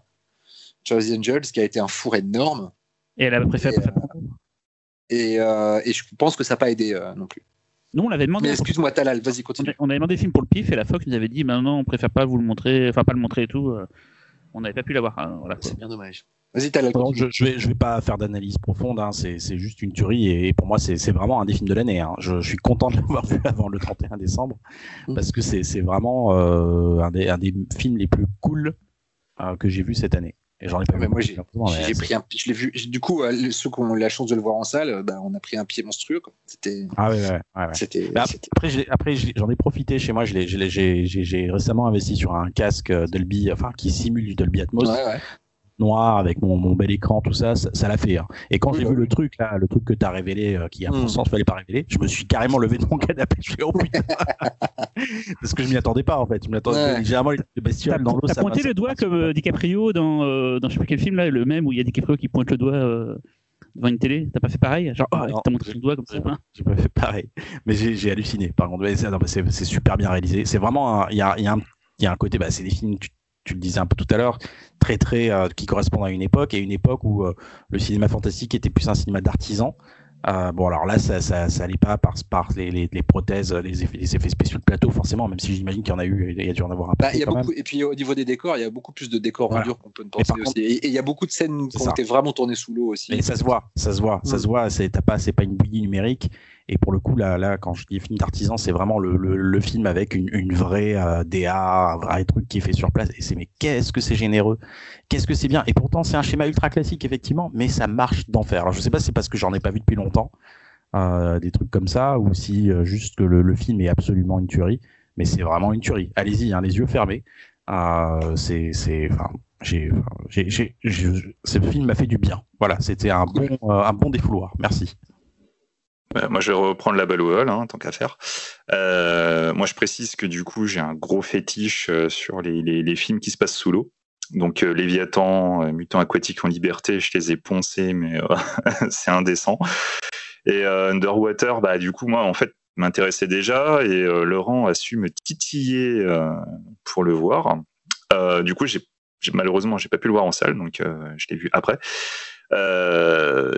Charlie's Angels, qui a été un four énorme. Et elle avait préféré Et, pas faire de promo. Et, euh, et je pense que ça n'a pas aidé euh, non plus. Nous, on l'avait demandé. Mais excuse-moi, Talal, vas-y, On continue. on avait demandé le film pour le pif et la Fox nous avait dit, bah non, on préfère pas vous le montrer, enfin pas le montrer et tout. euh. on n'avait pas pu l'avoir. hein, voilà. C'est bien dommage. Vas-y, t'as la Non, je, je vais, je vais pas faire d'analyse profonde. Hein. C'est, juste une tuerie et, pour moi, c'est, vraiment un des films de l'année. Hein. Je, je suis content de l'avoir vu avant le 31 décembre Mm. parce que c'est, c'est vraiment euh, un, des, un des films les plus cool euh, que j'ai vu cette année. Et j'en ai pas Mais vu moi, j'ai- mais pris un, je l'ai vu. Du coup, euh, ceux qui ont eu la chance de le voir en salle, euh, bah, on a pris un pied monstrueux. C'était, Ah ouais, ouais, Mais Après, j'en ai profité chez moi. je l'ai- je l'ai- J'ai j'ai- j'ai récemment investi sur un casque euh, Dolby, enfin qui simule du Dolby Atmos. Noir avec mon, mon bel écran, tout ça, ça ça l'a fait. hein. Et quand j'ai bah vu oui. le truc là, le truc que t'as révélé, euh, qui à mon Mm. sens fallait pas révéler, je me suis carrément levé de mon canapé. Je fais oh putain, parce que je m'y attendais pas en fait. Je m'y attendais. Ouais. Généralement les bestioles dans l'eau. t'as ça pointé le doigt comme euh, DiCaprio dans, euh, dans je sais plus quel film là, le même où il y a DiCaprio qui pointe le doigt euh, devant une télé. T'as pas fait pareil? Genre, oh, t'as montré son doigt comme ça. hein J'ai pas fait pareil, mais j'ai halluciné. Par contre, c'est non, mais c'est c'est super bien réalisé. C'est vraiment, un- il y a, il y, a un- il y a un côté, bah, c'est des films. Tu, tu le disais un peu tout à l'heure, très très euh, qui correspondent à une époque et une époque où euh, le cinéma fantastique était plus un cinéma d'artisan. Euh, bon alors là ça ça, ça allait pas par par les, les, les prothèses, les effets, les effets spéciaux de plateau forcément, même si j'imagine qu'il y en a eu, il y a dû en avoir un peu Bah, il y a quand beaucoup, et puis au niveau des décors, il y a beaucoup plus de décors Voilà. en dur qu'on peut ne penser aussi. Et et il y a beaucoup de scènes qui ont été vraiment tournées sous l'eau aussi. Mais ça se voit, ça se voit, ça Mm. se voit. C'est pas, c'est pas une bouillie numérique. Et pour le coup, là, là, quand je dis film d'artisan, c'est vraiment le, le, film avec une, une vraie euh, DA, un vrai truc qui est fait sur place. Et c'est mais qu'est-ce que c'est généreux, qu'est-ce que c'est bien. Et pourtant, c'est un schéma ultra classique effectivement, mais ça marche d'enfer. Alors je sais pas, si c'est parce que j'en ai pas vu depuis longtemps euh, des trucs comme ça, ou si euh, juste que le, le film est absolument une tuerie. Mais c'est vraiment une tuerie. Allez-y, hein, les yeux fermés. C'est, c'est, enfin, j'ai, ce film m'a fait du bien. Voilà, c'était un bon, un bon défouloir. Merci. Ouais, moi, je vais reprendre la balle au vol, hein, tant qu'à faire. Euh, moi, je précise que du coup, j'ai un gros fétiche euh, sur les, films qui se passent sous l'eau. Donc, euh, Léviathan, euh, Mutants en liberté, je les ai poncés, mais euh, c'est indécent. Et euh, Underwater, bah, du coup, moi, en fait, m'intéressait déjà et euh, Laurent a su me titiller euh, pour le voir. Euh, du coup, j'ai malheureusement, j'ai pas pu le voir en salle, donc euh, je l'ai vu après. Euh,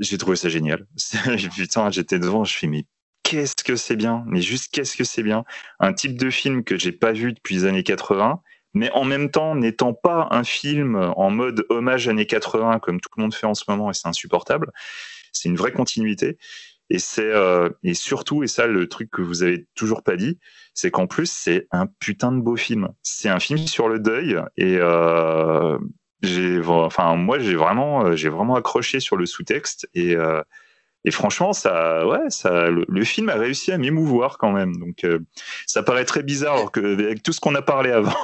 j'ai trouvé ça génial. Putain, j'étais devant, je fais mais qu'est-ce que c'est bien, mais juste qu'est-ce que c'est bien? Un type de film que j'ai pas vu depuis les années 80, mais en même temps n'étant pas un film en mode hommage années 80 comme tout le monde fait en ce moment et c'est insupportable. C'est une vraie continuité. Et c'est euh, et surtout et ça le truc que vous avez toujours pas dit, c'est qu'en plus c'est un putain de beau film. C'est un film sur le deuil et euh, j'ai enfin moi j'ai vraiment euh, j'ai vraiment accroché sur le sous-texte et euh, et franchement ça ouais ça le, le film a réussi à m'émouvoir quand même donc euh, ça paraît très bizarre alors que avec tout ce qu'on a parlé avant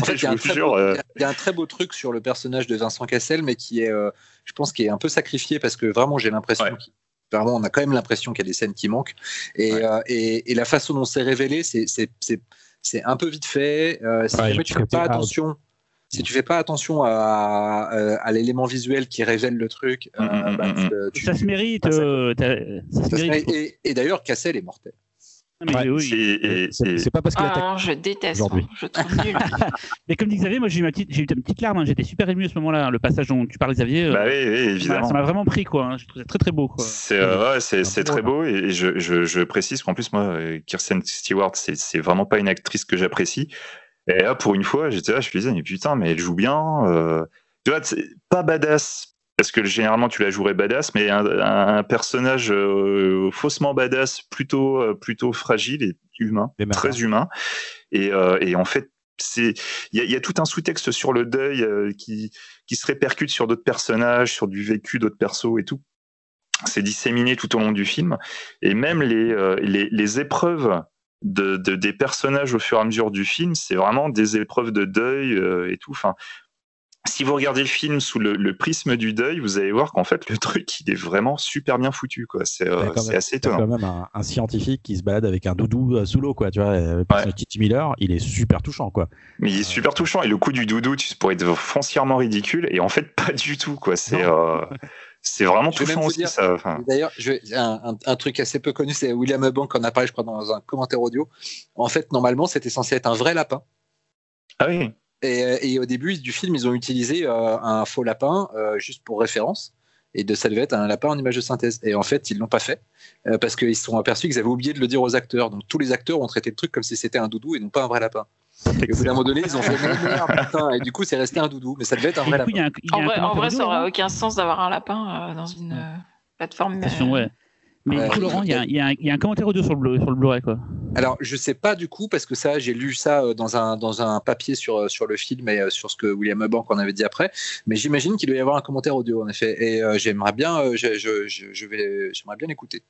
En fait, il y, a je un vous très jure beau- euh, il y a- il y a un très beau truc sur le personnage de Vincent Cassel, mais qui est, euh, je pense, qui est un peu sacrifié parce que vraiment, j'ai l'impression, Ouais. qu'il- vraiment, on a quand même l'impression qu'il y a des scènes qui manquent. Et, Ouais. euh, et, et la façon dont c'est révélé, c'est, un peu vite fait. Euh, si Ouais, jamais tu fais pas out. attention. Si tu fais pas attention à, à, à l'élément visuel qui révèle le truc, euh, Mm, mm, bah, mm, tu- Ça se mérite. Ah, ça- euh, ça se mérite. Et, et d'ailleurs, Cassel est mortel. Ah, mais Ouais, oui. C'est pas parce qu'il Ah, attaque. je déteste, moi. je trouve nul. Mais comme dit Xavier, moi j'ai eu, ma petite- j'ai eu une petite larme. hein. J'étais super ému à ce moment-là. hein. Le passage dont tu parles, Xavier. euh, bah oui, oui, ça m'a- évidemment ça m'a vraiment pris quoi. hein. Je trouvais ça très très beau. C'est euh, ouais, très beau et je, je, je précise qu'en plus moi euh, Kirsten Stewart c'est vraiment pas une actrice que j'apprécie et là pour une fois j'étais là je me disais mais putain mais elle joue bien euh, tu vois c'est pas badass parce que généralement tu la jouerais badass mais un, un personnage euh, faussement badass plutôt euh, plutôt fragile et humain très humain. Et, euh, et en fait c'est il y y a tout un sous-texte sur le deuil qui qui se répercute sur d'autres personnages sur du vécu d'autres persos et tout. C'est disséminé tout au long du film. Et même les les, les épreuves de, de- des personnages au fur et à mesure du film c'est vraiment des épreuves de deuil euh, et tout enfin si vous regardez le film sous le, le prisme du deuil, vous allez voir qu'en fait le truc il est vraiment super bien foutu quoi. C'est euh, assez étonnant. quand même un, un scientifique qui se balade avec un doudou euh, sous l'eau, quoi. Tu vois, euh, le Titi Miller, il est super touchant, quoi. Mais il est super touchant et le coup du doudou, tu pourrais être foncièrement ridicule et en fait pas du tout quoi. C'est c'est vraiment touchant aussi dire- ça. Enfin, D'ailleurs, un, un- un truc assez peu connu, c'est William Bank en a parlé, je crois, dans un commentaire audio. En fait, normalement, c'était censé être un vrai lapin. ah oui. Et, et au début du film, ils ont utilisé euh, un faux lapin euh, juste pour référence. Et de ça devait être un lapin en image de synthèse. Et en fait, ils l'ont pas fait euh, parce qu'ils se sont aperçus qu'ils avaient oublié de le dire aux acteurs. Donc tous les acteurs ont traité le truc comme si c'était un doudou et non pas un vrai lapin. Et au bout d'un moment donné, ils ont fait merde, putain. Et du coup, c'est resté un doudou. Mais ça devait être un vrai lapin. En vrai, en vrai, ça aurait Laurent aucun sens d'avoir un lapin euh, dans une euh, plateforme. Euh, ouais. Mais Ouais. du coup, Laurent, il y, a un- y y a commentaire audio sur le, sur le Blu-ray, quoi. Alors, je sais pas du coup, parce que ça, j'ai lu ça euh, dans un, dans un papier sur, euh, sur le film et euh, sur ce que William Bank en avait dit après. Mais j'imagine qu'il doit y avoir un commentaire audio, en effet. Et euh, j'aimerais bien, euh, je, je, je, je vais, j'aimerais bien l'écouter.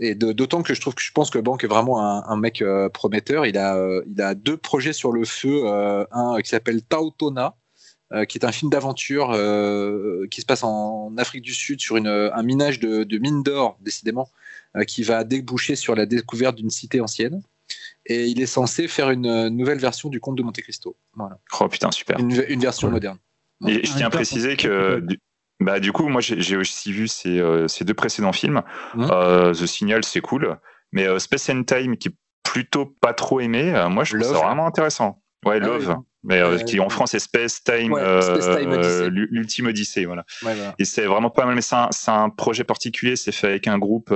Et d'autant que je trouve que je pense que Bank est vraiment un, un mec euh, prometteur. Il a, euh, il a deux projets sur le feu. euh, un qui s'appelle Tautona, euh, qui est un film d'aventure euh, qui se passe en Afrique du Sud sur une, un minage de, de mines d'or, décidément, euh, qui va déboucher sur la découverte d'une cité ancienne. Et il est censé faire une nouvelle version du Conte de Monte Cristo. Voilà. Oh putain, super. Une, une version Cool. moderne. Et je Ah, tiens à préciser que du, bah, du coup, moi j'ai aussi vu ces, euh, ces deux précédents films. Mhm. Euh, The Signal, c'est cool. Mais euh, Space and Time, qui est plutôt pas trop aimé, moi je trouve ça vraiment intéressant. Ouais, Ah Love. oui. Mais qui en France est Space Time, Ouais, l'ultime Odyssey, voilà. Ouais, voilà. Et c'est vraiment pas mal, mais c'est un, c'est un projet particulier. C'est fait avec un groupe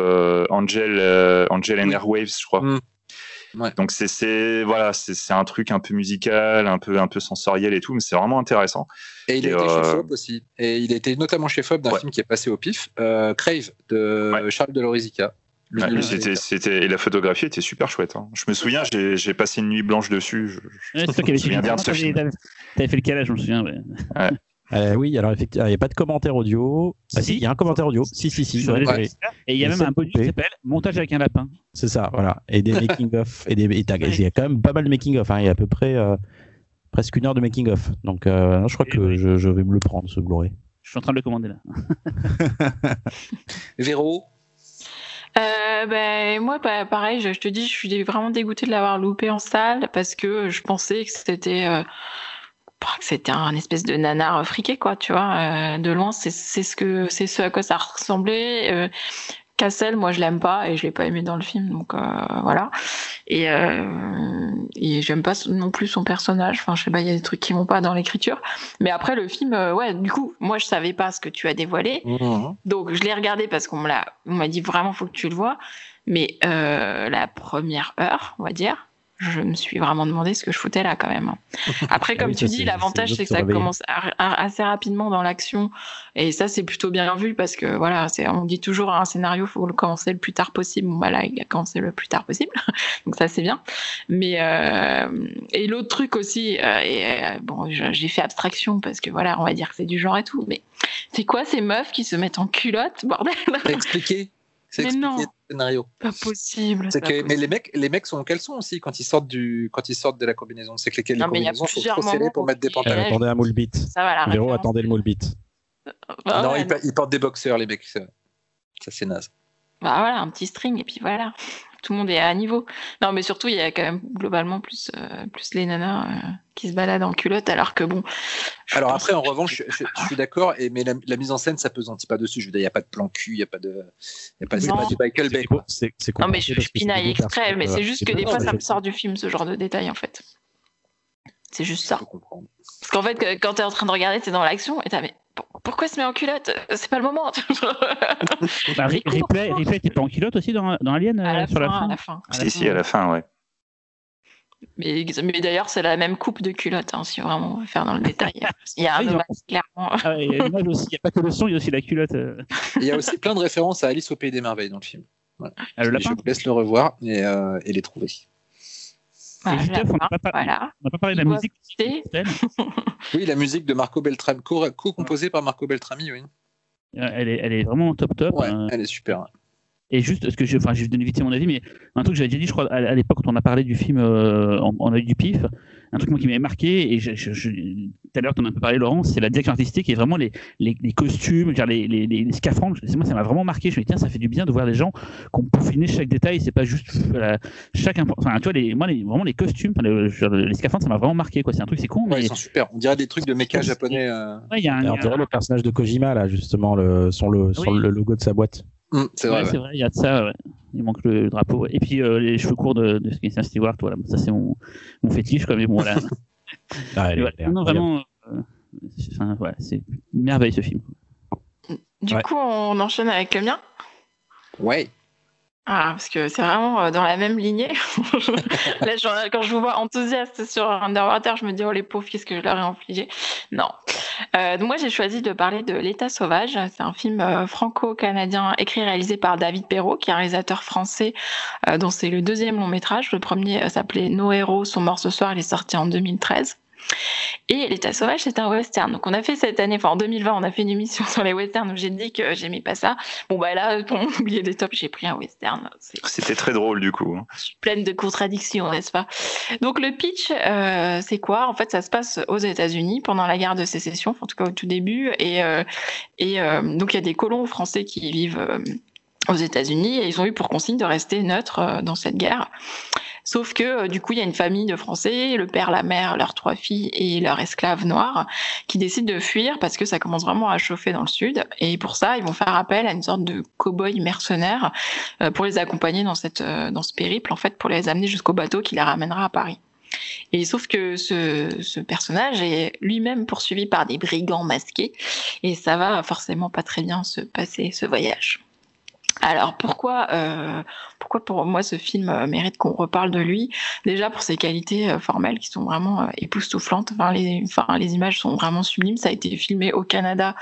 Angel, Angel and Oui. Airwaves, je crois. Mm. Ouais. Donc c'est c'est voilà, c'est un truc un peu musical, un peu un peu sensoriel et tout, mais c'est vraiment intéressant. Et il a Et, été chez euh, Fob aussi. Et il a été notamment chez Fob d'un Ouais. film qui est passé au pif, euh, Crave de Ouais. Charles de Ouais, de c'était et la photographie était super chouette. hein. Je me souviens, j'ai passé une nuit blanche dessus. Je, je- Ouais, c'est toi qui avais T'avais fait le calage, je me souviens. ouais. Euh, oui, alors effectivement, il n'y a pas de commentaire audio. Ah, Si. si, il y a un commentaire audio. Si, si, si. Ouais, ouais. Et il y a même un bonus qui s'appelle Montage avec un lapin. C'est ça, voilà. Et des making-of. Et des, et il y a quand même pas mal de making-of. hein. Il y a à peu près euh, presque une heure de making-of. Donc, euh, je crois Et que oui. je, je vais me le prendre, ce Blu-ray. Je suis en train de le commander là. Véro, Euh, ben, moi, bah, pareil, je, je te dis, je suis vraiment dégoûtée de l'avoir loupé en salle parce que je pensais que c'était euh, que c'était un espèce de nanar friqué, quoi, tu vois. Euh, de loin, c'est c'est ce que c'est ce à quoi ça ressemblait. Euh, Cassel, moi, je l'aime pas et je l'ai pas aimé dans le film, donc euh, voilà. Et, euh, et j'aime pas non plus son personnage. Enfin, je sais pas, il y a des trucs qui vont pas dans l'écriture. Mais après, le film, euh, ouais, du coup, moi, je savais pas ce que tu as dévoilé. Donc je l'ai regardé parce qu'on me l'a, on m'a dit vraiment faut que tu le vois. Mais euh, la première heure, on va dire, je me suis vraiment demandé ce que je foutais là quand même. Après, Ah comme oui, tu dis, l'avantage c'est que ça commence à- à- assez rapidement dans l'action et ça c'est plutôt bien vu parce que voilà, on dit toujours un scénario faut le commencer le plus tard possible. Bon bah là il a commencé le plus tard possible, donc ça c'est bien. Mais euh, et l'autre truc aussi, euh, et, euh, bon j'ai fait abstraction parce que voilà, on va dire que c'est du genre et tout, mais c'est quoi ces meufs qui se mettent en culotte, bordel? C'est Mais expliqué non. Scénario. Pas possible. C'est pas que, mais les mecs, les mecs sont en caleçon aussi quand ils sortent du, quand ils sortent de la combinaison? C'est que les, les Non, a combinaisons sont trop scellées pour mettre des pantalons. Ouais, attendez un moule bit. Ça va la Véro, attendez le moule bit. Bah, non, ouais, ils, portent des boxeurs, les mecs. Ça, ça, c'est naze. bah voilà, un petit string et puis voilà. Tout le monde est à niveau. Non, mais surtout, il y a quand même globalement plus, euh, plus les nanas euh, qui se baladent en culotte, alors que bon. Alors après, en revanche, je, je- je suis d'accord, et mais la, la mise en scène, ça pesantit pas dessus. Je veux dire, il n'y a pas de plan cul, il n'y a pas de, il y a pas, c'est Non. pas du Michael Bay. C'est- Non, mais je, je pinaille exprès, mais personnages, c'est euh, juste que des fois, ça me sort du film, ce genre de détail, en fait. C'est juste ça. Je peux comprendre. Parce qu'en fait, quand t'es en train de regarder, t'es dans l'action et t'as, mais pourquoi se met en culotte? C'est pas le moment. Bah, Ripley, Ripley était pas en culotte aussi dans, dans Alien à euh, la sur fin, la fin à la fin. À la Si, fin, si, à la fin, ouais. Mais, mais d'ailleurs, c'est la même coupe de culotte, hein, si vraiment on veut faire dans le détail. Il y a un hommage, clairement. Ah il n'y a pas que le son, il y a aussi la culotte. euh, Il y a aussi plein de références à Alice au pays des merveilles dans le film. ah, le je vous laisse le revoir et, euh, et les trouver. On n'a pas, par- voilà. on n'a pas parlé de la musique. Oui, la musique de Marco Beltrami, co- co-composée par Marco Beltrami, oui. elle, est, elle est vraiment top top. Ouais, euh, elle est super. Et juste, parce que je, enfin, je vais donner vite mon avis, mais un truc que j'avais déjà dit, je crois, à, à l'époque, quand on a parlé du film euh, en, en œil du pif, un truc moi qui m'avait marqué, et je, je, je- tout à l'heure, tu en as un peu parlé, Laurent, c'est la direction artistique et vraiment les, les, les costumes, genre les, les, les, les scaphandres. Moi, ça m'a vraiment marqué. Je me dis, tiens, ça fait du bien de voir des gens qui ont peaufiné chaque détail. C'est pas juste voilà, chaque, enfin, tu vois, les, moi, les, vraiment les costumes, les, genre, les scaphandres, ça m'a vraiment marqué. quoi. C'est un truc, c'est con, Ouais, mais ils sont super. On dirait des trucs de méca japonais. euh. ouais, y a un. Et on dirait le personnage de Kojima, là, justement, le, sur, le, Oui. le logo de sa boîte. Hum, c'est Ouais, vrai. c'est ouais. vrai, il y a de ça. ouais. Il manque le drapeau. Et puis euh, les cheveux courts de, de Kristen Stewart, voilà, ça c'est mon, mon fétiche. Quoi, mais bon, voilà. Ah, non, vraiment, euh, c'est- enfin, voilà, c'est une merveille ce film. Du Ouais. coup, on enchaîne avec le mien? Ouais. Ah, parce que c'est vraiment euh, dans la même lignée. Là, quand je vous vois enthousiaste sur Underwater, je me dis, oh les pauvres, qu'est-ce que je leur ai infligé? Non. Euh, donc moi, j'ai choisi de parler de L'État sauvage. C'est un film euh, franco-canadien écrit et réalisé par David Perrault, qui est un réalisateur français, dont c'est le deuxième long métrage. Le premier s'appelait Nos héros sont morts ce soir. Il est sorti en 2013. Et L'État sauvage, c'est un western. Donc on a fait cette année, enfin en 2020, on a fait une émission sur les westerns où j'ai dit que j'aimais pas ça. Bon bah là, pour oublier des tops, j'ai pris un western. C'était très drôle du coup. Je suis pleine de contradictions, n'est-ce pas? Donc le pitch, euh, c'est quoi? En fait, ça se passe aux États-Unis pendant la guerre de sécession, en tout cas au tout début. Et, euh, et euh, donc il y a des colons français qui vivent aux États-Unis et ils ont eu pour consigne de rester neutres dans cette guerre. Sauf que euh, du coup, il y a une famille de Français, le père, la mère, leurs trois filles et leur esclave noire, qui décident de fuir parce que ça commence vraiment à chauffer dans le sud. Et pour ça, ils vont faire appel à une sorte de cow-boy mercenaire euh, pour les accompagner dans, cette, euh, dans ce périple, en fait, pour les amener jusqu'au bateau qui les ramènera à Paris. Et sauf que ce, ce personnage est lui-même poursuivi par des brigands masqués et ça va forcément pas très bien se passer ce voyage. Alors pourquoi, euh, pourquoi pour moi ce film euh, mérite qu'on reparle de lui? Déjà pour ses qualités euh, formelles qui sont vraiment époustouflantes. Enfin les, enfin les images sont vraiment sublimes. Ça a été filmé au Canada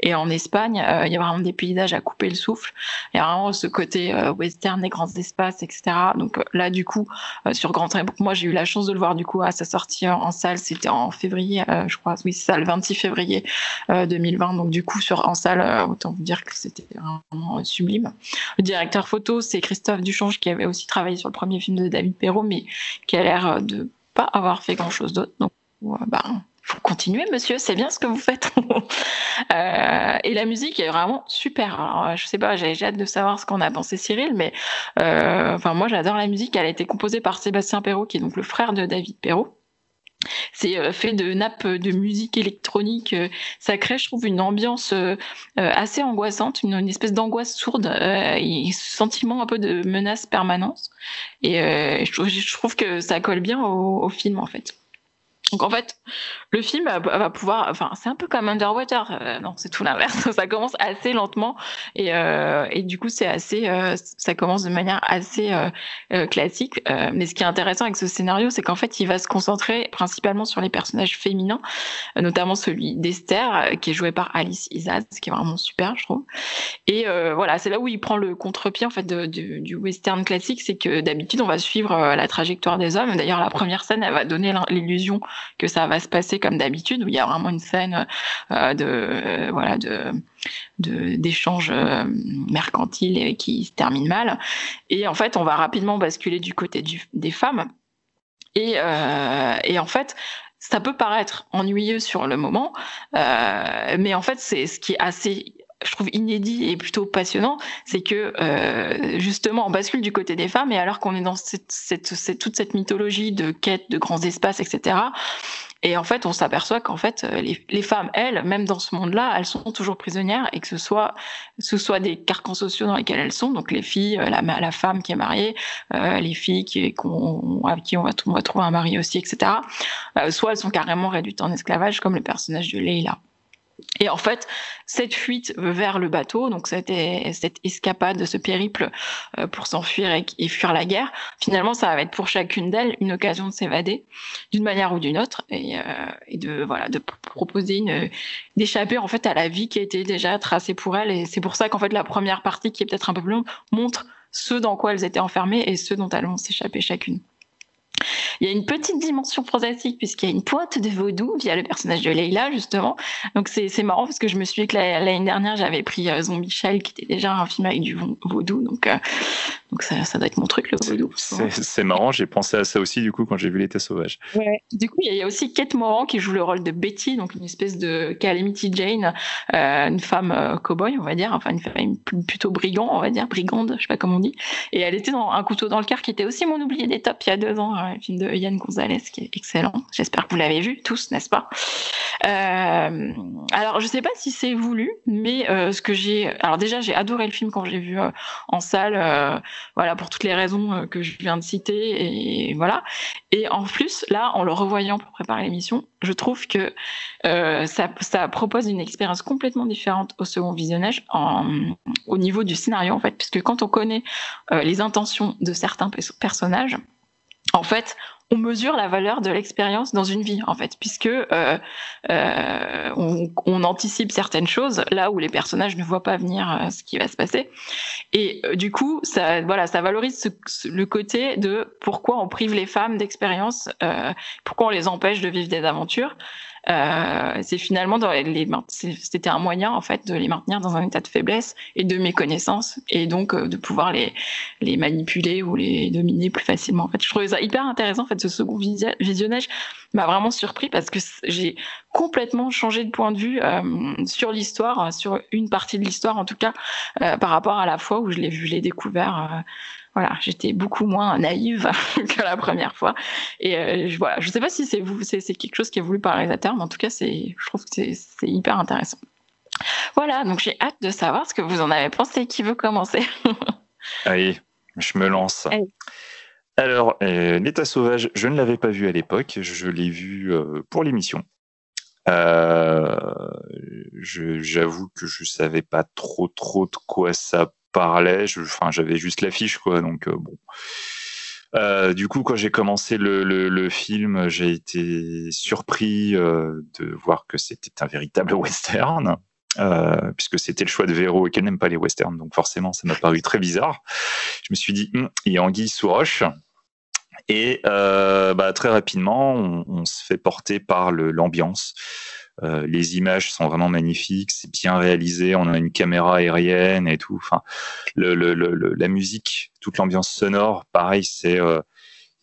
et en Espagne. il y a vraiment des paysages à couper le souffle. Il y a vraiment ce côté western, des grands espaces, etc. Donc là du coup sur Grand Train, moi j'ai eu la chance de le voir du coup à sa sortie en, salle. C'était en février, je crois. Oui c'est ça, le 26 février 2020. Donc du coup sur en salle, autant vous dire que c'était vraiment sublime. Le directeur photo, c'est Christophe Duchange, qui avait aussi travaillé sur le premier film de David Perrault, mais qui a l'air de pas avoir fait grand chose d'autre. Donc, bah, faut continuer, monsieur, c'est bien ce que vous faites. euh, et la musique est vraiment super. Alors, je sais pas, j'ai hâte de savoir ce qu'en a pensé Cyril, mais euh, enfin moi j'adore la musique. Elle a été composée par Sébastien Perrault, qui est donc le frère de David Perrault. C'est euh, fait de nappes de musique électronique. Euh, ça crée, je trouve, une ambiance euh, assez angoissante, une, espèce d'angoisse sourde et sentiment un peu de menace permanente. Et je, trouve que ça colle bien au film, en fait. Donc en fait, le film va pouvoir, enfin c'est un peu comme Underwater, euh, non c'est tout l'inverse, ça commence assez lentement et, euh, du coup c'est assez, euh, ça commence de manière assez classique. mais ce qui est intéressant avec ce scénario, c'est qu'en fait il va se concentrer principalement sur les personnages féminins, notamment celui d'Esther qui est joué par Alice Isaz, qui est vraiment super je trouve. Et voilà, c'est là où il prend le contre-pied en fait du western classique, c'est que d'habitude on va suivre la trajectoire des hommes. D'ailleurs la première scène elle va donner l'illusion que ça va se passer comme d'habitude, où il y a vraiment une scène euh, de euh, voilà de d'échanges euh, mercantiles qui se termine mal. Et en fait, on va rapidement basculer du côté des femmes. Et, et en fait, ça peut paraître ennuyeux sur le moment, mais en fait, c'est ce qui est assez je trouve inédit et plutôt passionnant, c'est que euh, justement on bascule du côté des femmes et alors qu'on est dans cette, cette, toute cette mythologie de quête de grands espaces, etc. Et en fait, on s'aperçoit qu'en fait, les, les, femmes, elles, même dans ce monde-là, elles sont toujours prisonnières et que ce soit, ce soit des carcans sociaux dans lesquels elles sont, donc les filles, la, la femme qui est mariée, euh, les filles qui, qu'on, avec qui on va, on va, trouver un mari aussi, etc. Euh, soit elles sont carrément réduites en esclavage, comme le personnage de Leila. Et en fait, cette fuite vers le bateau, donc cette, cette escapade, ce périple euh, pour s'enfuir et, fuir la guerre, finalement, ça va être pour chacune d'elles une occasion de s'évader d'une manière ou d'une autre et, euh, et, de voilà de proposer d'échapper en fait à la vie qui a été déjà tracée pour elles. Et c'est pour ça qu'en fait la première partie, qui est peut-être un peu plus longue, montre ce dans quoi elles étaient enfermées et ce dont elles vont s'échapper chacune. Il y a une petite dimension fantastique puisqu'il y a une pointe de vaudou via le personnage de Leila justement. Donc c'est marrant parce que je me suis dit que l'année dernière j'avais pris euh, Zombie Shell qui était déjà un film avec du vaudou. Donc euh, donc ça, ça, doit être mon truc, le vaudou. C'est marrant, j'ai pensé à ça aussi du coup quand j'ai vu l'été sauvage. Ouais. Du coup, il y, a aussi Kate Moran qui joue le rôle de Betty, donc une espèce de Calamity Jane, euh, une femme euh, cowboy, on va dire, enfin une femme plutôt brigand, on va dire, brigande, je sais pas comment on dit. Et elle était dans Un couteau dans le cœur, qui était aussi mon oublié des tops il y a deux ans, un film de Yann Gonzalez qui est excellent. J'espère que vous l'avez vu tous, n'est-ce pas? Euh, Alors, je sais pas si c'est voulu, mais euh, ce que j'ai, alors déjà, j'ai adoré le film quand j'ai vu euh, en salle, voilà, pour toutes les raisons que je viens de citer, et voilà. Et en plus, là, en le revoyant pour préparer l'émission, je trouve que ça, propose une expérience complètement différente au second visionnage, au niveau du scénario en fait, puisque quand on connaît les intentions de certains personnages en fait, on mesure la valeur de l'expérience dans une vie, en fait, puisque euh, euh, on, on, anticipe certaines choses là où les personnages ne voient pas venir euh, ce qui va se passer. Et euh, du coup, ça, voilà, ça valorise le côté de pourquoi on prive les femmes d'expérience, euh, pourquoi on les empêche de vivre des aventures. Euh, c'est finalement c'était un moyen en fait de les maintenir dans un état de faiblesse et de méconnaissance et donc euh, de pouvoir les les manipuler ou les dominer plus facilement. En fait, je trouvais ça hyper intéressant. En fait, ce second visionnage m'a vraiment surpris parce que j'ai complètement changé de point de vue euh, sur l'histoire, sur une partie de l'histoire en tout cas, euh, par rapport à la fois où je l'ai vu, je l'ai découvert euh, voilà, j'étais beaucoup moins naïve que la première fois. Et euh, je, voilà, je sais pas si c'est quelque chose qui est voulu par le réalisateur, mais en tout cas, c'est, je trouve que c'est hyper intéressant. Voilà, donc j'ai hâte de savoir ce que vous en avez pensé. Qui veut commencer? Allez, je me lance. Allez. Alors, euh, L'État sauvage, je ne l'avais pas vu à l'époque, je l'ai vu euh, pour l'émission. Euh, J'avoue que je savais pas trop trop de quoi ça parlait. Enfin, j'avais juste l'affiche, quoi. Donc euh, bon. Euh, du coup, quand j'ai commencé le, film, j'ai été surpris euh, de voir que c'était un véritable western, puisque c'était le choix de Véro et qu'elle n'aime pas les westerns, donc forcément, ça m'a paru très bizarre. Je me suis dit, hm, il y a anguille sous roche. Et bah, très rapidement, on, se fait porter par l'ambiance. Euh, les images sont vraiment magnifiques, c'est bien réalisé, on a une caméra aérienne et tout. Enfin, la musique, toute l'ambiance sonore, pareil, c'est euh,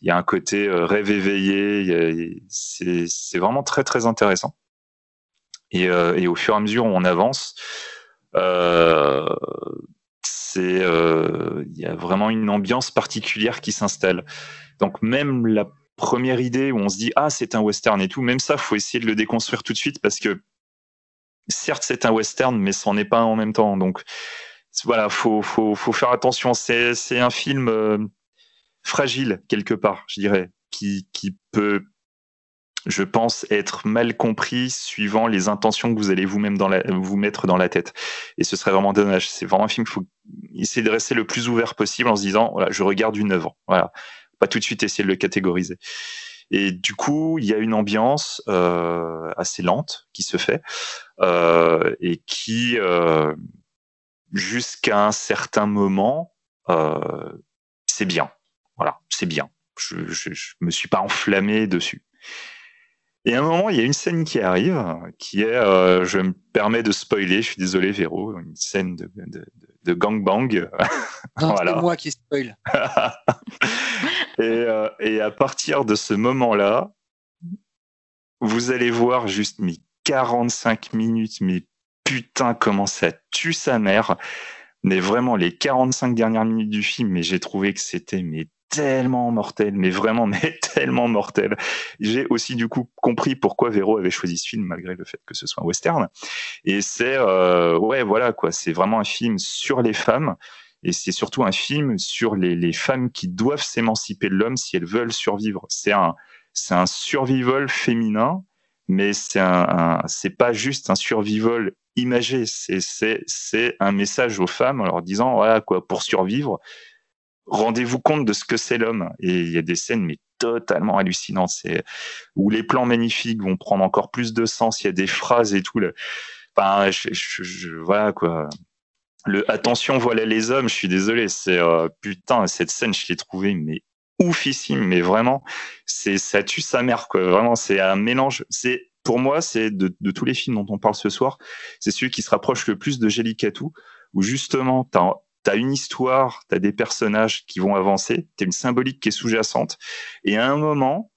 il y a un côté euh, rêve éveillé, c'est vraiment très très intéressant. Et, au fur et à mesure où on avance, il y a vraiment une ambiance particulière qui s'installe. Donc même la première idée où on se dit ah c'est un western et tout, même ça faut essayer de le déconstruire tout de suite parce que certes c'est un western mais c'en est pas un en même temps. Donc voilà, faut faut faut faire attention. C'est c'est un film euh, fragile quelque part, je dirais, qui qui peut je pense être mal compris suivant les intentions que vous allez vous-même vous mettre dans la tête. Et ce serait vraiment dommage. C'est vraiment un film qu'il faut essayer de rester le plus ouvert possible en se disant, voilà, je regarde une œuvre. Voilà pas tout de suite essayer de le catégoriser. Et du coup, il y a une ambiance euh, assez lente qui se fait euh, et qui, euh, jusqu'à un certain moment, c'est bien. Voilà, c'est bien. Je, je, me suis pas enflammé dessus. Et à un moment, il y a une scène qui arrive, qui est, je me permets de spoiler, je suis désolé Véro, une scène de, de, de gangbang. voilà. C'est moi qui spoil. et, euh, et, à partir de ce moment-là, vous allez voir juste mes 45 minutes, mais putain comment ça tue sa mère. Mais vraiment les 45 dernières minutes du film, mais j'ai trouvé que c'était mais tellement mortel, mais vraiment, mais tellement mortel. J'ai aussi du coup compris pourquoi Véro avait choisi ce film malgré le fait que ce soit un western. Et c'est euh, ouais voilà quoi, c'est vraiment un film sur les femmes et c'est surtout un film sur les, femmes qui doivent s'émanciper de l'homme si elles veulent survivre. C'est un c'est féminin, mais c'est un, pas juste un survival imagé, c'est un message aux femmes en leur disant voilà quoi pour survivre rendez-vous compte de ce que c'est l'homme. Et il y a des scènes, mais totalement hallucinantes. Où les plans magnifiques vont prendre encore plus de sens. Il y a des phrases et tout. Voilà quoi. Le attention, voilà les hommes. Je suis désolé. C'est euh, putain cette scène, je l'ai trouvée mais oufissime. Mais vraiment, c'est ça tue sa mère quoi. Vraiment, c'est un mélange. C'est pour moi, c'est de, de, tous les films dont on parle ce soir, c'est celui qui se rapproche le plus de Jellicatou, où justement, t'as tu as une histoire, tu as des personnages qui vont avancer, tu as une symbolique qui est sous-jacente, et à un moment,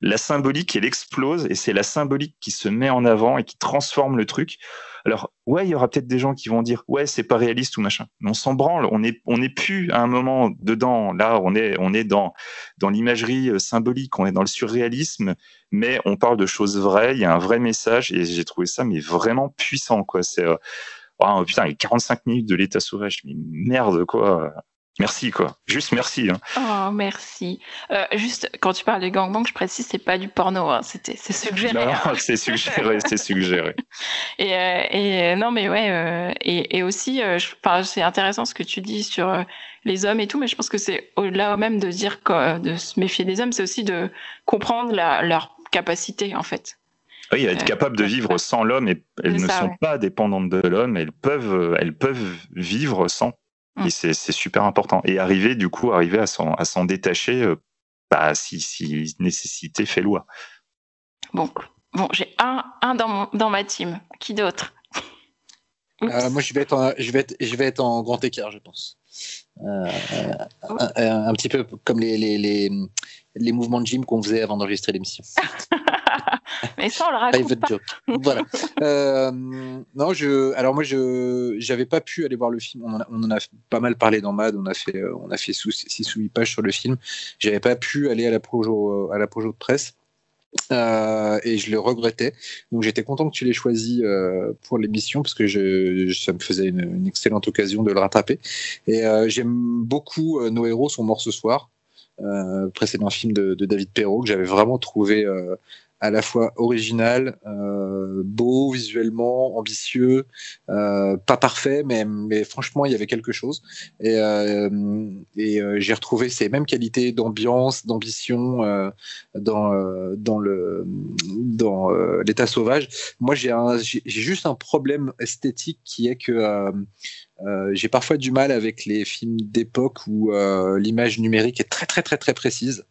la symbolique, elle explose et c'est la symbolique qui se met en avant et qui transforme le truc. Alors, ouais, il y aura peut-être des gens qui vont dire, ouais, c'est pas réaliste ou machin. Mais on s'en branle. On est, on est plus à un moment dedans. Là, on est, on est dans, dans l'imagerie euh, symbolique. On est dans le surréalisme, mais on parle de choses vraies. Il y a un vrai message et j'ai trouvé ça, mais vraiment puissant, quoi. C'est, euh, oh, putain, les 45 minutes de l'état sauvage. Mais merde, quoi. Merci, quoi. Juste merci. Hein. Oh, merci. Euh, juste, quand tu parles de gangbang, je précise, c'est pas du porno, hein. c'était, c'est suggéré. Non, hein. c'est suggéré, c'est suggéré. Et, euh, et euh, non, mais ouais, euh, et, et aussi, c'est intéressant ce que tu dis sur les hommes et tout, mais je pense que c'est au-delà même de dire que, de se méfier des hommes, c'est aussi de comprendre la, leur capacité, en fait. Oui, être capable de vivre sans l'homme et elles ne ça, sont ouais. pas dépendantes de l'homme, elles peuvent, elles peuvent vivre sans. Mm. Et c'est c'est super important. Et arriver, du coup, arriver à s'en à s'en détacher, euh, bah, si, si nécessité fait loi. Bon, bon, j'ai un, un dans, mon, dans ma team. Qui d'autre? Euh, moi, je vais, être en, je, vais être, je vais être en grand écart, je pense. Euh, un, un- un petit peu comme les, les, les, les mouvements de gym qu'on faisait avant d'enregistrer l'émission. Mais ça, on le raconte pas. joke. voilà. Euh, non, je. Alors moi, je j'avais pas pu aller voir le film. On en a, on en a pas mal parlé dans Mad. On a fait euh, on a fait 6 ou 8 pages sur le film. J'avais pas pu aller à la projo à la projo de presse. Euh, et je le regrettais. Donc j'étais content que tu l'aies choisi euh, pour l'émission parce que je, je- ça me faisait une, une excellente occasion de le rattraper. Et euh, j'aime beaucoup euh, Nos héros sont morts ce soir, euh, précédent film de, de David Perrault que j'avais vraiment trouvé euh, à la fois original, euh, beau visuellement, ambitieux, euh, pas parfait, mais, mais franchement il y avait quelque chose. Et, euh, et euh, j'ai retrouvé ces mêmes qualités d'ambiance, d'ambition euh, dans euh, dans le dans l'état sauvage. Moi j'ai juste un problème esthétique qui est que euh, j'ai parfois du mal avec les films d'époque où euh, l'image numérique est très très très très précise.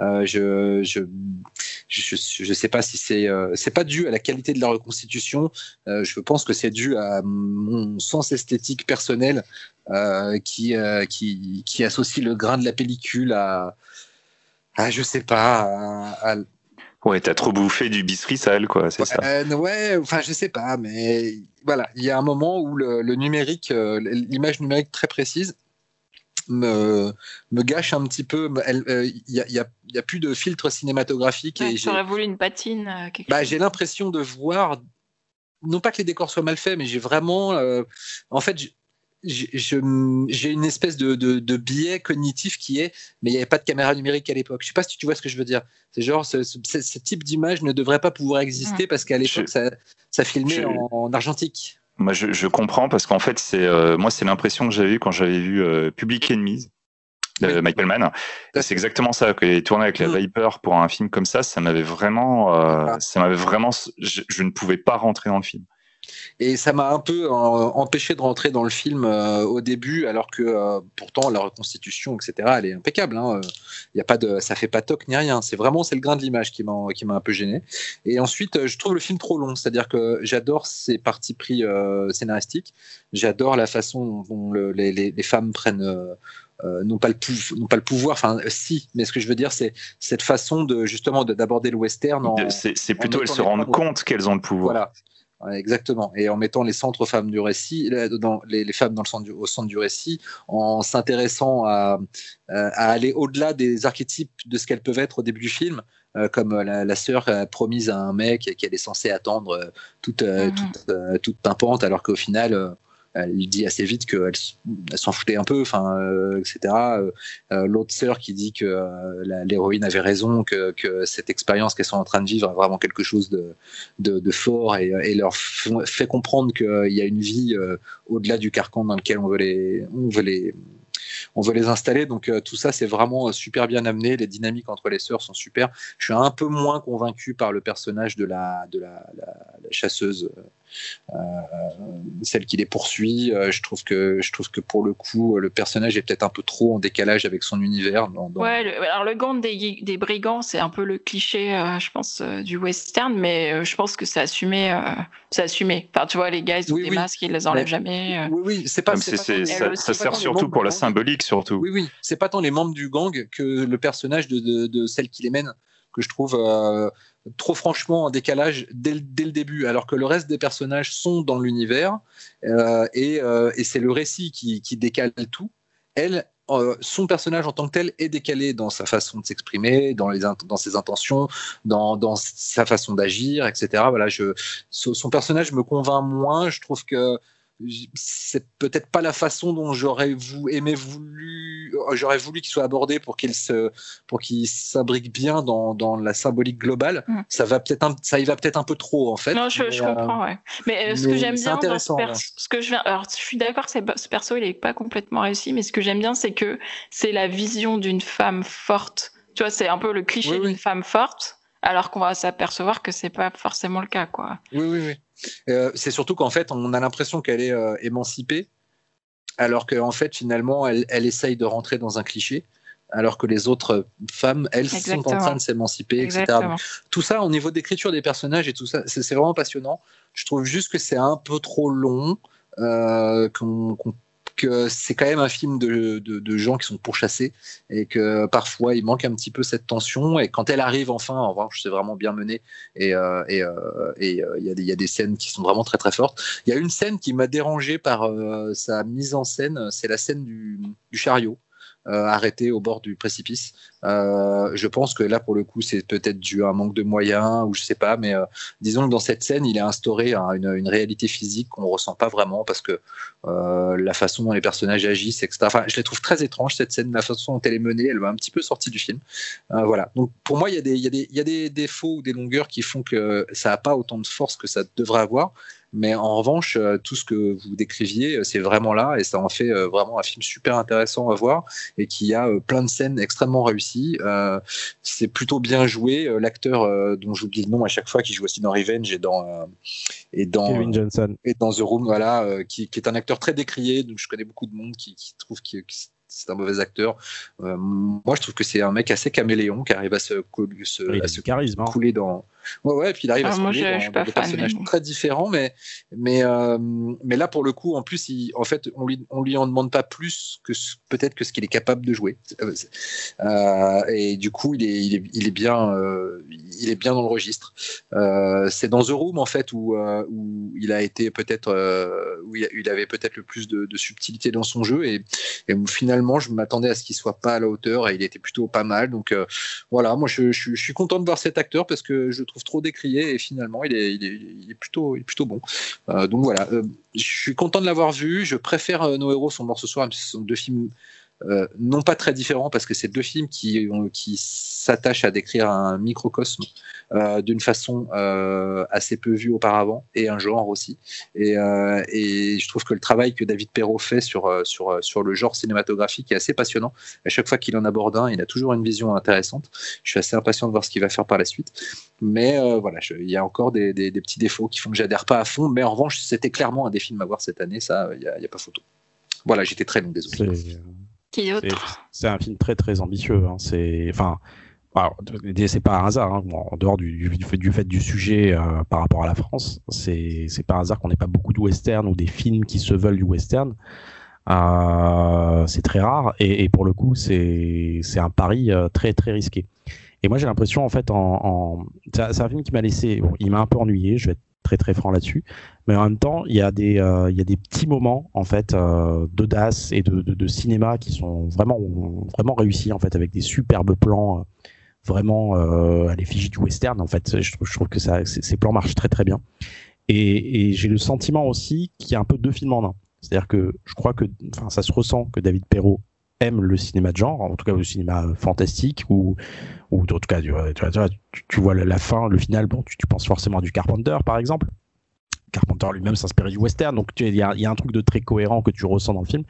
Euh, je, je, je, je sais pas si c'est euh, c'est pas dû à la qualité de la reconstitution. Euh, je pense que c'est dû à mon sens esthétique personnel euh, qui, qui qui associe le grain de la pellicule à, à je sais pas à, à- Ouais, t'as trop bouffé du biscuit sale, quoi, c'est ça. euh, ouais, enfin, je sais pas, mais voilà, il y a un moment où le, le numérique, l'image numérique très précise, me, me gâche un petit peu. euh, Il y, a, il y a- il y a plus de filtre cinématographique Ouais, J'aurais voulu une patine, euh, bah, j'ai l'impression de voir, non pas que les décors soient mal faits, mais j'ai vraiment, euh, en fait, j'ai- une espèce de, de, de biais cognitif qui est, mais il n'y avait pas de caméra numérique à l'époque. Je sais pas si tu vois ce que je veux dire. C'est genre, ce, ce- ce- ce type d'image ne devrait pas pouvoir exister parce qu'à l'époque, Je- ça, ça filmait je- en, en argentique. Moi, je, je comprends parce qu'en fait, c'est euh, moi, c'est l'impression que j'avais eue quand j'avais vu euh, Public Enemies de Oui. Michael Mann. C'est exactement ça. Quand il est tourné avec la Mm. Viper pour un film comme ça, ça m'avait vraiment, euh, Ah. ça m'avait vraiment, je, je ne pouvais pas rentrer dans le film. Et ça m'a un peu euh, empêché de rentrer dans le film euh, au début, alors que euh, pourtant la reconstitution, etc., elle est impeccable. Hein. Y a pas de, ça fait pas toc ni rien. C'est vraiment c'est le grain de l'image qui m'a qui m'a un peu gêné. Et ensuite, je trouve le film trop long. C'est-à-dire que j'adore ses parties pris scénaristiques. J'adore la façon dont le- les, femmes prennent. euh, non pas le non pas le pouvoir enfin euh, si mais ce que je veux dire c'est cette façon de justement de- d'aborder le western C'est plutôt elles se rendent compte qu'elles ont le pouvoir. voilà, exactement. Et en mettant les centres femmes du récit, dans, les, les femmes dans le centre du, au centre du récit, en s'intéressant à, euh, à aller au-delà des archétypes de ce qu'elles peuvent être au début du film, euh, comme la, la sœur promise à un mec qu'elle est censée attendre euh, toute, toute, toute pimpante, alors qu'au final, elle dit assez vite qu'elle s'en foutait un peu, enfin, euh, etc. Euh, euh, L'autre sœur qui dit que l'héroïne avait raison, que, cette expérience qu'elles sont en train de vivre est vraiment quelque chose de, fort et, leur fait comprendre qu'il y a une vie au-delà du carcan dans lequel on veut les, installer. Donc tout ça, c'est vraiment super bien amené. Les dynamiques entre les sœurs sont super. Je suis un peu moins convaincu par le personnage de la, chasseuse, celle qui les poursuit. Euh, je trouve que, je trouve que pour le coup, le personnage est peut-être un peu trop en décalage avec son univers. Dans, dans- Ouais, le- alors le gant des, des brigands, c'est un peu le cliché, euh, je pense, euh, du western, mais euh, je pense que c'est assumé. euh, c'est assumé. Enfin, tu vois, les gars, ils ont Oui, des oui. masques, ils les enlèvent Mais- jamais. euh. Oui, oui, c'est pas. Ça, ça sert pas tant les surtout membres pour du la gang. symbolique, surtout. Oui, oui, c'est pas tant les membres du gang que le personnage de, de, de celle qui les mène. Que je trouve euh, trop franchement en décalage dès, le- début, alors que le reste des personnages sont dans l'univers euh, et, euh, et c'est le récit qui, décale tout. Elle, son personnage en tant que tel est décalé dans sa façon de s'exprimer, dans, dans ses intentions, dans, dans sa façon d'agir, etc. Voilà, je, son son personnage me convainc moins. Je trouve que c'est peut-être pas la façon dont j'aurais vou- aimé voulu, euh, j'aurais voulu qu'il soit abordé pour qu'il se, pour qu'il s'imbrique bien dans, dans la symbolique globale. Mm. Ça va peut-être, ça y va peut-être un peu trop en fait. Non, je, mais, je euh, comprends, ouais. Mais euh, ce mais que j'aime bien dans ce, ouais. ce que je viens, alors je suis d'accord que ce perso il est pas complètement réussi, mais ce que j'aime bien c'est que c'est la vision d'une femme forte. Tu vois, c'est un peu le cliché Oui, oui. d'une femme forte, alors qu'on va s'apercevoir que c'est pas forcément le cas, quoi. Oui, oui, oui. Euh, c'est surtout qu'en fait, on a l'impression qu'elle est euh, émancipée, alors qu'en fait, finalement, elle, elle essaye de rentrer dans un cliché, alors que les autres femmes, elles, sont en train de s'émanciper, etc. Exactement. Tout ça, au niveau d'écriture des personnages et tout ça, c'est vraiment passionnant. Je trouve juste que c'est un peu trop long, euh, qu'on- qu'on- que c'est quand même un film de, de, gens qui sont pourchassés et que parfois il manque un petit peu cette tension. Et quand elle arrive enfin, en revanche, c'est vraiment bien mené et euh, euh, euh, il y, a des- scènes qui sont vraiment très très fortes. Il y a une scène qui m'a dérangé par sa mise en scène, c'est la scène du chariot. Euh, arrêté au bord du précipice. Euh, je pense que là, pour le coup, c'est peut-être dû à un manque de moyens ou je sais pas, mais euh, disons que dans cette scène, il est instauré un- une, réalité physique qu'on ressent pas vraiment parce que la façon dont les personnages agissent, etc. Enfin, je les trouve très étranges cette scène, la façon dont elle est menée, elle m'a un petit peu sorti du film. Voilà. Donc pour moi, il y a des, y a des défauts ou des longueurs qui font que ça n'a pas autant de force que ça devrait avoir. Mais en revanche, euh, tout ce que vous décriviez, euh, c'est vraiment là et ça en fait euh, vraiment un film super intéressant à voir et qui a plein de scènes extrêmement réussies. C'est plutôt bien joué. L'acteur dont j'oublie le nom à chaque fois, qui joue aussi dans Revenge et dans et dans Kevin Johnson. et dans The Room, voilà, qui, qui est un acteur très décrié. Donc je connais beaucoup de monde qui, qui trouve que c'est un mauvais acteur. Euh, moi, je trouve que c'est un mec assez caméléon qui arrive à se, à charisme. hein. couler dans. Ouais, ouais, et puis il arrive Ah, à se moi, couler je- dans, je suis dans pas des fan, personnages mais- très différents, mais mais euh, mais là pour le coup, en plus, il, en fait, on lui on lui en demande pas plus que ce- peut-être que ce qu'il est capable de jouer. Euh, euh, et du coup, il est il est, il est bien euh, il est bien dans le registre. C'est dans The Room en fait où où il a été peut-être où il, avait peut-être le plus de, de subtilité dans son jeu et, et où finalement je m'attendais à ce qu'il soit pas à la hauteur et il était plutôt pas mal. Donc voilà, moi je, je, je suis content de voir cet acteur parce que je le trouve trop décrié et finalement il est, plutôt, bon. Euh, donc voilà, euh, je suis content de l'avoir vu. Je préfère euh, Nos héros sont morts ce soir, ce sont deux films euh, non pas très différents parce que c'est deux films qui, s'attachent à décrire un microcosme euh, d'une façon euh, assez peu vue auparavant et un genre aussi. Et, je trouve que le travail que David Perrault fait sur, le genre cinématographique est assez passionnant. À chaque fois qu'il en aborde un, il a toujours une vision intéressante. Je suis assez impatient de voir ce qu'il va faire par la suite. Mais voilà, il y a encore des, petits défauts qui font que j'adhère pas à fond. Mais en revanche, c'était clairement un des films à voir cette année. Ça, il n'y a, a pas photo. Voilà, j'étais très long, désolé. C'est- Qui un film très très ambitieux. Hein. C'est enfin, c'est pas un hasard. Hein. En dehors du, du, fait, du fait du sujet euh, par rapport à la France, c'est c'est pas un hasard qu'on n'ait pas beaucoup de western ou des films qui se veulent du western. Euh, c'est très rare et, et pour le coup, c'est c'est un pari euh, très très risqué. Et moi, j'ai l'impression en fait, en, en... c'est un c'est un film qui m'a laissé, bon, il m'a un peu ennuyé. Je vais être très très franc là-dessus. Mais en même temps, il y a des, euh, il y a des petits moments en fait euh, d'audace et de, de, cinéma qui sont vraiment, vraiment réussis en fait avec des superbes plans, euh, vraiment à l'effigie du western. En fait, je trouve, que ça, ces plans marchent très très bien. Et, et j'ai le sentiment aussi qu'il y a un peu deux films en un. C'est-à-dire que je crois que, enfin, ça se ressent que David Perrault aime le cinéma de genre, en tout cas le cinéma fantastique, ou, ou en tout cas, tu, vois, la- fin, le final, bon, tu, penses forcément à du Carpenter, par exemple. Carpenter lui-même s'inspirait du western, donc il y a un truc de très cohérent que tu ressens dans le film.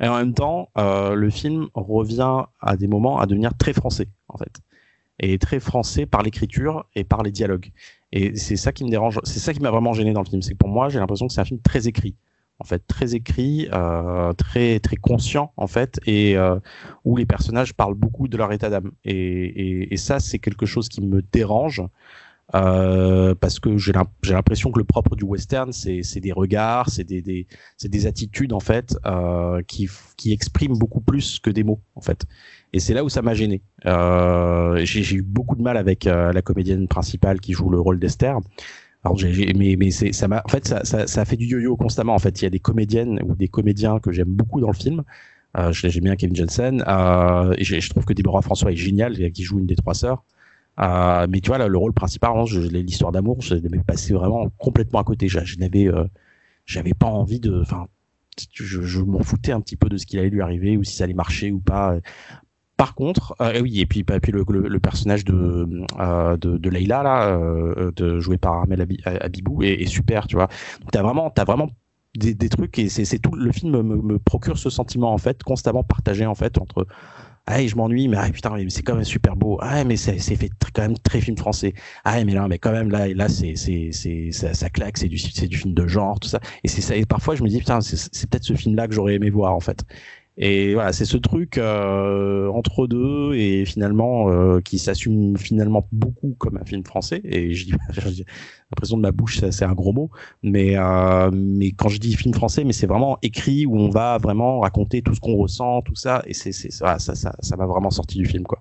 Et en même temps, euh, le film revient à des moments à devenir très français, en fait. Et très français par l'écriture et par les dialogues. Et c'est ça qui me dérange, c'est ça qui m'a vraiment gêné dans le film. C'est que pour moi, j'ai l'impression que c'est un film très écrit. En fait, très écrit, euh, très très conscient en fait, et euh, où les personnages parlent beaucoup de leur état d'âme. Et, et, et ça, c'est quelque chose qui me dérange Euh, parce que j'ai l'impression que le propre du western, c'est des regards, c'est des, des, des, attitudes en fait euh, qui, qui expriment beaucoup plus que des mots en fait. Et c'est là où ça m'a gêné. Euh, j'ai eu beaucoup de mal avec euh, la comédienne principale qui joue le rôle d'Esther. Alors, mais, mais ça m'a, en fait, ça, ça, ça fait du yo-yo constamment. En fait, il y a des comédiennes ou des comédiens que j'aime beaucoup dans le film. Euh, j'aime bien Kevin Johnson. Euh, et je trouve que Deborah François est génial, qui joue une des trois sœurs. Euh, mais tu vois, là, le rôle principal, l'histoire d'amour, je l'ai passé vraiment complètement à côté. Je, je n'avais, euh, j'avais pas envie de, enfin, je, je m'en foutais un petit peu de ce qu'il allait lui arriver ou si ça allait marcher ou pas. Par contre, euh, oui, et puis, bah, puis le, le, le personnage de, euh, de, de Leila là, euh, de joué par Armel Abibou est, est, super, tu vois. Donc t'as vraiment, t'as vraiment des, des trucs et c'est tout le film me, me, procure ce sentiment en fait constamment partagé en fait entre ah je m'ennuie mais ah, putain mais c'est quand même super beau. Ah mais c'est fait quand même très film français. Ah mais là mais quand même là là c'est c'est ça, ça, claque c'est du c'est du film de genre tout ça et c'est ça et parfois je me dis putain c'est peut-être ce film là que j'aurais aimé voir en fait et voilà, c'est ce truc euh, entre deux et finalement euh, qui s'assume finalement beaucoup comme un film français. Et j'ai l'impression de ma bouche, c'est un gros mot, mais euh, mais quand je dis film français, mais c'est vraiment écrit où on va vraiment raconter tout ce qu'on ressent, tout ça. Et c'est voilà, ça ça ça m'a vraiment sorti du film quoi.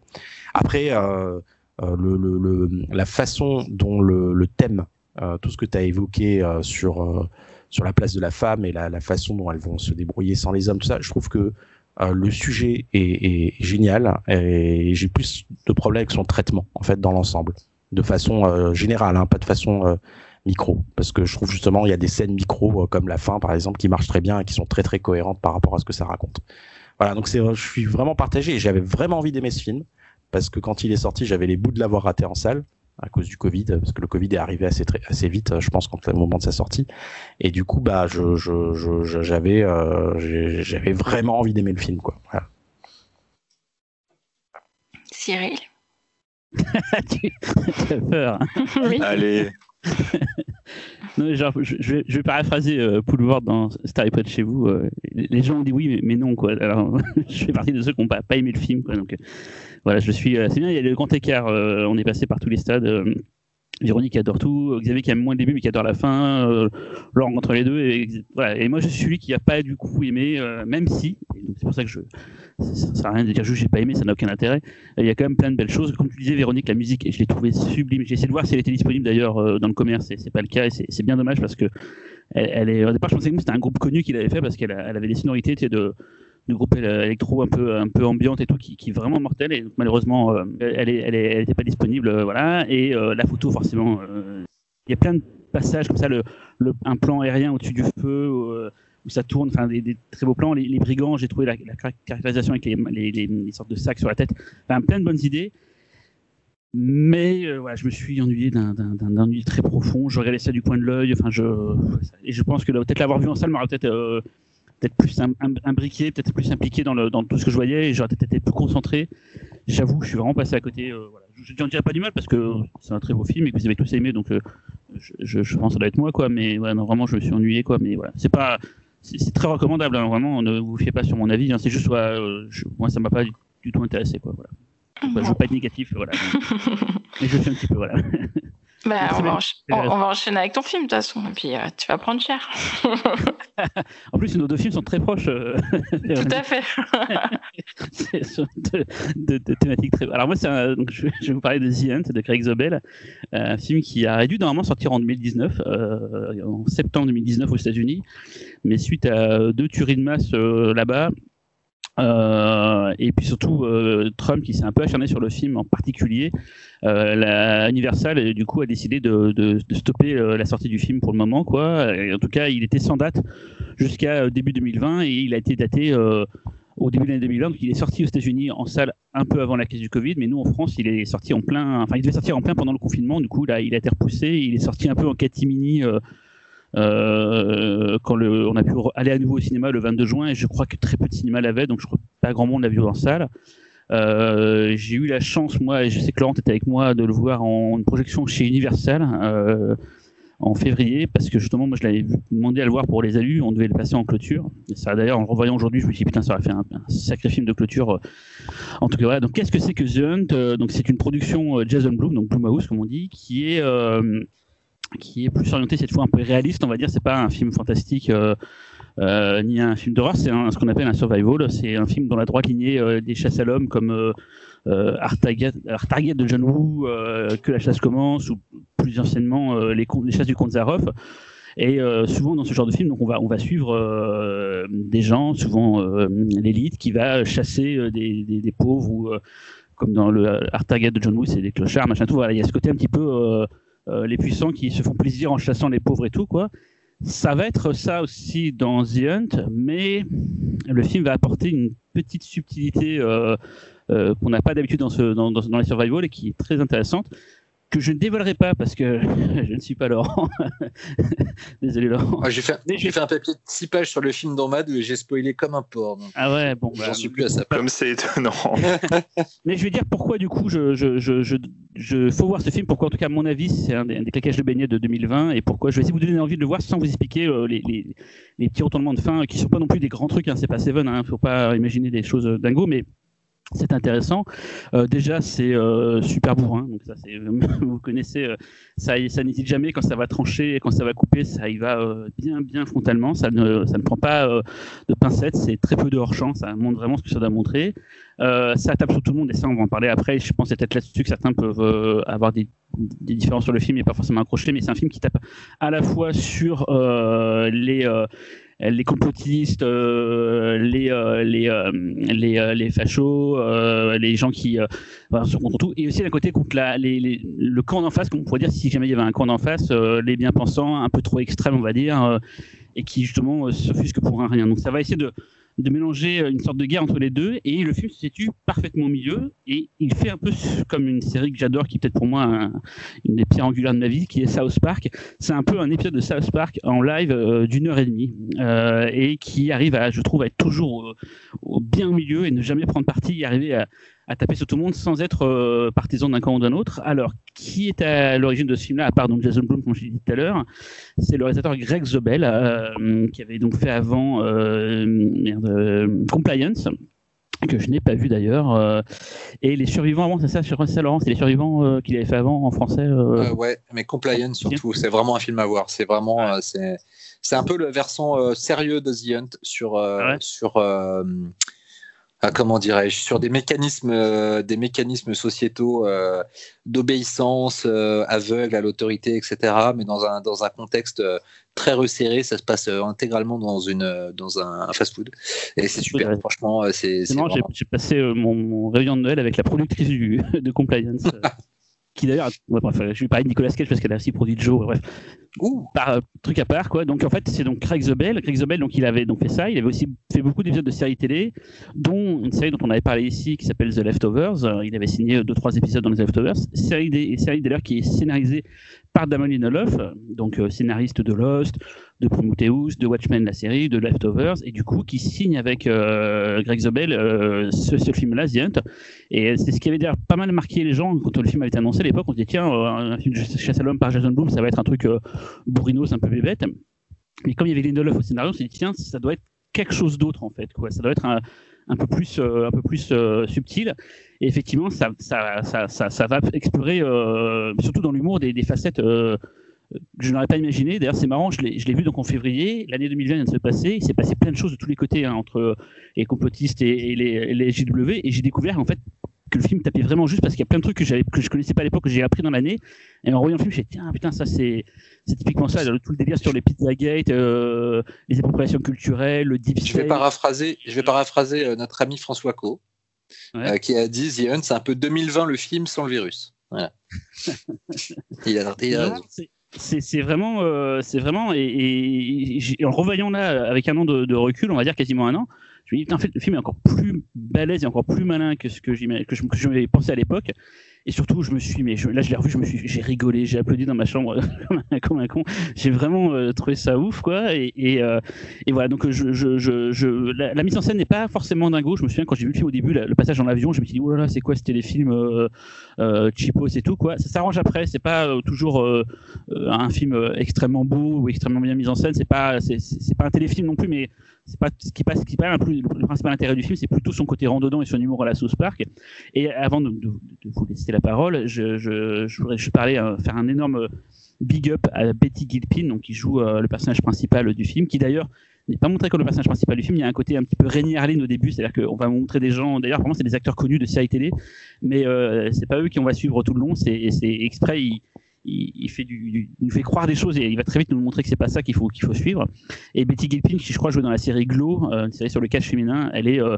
Après euh, euh le, le, le, la façon dont le, le thème, euh, tout ce que tu as évoqué sur sur la place de la femme et la, la, façon dont elles vont se débrouiller sans les hommes, tout ça. Je trouve que euh, le sujet est, génial et j'ai plus de problèmes avec son traitement en fait dans l'ensemble, de façon euh, générale, hein, pas de façon euh, micro, parce que je trouve justement il y a des scènes micro comme la fin par exemple qui marchent très bien et qui sont très très cohérentes par rapport à ce que ça raconte. Voilà, donc je suis vraiment partagé et j'avais vraiment envie d'aimer ce film parce que quand il est sorti, j'avais les bouts de l'avoir raté en salle à cause du Covid, parce que le Covid est arrivé assez très, assez vite, je pense, quand au moment de sa sortie. Et du coup, bah, je, je, j'avais, euh, j'avais vraiment envie d'aimer le film, quoi. Voilà. Cyril? tu, as peur. Hein. oui. Allez. non, genre, je, je, vais, je vais paraphraser euh, Poulvord dans Star Pod chez vous. Euh, les gens ont dit oui, mais, mais non, quoi. Alors, je fais partie de ceux qui n'ont pas, pas aimé le film, quoi. Donc, euh, voilà, je suis. Euh, c'est bien, il y a le grand écart. Euh, on est passé par tous les stades. Véronique adore tout, Xavier qui aime moins le début mais qui adore la fin, euh, Laurent entre les deux, et, voilà. et moi je suis celui qui n'a pas du coup aimé, euh, même si, c'est pour ça que je, ça sert à rien de dire juste j'ai pas aimé, ça n'a aucun intérêt, il y a quand même plein de belles choses, comme tu disais Véronique, la musique, je l'ai trouvé sublime, j'ai essayé de voir si elle était disponible d'ailleurs euh, dans le commerce, et c'est pas le cas, et c'est bien dommage parce que elle, est, au départ je pensais que c'était un groupe connu qui l'avait fait parce qu'elle elle avait des sonorités de de groupe électro un peu un peu ambiante et tout qui, qui est vraiment mortel et malheureusement euh, elle est, elle était pas disponible euh, voilà. Et euh, la photo forcément il y a plein de passages comme ça le, un plan aérien au-dessus du feu où ça tourne enfin des, très beaux plans. Les, brigands j'ai trouvé la, caractérisation avec les, les, sortes de sacs sur la tête. Plein de bonnes idées. Mais voilà, je me suis ennuyé d'un ennui très profond. Je regardais ça du coin de l'œil. Enfin, je et je pense que peut-être l'avoir vu en salle m'aurait peut-être peut-être plus imbriqué, peut-être plus impliqué dans, le, dans tout ce que je voyais et j'aurais peut-être été plus concentré. J'avoue, je suis vraiment passé à côté. Euh, voilà. Je n'en dirais pas du mal parce que c'est un très beau film et que vous avez tous aimé, donc euh, je, je, pense que ça doit être moi, quoi. Mais ouais, non, vraiment, je me suis ennuyé, quoi. Mais voilà, c'est pas, c'est très recommandable, hein, vraiment. Ne vous fiez pas sur mon avis. Hein, c'est juste, euh, je, moi, ça m'a pas du, tout intéressé, quoi. Voilà. Bah, je veux pas être négatif, voilà. Mais je suis un petit peu, voilà. Bah, on, va on, on, va enchaîner avec ton film de toute façon, et puis euh, tu vas prendre cher. en plus, nos deux films sont très proches. Euh, Tout à fait. de, de, de, thématiques très. Alors moi, un, donc, je, vais vous parler de The Hunt de Craig Zobel, un film qui a dû normalement sortir en 2019, euh, en septembre 2019 aux États-Unis, mais suite à deux tueries de masse euh, là-bas, euh, et puis surtout euh, Trump qui s'est un peu acharné sur le film en particulier. Euh, Universal du coup a décidé de, stopper euh, la sortie du film pour le moment quoi. En tout cas, il était sans date jusqu'à début 2020 et il a été daté au début de l'année 2020. Donc il est sorti aux États-Unis en salle un peu avant la crise du Covid, mais nous en France, il est sorti en plein. Enfin, il devait sortir en plein pendant le confinement. Du coup, là, il a été repoussé. Il est sorti un peu en catimini. Euh, euh, quand on a pu aller à nouveau au cinéma le 22 juin, et je crois que très peu de cinéma l'avait, donc je crois pas grand monde l'a vu en salle. Euh, j'ai eu la chance, moi, et je sais que Laurent était avec moi, de le voir en projection chez Universal. Euh, en février parce que justement moi je l'avais demandé à le voir pour les alus, on devait le passer en clôture. Ça d'ailleurs en revoyant aujourd'hui, je me suis dit putain ça aurait fait un, sacré film de clôture. En tout cas voilà. Donc qu'est-ce que c'est que The Hunt? Euh, Donc c'est une production euh, Jason Blum, donc Blumhouse comme on dit, qui est euh, qui est plus orienté cette fois un peu réaliste, on va dire. C'est pas un film fantastique. euh, euh, ni un film d'horreur, c'est ce qu'on appelle un survival. C'est un film dans la droite lignée euh, des chasses à l'homme comme euh, euh, Art Target, Art Target de John Woo, Que la chasse commence, ou plus anciennement les, chasses du comte Zaroff. Et souvent dans ce genre de film, donc on va suivre des gens, souvent l'élite, qui va chasser des, pauvres ou comme dans le Art Target de John Woo, c'est des clochards, machin tout. Voilà, il y a ce côté un petit peu les puissants qui se font plaisir en chassant les pauvres et tout quoi. Ça va être ça aussi dans The Hunt, mais le film va apporter une petite subtilité euh, euh, qu'on n'a pas d'habitude dans, dans, dans, dans les survival et qui est très intéressante, que je ne dévoilerai pas parce que je ne suis pas Laurent. Désolé Laurent. Ah, j'ai fait, j'ai fait un papier de 6 pages sur le film d'Ormad où j'ai spoilé comme un porc. donc Ah ouais, bon. bah, J'en suis plus à ça. Comme c'est étonnant. Mais je vais dire pourquoi du coup je, je, je, je, je- faut voir ce film, pourquoi en tout cas à mon avis c'est un des, un des claquages de beignet de 2020 et pourquoi je vais essayer de vous donner envie de le voir sans vous expliquer euh, les, les, les petits retournements de fin qui sont pas non plus des grands trucs, hein, c'est pas Seven, hein, faut pas imaginer des choses dingo, mais c'est intéressant. Euh, déjà, c'est euh, super bourrin, donc ça, vous connaissez, euh, ça, ça n'hésite jamais quand ça va trancher, quand ça va couper, ça y va bien, bien frontalement. Ça ne, ça ne prend pas de pincettes, c'est très peu de hors-champ, ça montre vraiment ce que ça doit montrer. Ça tape sur tout le monde et ça, on va en parler après. Je pense c'est peut-être là-dessus que certains peuvent avoir des, des différences sur le film et pas forcément accrocher, mais c'est un film qui tape à la fois sur les les complotistes, euh, les euh, les euh, les, euh, les fachos, euh, les gens qui euh, voilà, sont contre tout, et aussi d'un côté contre la, le camp d'en face, on pourrait dire si jamais il y avait un camp d'en face, euh, les bien-pensants un peu trop extrêmes, on va dire, euh, et qui justement euh, s'offusquent pour un rien. Donc ça va essayer de de mélanger euh, une sorte de guerre entre les deux. Et le film se situe parfaitement au milieu. Et il fait un peu comme une série que j'adore qui est peut-être pour moi un- une des pierres angulaires de ma vie qui est South Park. C'est un peu un épisode de South Park en live euh, d'une heure et demie euh, et qui arrive à je trouve à être toujours euh, au bien au milieu et ne jamais prendre parti et arriver à, à taper sur tout le monde sans être euh, partisan d'un camp ou d'un autre. Alors qui est à l'origine de ce film là à part donc Jason Blum comme je l'ai dit tout à l'heure? C'est le réalisateur Greg Zobel euh, qui avait donc fait avant euh, merde, Compliance que je n'ai pas vu d'ailleurs euh, et les survivants avant c'est ça sur ça Laurent? C'est les survivants euh, qu'il avait fait avant en français euh, ouais, mais Compliance surtout, c'est vraiment un film à voir. C'est vraiment, euh, c'est, un peu le versant sérieux de The Hunt sur, ouais. sur, comment dirais-je, sur des mécanismes, euh, des mécanismes sociétaux euh, d'obéissance euh, aveugle à l'autorité, etc. Mais dans un dans un contexte très resserré, ça se passe intégralement dans une dans un fast-food et c'est super. Ouais. Franchement, c'est, j'ai vraiment- j'ai passé mon, mon réveillon de Noël avec la productrice du, de Compliance, qui d'ailleurs, ouais, euh, je vais parler de Nicolas Cage parce qu'elle a aussi produit Joe, bref, Ouh, par euh, truc à part quoi. Donc en fait, c'est donc Craig Zobel. Craig Zobel, donc il avait donc fait ça. Il avait aussi fait beaucoup d'épisodes de séries télé, dont une série dont on avait parlé ici qui s'appelle The Leftovers. Euh, il avait signé deux trois épisodes dans les Leftovers. Série d'ailleurs qui est scénarisée par Damon Lindelof, euh, donc euh, scénariste de Lost, de Prometheus, de Watchmen la série, de Leftovers, et du coup qui signe avec euh, Greg Zobel euh, ce, film-là, The Hunt. Et c'est ce qui avait d'ailleurs pas mal marqué les gens quand le film avait été annoncé à l'époque. On se dit tiens, euh, un film de chasse à l'homme par Jason Blum, ça va être un truc bourrinos, un peu bébête. Mais comme il y avait Lindelof au scénario, on s'est dit tiens, ça doit être quelque chose d'autre en fait. Ça doit être un, peu plus, subtil. Et effectivement, ça, va explorer, surtout dans l'humour, des, facettes je n'aurais pas imaginé. D'ailleurs, c'est marrant, je l'ai vu donc en février. L'année 2020 vient de se passer. Il s'est passé plein de choses de tous les côtés hein, entre les complotistes et, et les, les JW. Et j'ai découvert en fait que le film tapait vraiment juste parce qu'il y a plein de trucs que, que je connaissais pas à l'époque, que j'ai appris dans l'année. Et en voyant le film, j'ai dit, tiens, putain, ça c'est typiquement ça, tout le délire sur les Pizzagate, euh, les appropriations culturelles, le deep Je vais paraphraser, je vais paraphraser euh, notre ami François Co, Ouais. euh, qui a dit The Hunt, c'est un peu 2020 le film sans le virus. Voilà. il a, il a Non, raison. C'est- vraiment, euh, c'est vraiment, et, et- en revoyant là avec un an de recul, on va dire quasiment un an, Je me dis, en fait, le film est encore plus balèze et encore plus malin que ce que j'avais que je, pensé à l'époque. Et surtout, je me suis, mais là, je l'ai revu, je me suis, j'ai rigolé, j'ai applaudi dans ma chambre comme, un, con. J'ai vraiment euh, trouvé ça ouf, quoi. Et, et, euh, et voilà, donc je, je, je, la, mise en scène n'est pas forcément dingo. Je me souviens quand j'ai vu le film au début, le passage dans l'avion, je me suis dit, oh là là, c'est quoi C'était les films euh, euh, et tout, quoi. Ça s'arrange après. C'est pas euh, toujours un film extrêmement beau ou extrêmement bien mis en scène. C'est pas, c'est pas un téléfilm non plus, mais c'est pas ce qui passe, ce qui pas le principal intérêt du film, c'est plutôt son côté randonnant et son humour à la South Park. Et avant de, vous laisser la parole, je, voudrais euh, faire un énorme big up à Betty Gilpin, donc qui joue euh, le personnage principal du film, qui d'ailleurs n'est pas montré comme le personnage principal du film. Il y a un côté un petit peu Rémi Harlin au début, c'est-à-dire qu'on va montrer des gens. D'ailleurs, vraiment, c'est des acteurs connus de séries télé, mais euh, c'est pas eux qui on va suivre tout le long. C'est exprès. Il, fait nous fait croire des choses et il va très vite nous montrer que c'est pas ça qu'il faut qu'il faut suivre. Et Betty Gilpin, qui je crois jouait dans la série Glow, euh, une série sur le catch féminin, elle est euh,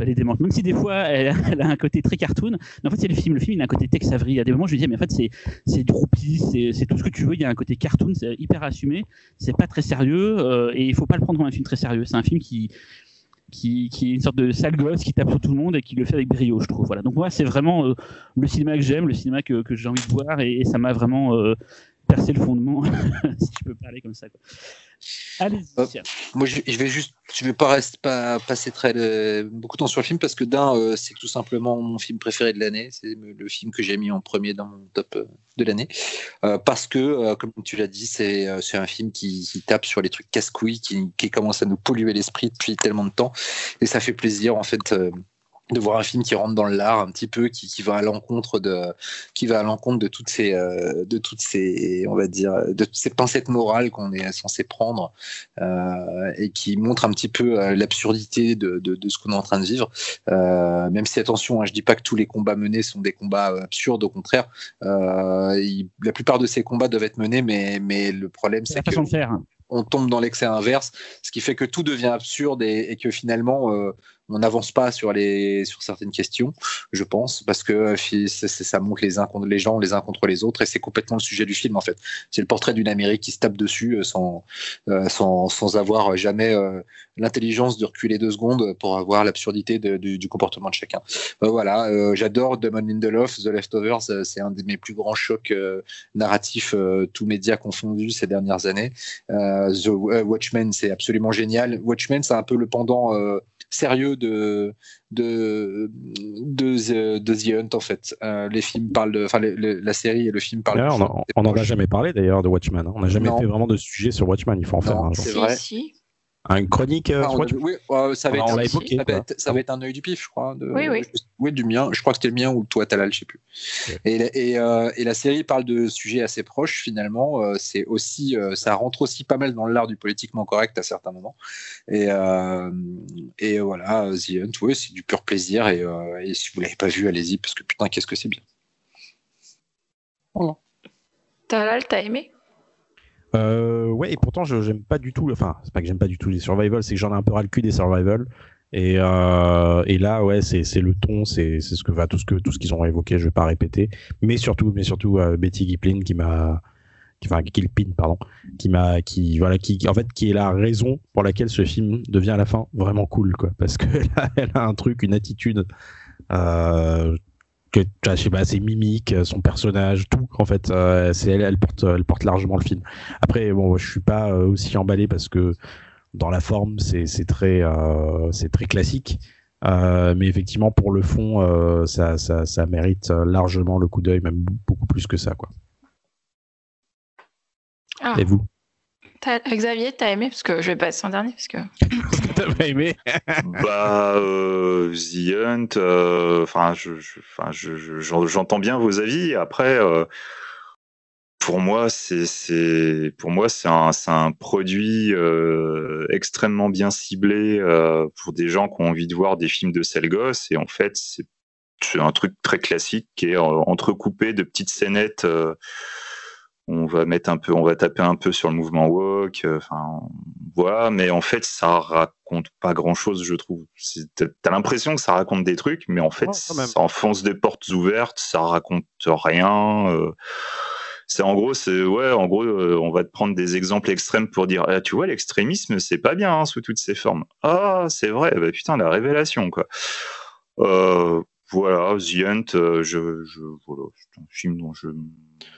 elle est démente. Même si des fois elle, a un côté très cartoon, mais en fait c'est le film. Le film il a un côté Tex Avery. Il y a des moments je lui dis mais en fait c'est c'est droopy, c'est tout ce que tu veux. Il y a un côté cartoon, c'est hyper assumé. C'est pas très sérieux euh, et il faut pas le prendre comme un film très sérieux. C'est un film qui qui, qui, est une sorte de sale gosse qui tape sur tout le monde et qui le fait avec brio, je trouve. Voilà. Donc moi, c'est vraiment euh, le cinéma que j'aime, le cinéma que, que j'ai envie de voir, et, ça m'a vraiment euh, percé le fondement, si je peux parler comme ça. Quoi. Allez-y. moi, je, vais juste, je vais pas, rester, pas passer très beaucoup de temps sur le film parce que d'un, euh, c'est tout simplement mon film préféré de l'année. C'est le film que j'ai mis en premier dans mon top euh, de l'année. Euh, parce que, comme tu l'as dit, c'est un film qui, tape sur les trucs casse-couilles, qui, qui commence à nous polluer l'esprit depuis tellement de temps. Et ça fait plaisir, en fait de voir un film qui rentre dans l'art un petit peu, qui, qui va à l'encontre de, qui va à l'encontre de toutes ces, euh, de toutes ces, on va dire, de toutes ces pincettes morales qu'on est censé prendre euh, et qui montre un petit peu euh, l'absurdité de, de, de, ce qu'on est en train de vivre. Euh, même si attention, hein, je dis pas que tous les combats menés sont des combats absurdes, au contraire, la plupart de ces combats doivent être menés, mais mais le problème c'est que on tombe dans l'excès inverse, ce qui fait que tout devient absurde et, et que finalement on n'avance pas sur les sur certaines questions, je pense, parce que euh, ça montre les uns contre les gens, les uns contre les autres, et c'est complètement le sujet du film en fait. C'est le portrait d'une Amérique qui se tape dessus euh, sans euh, sans, sans avoir jamais l'intelligence de reculer deux secondes pour avoir l'absurdité du, du, comportement de chacun. voilà, j'adore Damon Lindelof, The Leftovers, c'est un de mes plus grands chocs narratifs, tous médias confondus ces dernières années. The Watchmen, c'est absolument génial. Watchmen, c'est un peu le pendant sérieux de de de, de The Hunt en fait. Euh, les films parlent, enfin la série et le film parlent. on n'en a jamais parlé d'ailleurs de Watchmen. Hein. On n'a jamais fait vraiment de sujet sur Watchmen. Il faut en faire un. C'est vrai. Une chronique euh, Oui, ça, va être, ça, va être, un œil du pif, je crois. De, oui, oui. oui, du mien. Je crois que c'était le mien ou toi, Talal, je sais plus. Et, et, euh, et, la série parle de sujets assez proches, finalement. Euh, c'est aussi, ça rentre aussi pas mal dans l'art du politiquement correct à certains moments. Et, et voilà, The Hunt, oui, c'est du pur plaisir. Et, et si vous l'avez pas vu, allez-y, parce que putain, qu'est-ce que c'est bien. Voilà. Talal, t'as aimé? Euh, ouais, et pourtant, je j'aime pas du tout. Enfin, c'est pas que j'aime pas du tout les survival, c'est que j'en ai un peu ras le cul des survival. Et, euh, et là, ouais, c'est le ton, c'est ce que va tout ce que tout ce qu'ils ont évoqué. Je vais pas répéter, mais surtout, mais surtout euh, Betty Giplin qui m'a enfin Gilpin pardon qui m'a qui voilà qui en fait qui est la raison pour laquelle ce film devient à la fin vraiment cool quoi parce que là elle a un truc une attitude euh, que je sais pas ses mimiques son personnage tout en fait euh, c'est elle, elle porte elle porte largement le film. Après bon je suis pas euh, aussi emballé parce que dans la forme c'est c'est très euh, c'est très classique. Mais effectivement pour le fond ça, ça, ça mérite largement le coup d'œil même beaucoup plus que ça quoi. Ah. et vous? Xavier, t'as aimé? Parce que je vais passer en dernier. Parce que... t'as pas aimé Bah, euh, The Hunt, euh, enfin, j'entends bien vos avis. Après, euh, pour moi, c'est pour moi c'est un, un produit extrêmement bien ciblé pour des gens qui ont envie de voir des films de sale gosse. Et en fait, c'est un truc très classique qui est entrecoupé de petites scénettes on va mettre un peu, on va taper un peu sur le mouvement woke, euh, enfin voilà, mais en fait ça raconte pas grand chose, je trouve. T'as l'impression que ça raconte des trucs, mais en fait ça enfonce des portes ouvertes, ça raconte rien. Euh, c'est en gros, c'est ouais, en gros, euh, on va te prendre des exemples extrêmes pour dire, ah, tu vois, l'extrémisme, c'est pas bien hein, sous toutes ses formes. Ah, c'est vrai, bah, putain, la révélation, quoi. Voilà, The Hunt, je, je, voilà, c'est un film dont je,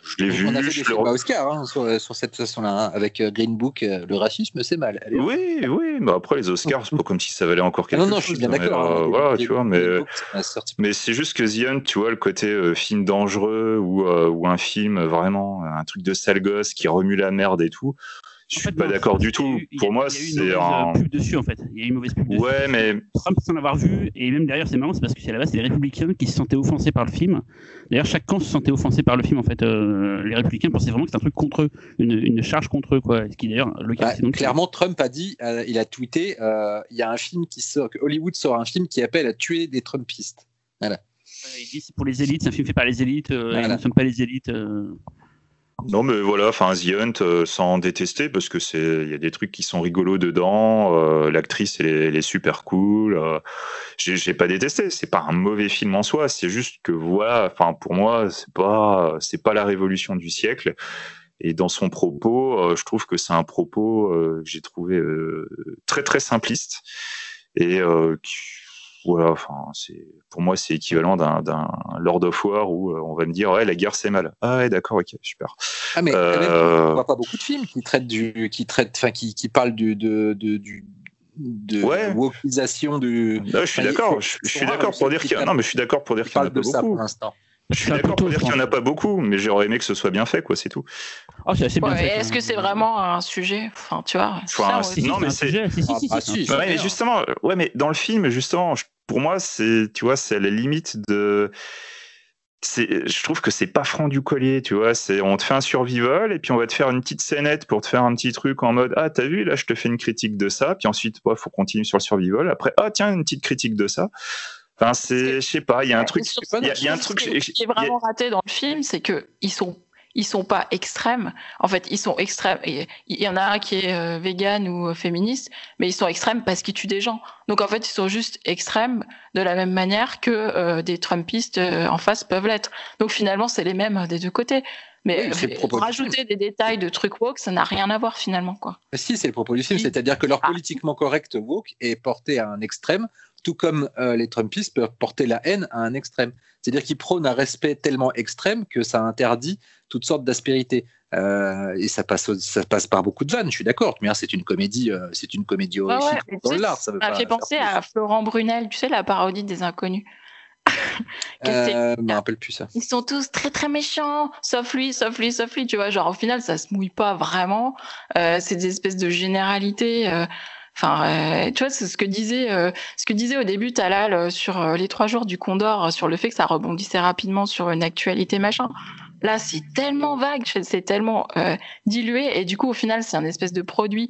je l'ai vu. On a fait des films à Oscar hein, sur, sur cette façon-là. hein, avec euh, Green Book, euh, le racisme, c'est mal. Allez, Oui, oui, mais après les Oscars, c'est pas comme si ça valait encore quelque non, non, chose. je suis bien d'accord. euh, hein, voilà, Green tu vois, Book, mais c'est sorti- Mais c'est juste que The Hunt, tu vois, le côté euh, film dangereux ou, euh, ou un film vraiment, un truc de sale gosse qui remue la merde et tout, je En suis fait, pas d'accord du tout. eu- a- Pour moi, il y a eu une c'est mauvaise, un. pub dessus en fait. Il y a eu une mauvaise pub dessus. Ouais, mais Trump sans l'avoir vu, et même derrière, c'est marrant, c'est parce que c'est à la base, c'est les républicains qui se sentaient offensés par le film. D'ailleurs, chaque camp se sentait offensé par le film, en fait. Euh, les républicains pensaient vraiment que c'était un truc contre eux, une, une charge contre eux, quoi. Ce qui d'ailleurs, le cas, Bah, donc. clairement, Trump a dit, euh, il a tweeté, euh, il y a un film qui sort, que Hollywood sort un film qui appelle à tuer des Trumpistes. Euh, Il dit c'est pour les élites, c'est un film fait par les élites, euh, et Voilà. nous ne sommes pas les élites. Non, mais voilà, enfin The Hunt, euh, sans détester, parce que c'est, il y a des trucs qui sont rigolos dedans. euh, L'actrice, elle, est- super cool. euh, j'ai pas détesté. C'est pas un mauvais film en soi. C'est juste que voilà, enfin pour moi, c'est pas, c'est pas la révolution du siècle. Et dans son propos, euh, je trouve que c'est un propos que j'ai trouvé très très simpliste et qui- voilà, enfin c'est pour moi c'est équivalent d'un Lord of War où euh, on va me dire ouais la guerre c'est mal. Ah ouais d'accord ok super. Ah, mais Euh, même, on voit pas beaucoup de films qui traitent du, qui traitent, enfin, qui, qui parlent du, de, de, du, de Ouais. wokisation du. Non, je suis Enfin, d'accord. Je, je suis d'accord pour dire qu'il y a... non mais je suis d'accord pour dire Qui qu'il y en a pas ça pour beaucoup. l'instant. Je suis d'accord pour dire qu'il y en a pas beaucoup, mais j'aurais aimé que ce soit bien fait quoi, c'est tout. Oh, c'est assez bien Ouais, fait, Est-ce hein. que c'est vraiment un sujet? Enfin, tu vois. Enfin, ça, Si, ouais. si, Non, mais c'est- si, si, Ah, si, bah, Ouais, mais justement, ouais, mais dans le film, justement, pour moi, c'est, tu vois, c'est à la limite de. C'est, je trouve que c'est pas franc du collier, tu vois. C'est, on te fait un survival et puis on va te faire une petite scénette pour te faire un petit truc en mode, ah, t'as vu, là, je te fais une critique de ça, puis ensuite, il faut continuer sur le survival. Après, ah, tiens, une petite critique de ça. Enfin, c'est, je sais pas, il y a un truc, il y a, il y a un ce truc. est vraiment raté dans le film, c'est que ils sont ils sont pas extrêmes. En fait, ils sont extrêmes. Il y en a un qui est euh, vegan ou euh, féministe, mais ils sont extrêmes parce qu'ils tuent des gens. Donc en fait, ils sont juste extrêmes de la même manière que euh, des Trumpistes en face peuvent l'être. Donc finalement, c'est les mêmes des deux côtés. Mais Oui, euh, rajouter des détails de trucs woke, ça n'a rien à voir finalement, quoi. Mais Si, c'est le propos du film, c'est-à-dire que leur Ah. politiquement correct woke est porté à un extrême, tout comme euh, les Trumpistes peuvent porter la haine à un extrême. C'est-à-dire qu'ils prônent un respect tellement extrême que ça interdit toutes sortes d'aspérités. Euh, et ça passe, ça passe par beaucoup de vannes. Je suis d'accord. Mais c'est une comédie, euh, c'est une comédie ouais, dans l'art. Ça m'a fait penser à Florent Brunel, tu sais, la parodie des inconnus. Euh, je me rappelle plus ça. Ils sont tous très très méchants, sauf lui, sauf lui, sauf lui. Tu vois, genre au final, ça se mouille pas vraiment. Euh, c'est des espèces de généralités. euh, Enfin, euh, tu vois, c'est ce que disait, euh, ce que disait au début Talal euh, sur euh, les trois jours du Condor, euh, sur le fait que ça rebondissait rapidement sur une actualité machin. Là, c'est tellement vague, c'est tellement euh, dilué, et du coup, au final, c'est un espèce de produit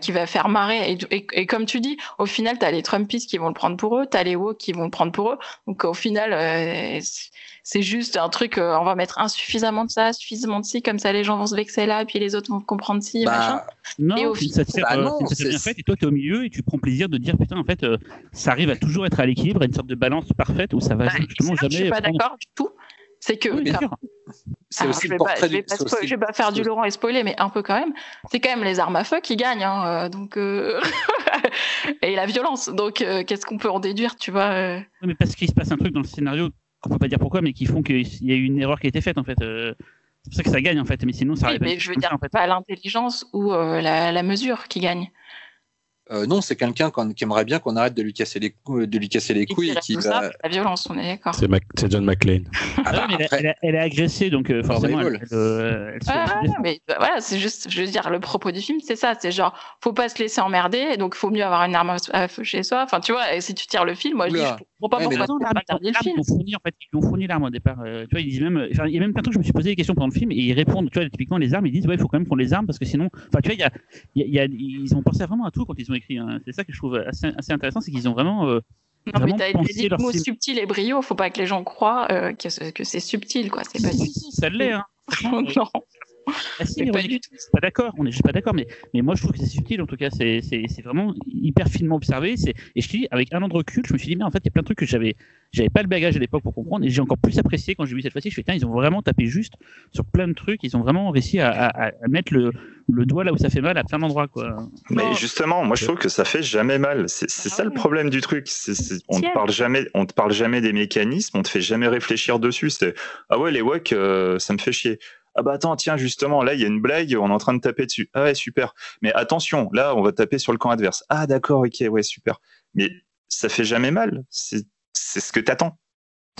qui va faire marrer. Et, comme tu dis, au final, t'as les Trumpistes qui vont le prendre pour eux, t'as les woke qui vont le prendre pour eux. Donc, au final, c'est juste un truc, euh, on va mettre insuffisamment de ça, suffisamment de ci, comme ça les gens vont se vexer là, puis les autres vont comprendre ci, machin. Bah, Non, Et au satire, bah euh, non, bien faite, et toi, tu es au milieu et tu prends plaisir de dire, putain, en fait, euh, ça arrive à toujours être à l'équilibre, à une sorte de balance parfaite où ça va Bah, justement que je jamais. suis pas prendre- d'accord du tout. C'est que Oui, sûr. c'est aussi je vais pas, portrait je vais pas, c'est spo- aussi- je vais pas faire du Laurent et spoiler, mais un peu quand même. C'est quand même les armes à feu qui gagnent, hein, donc euh, et la violence. Donc euh, qu'est-ce qu'on peut en déduire, tu vois euh, mais parce qu'il se passe un truc dans le scénario qu'on peut pas dire pourquoi, mais qui font qu'il y a eu une erreur qui a été faite en fait. euh, c'est pour ça que ça gagne en fait, mais sinon ça Oui, mais je veux comme ça, dire en fait. pas l'intelligence ou euh, la, la mesure qui gagne. Euh, non, c'est quelqu'un qui aimerait bien qu'on arrête de lui casser les couilles, de lui casser les Et couilles et qui qui tout ça, la violence, on est d'accord. C'est Mac- John McClane. Ah Ah bah, elle, a- après- elle a, elle a agressé, donc euh, forcément, elle, elle, euh, Ah, mais bah, voilà, c'est juste, je veux dire, le propos du film, c'est ça, c'est genre, faut pas se laisser emmerder, donc faut mieux avoir une arme à- feu chez soi. Enfin, tu vois, si tu tires le film, moi je dis, Oula. je comprends pas Ouais, pourquoi. Ils l'ont fourni en fait, ils l'ont fourni l'arme au départ. euh, tu vois, ils disent même, enfin, il y a même plein de trucs. Je me suis posé des questions pendant le film et ils répondent. Tu vois, typiquement les armes, ils disent ouais, il faut quand même qu'on les arme parce que sinon, enfin, tu vois, il y a, y a- il y a- ils ont pensé vraiment à tout quand ils ont écrit. hein. C'est ça que je trouve assez, assez intéressant, c'est qu'ils ont vraiment. euh, Non, mais t'as dit le leur mot subtil et brio, faut pas que les gens croient euh, que, c'est- que c'est subtil, quoi. C'est pas si, si, ça l'est. Hein. Euh, non. Ah, si, Mais mais pas du tout. pas d'accord, on est juste pas d'accord, mais, mais moi je trouve que c'est subtil en tout cas, c'est c'est- c'est vraiment hyper finement observé. c'est- Et je te dis, avec un an de recul, je me suis dit, mais en fait, il y a plein de trucs que j'avais j'avais pas le bagage à l'époque pour comprendre, et j'ai encore plus apprécié quand j'ai vu cette fois-ci. Je fais, tiens, ils ont vraiment tapé juste sur plein de trucs, ils ont vraiment réussi à, à- à mettre le, le doigt là où ça fait mal à plein d'endroits, quoi. Mais Non. justement, moi je trouve que ça fait jamais mal. C'est c'est Ah ça le problème du truc. C'est- c'est- on te parle jamais, on te parle jamais des mécanismes, on te fait jamais réfléchir dessus. C'est ah ouais les WAC, euh, ça me fait chier. Ah bah attends, tiens justement, là il y a une blague, on est en train de taper dessus. Ah ouais super. Mais attention, là on va taper sur le camp adverse. Ah d'accord, ok, ouais super. Mais ça fait jamais mal. C'est ce que t'attends.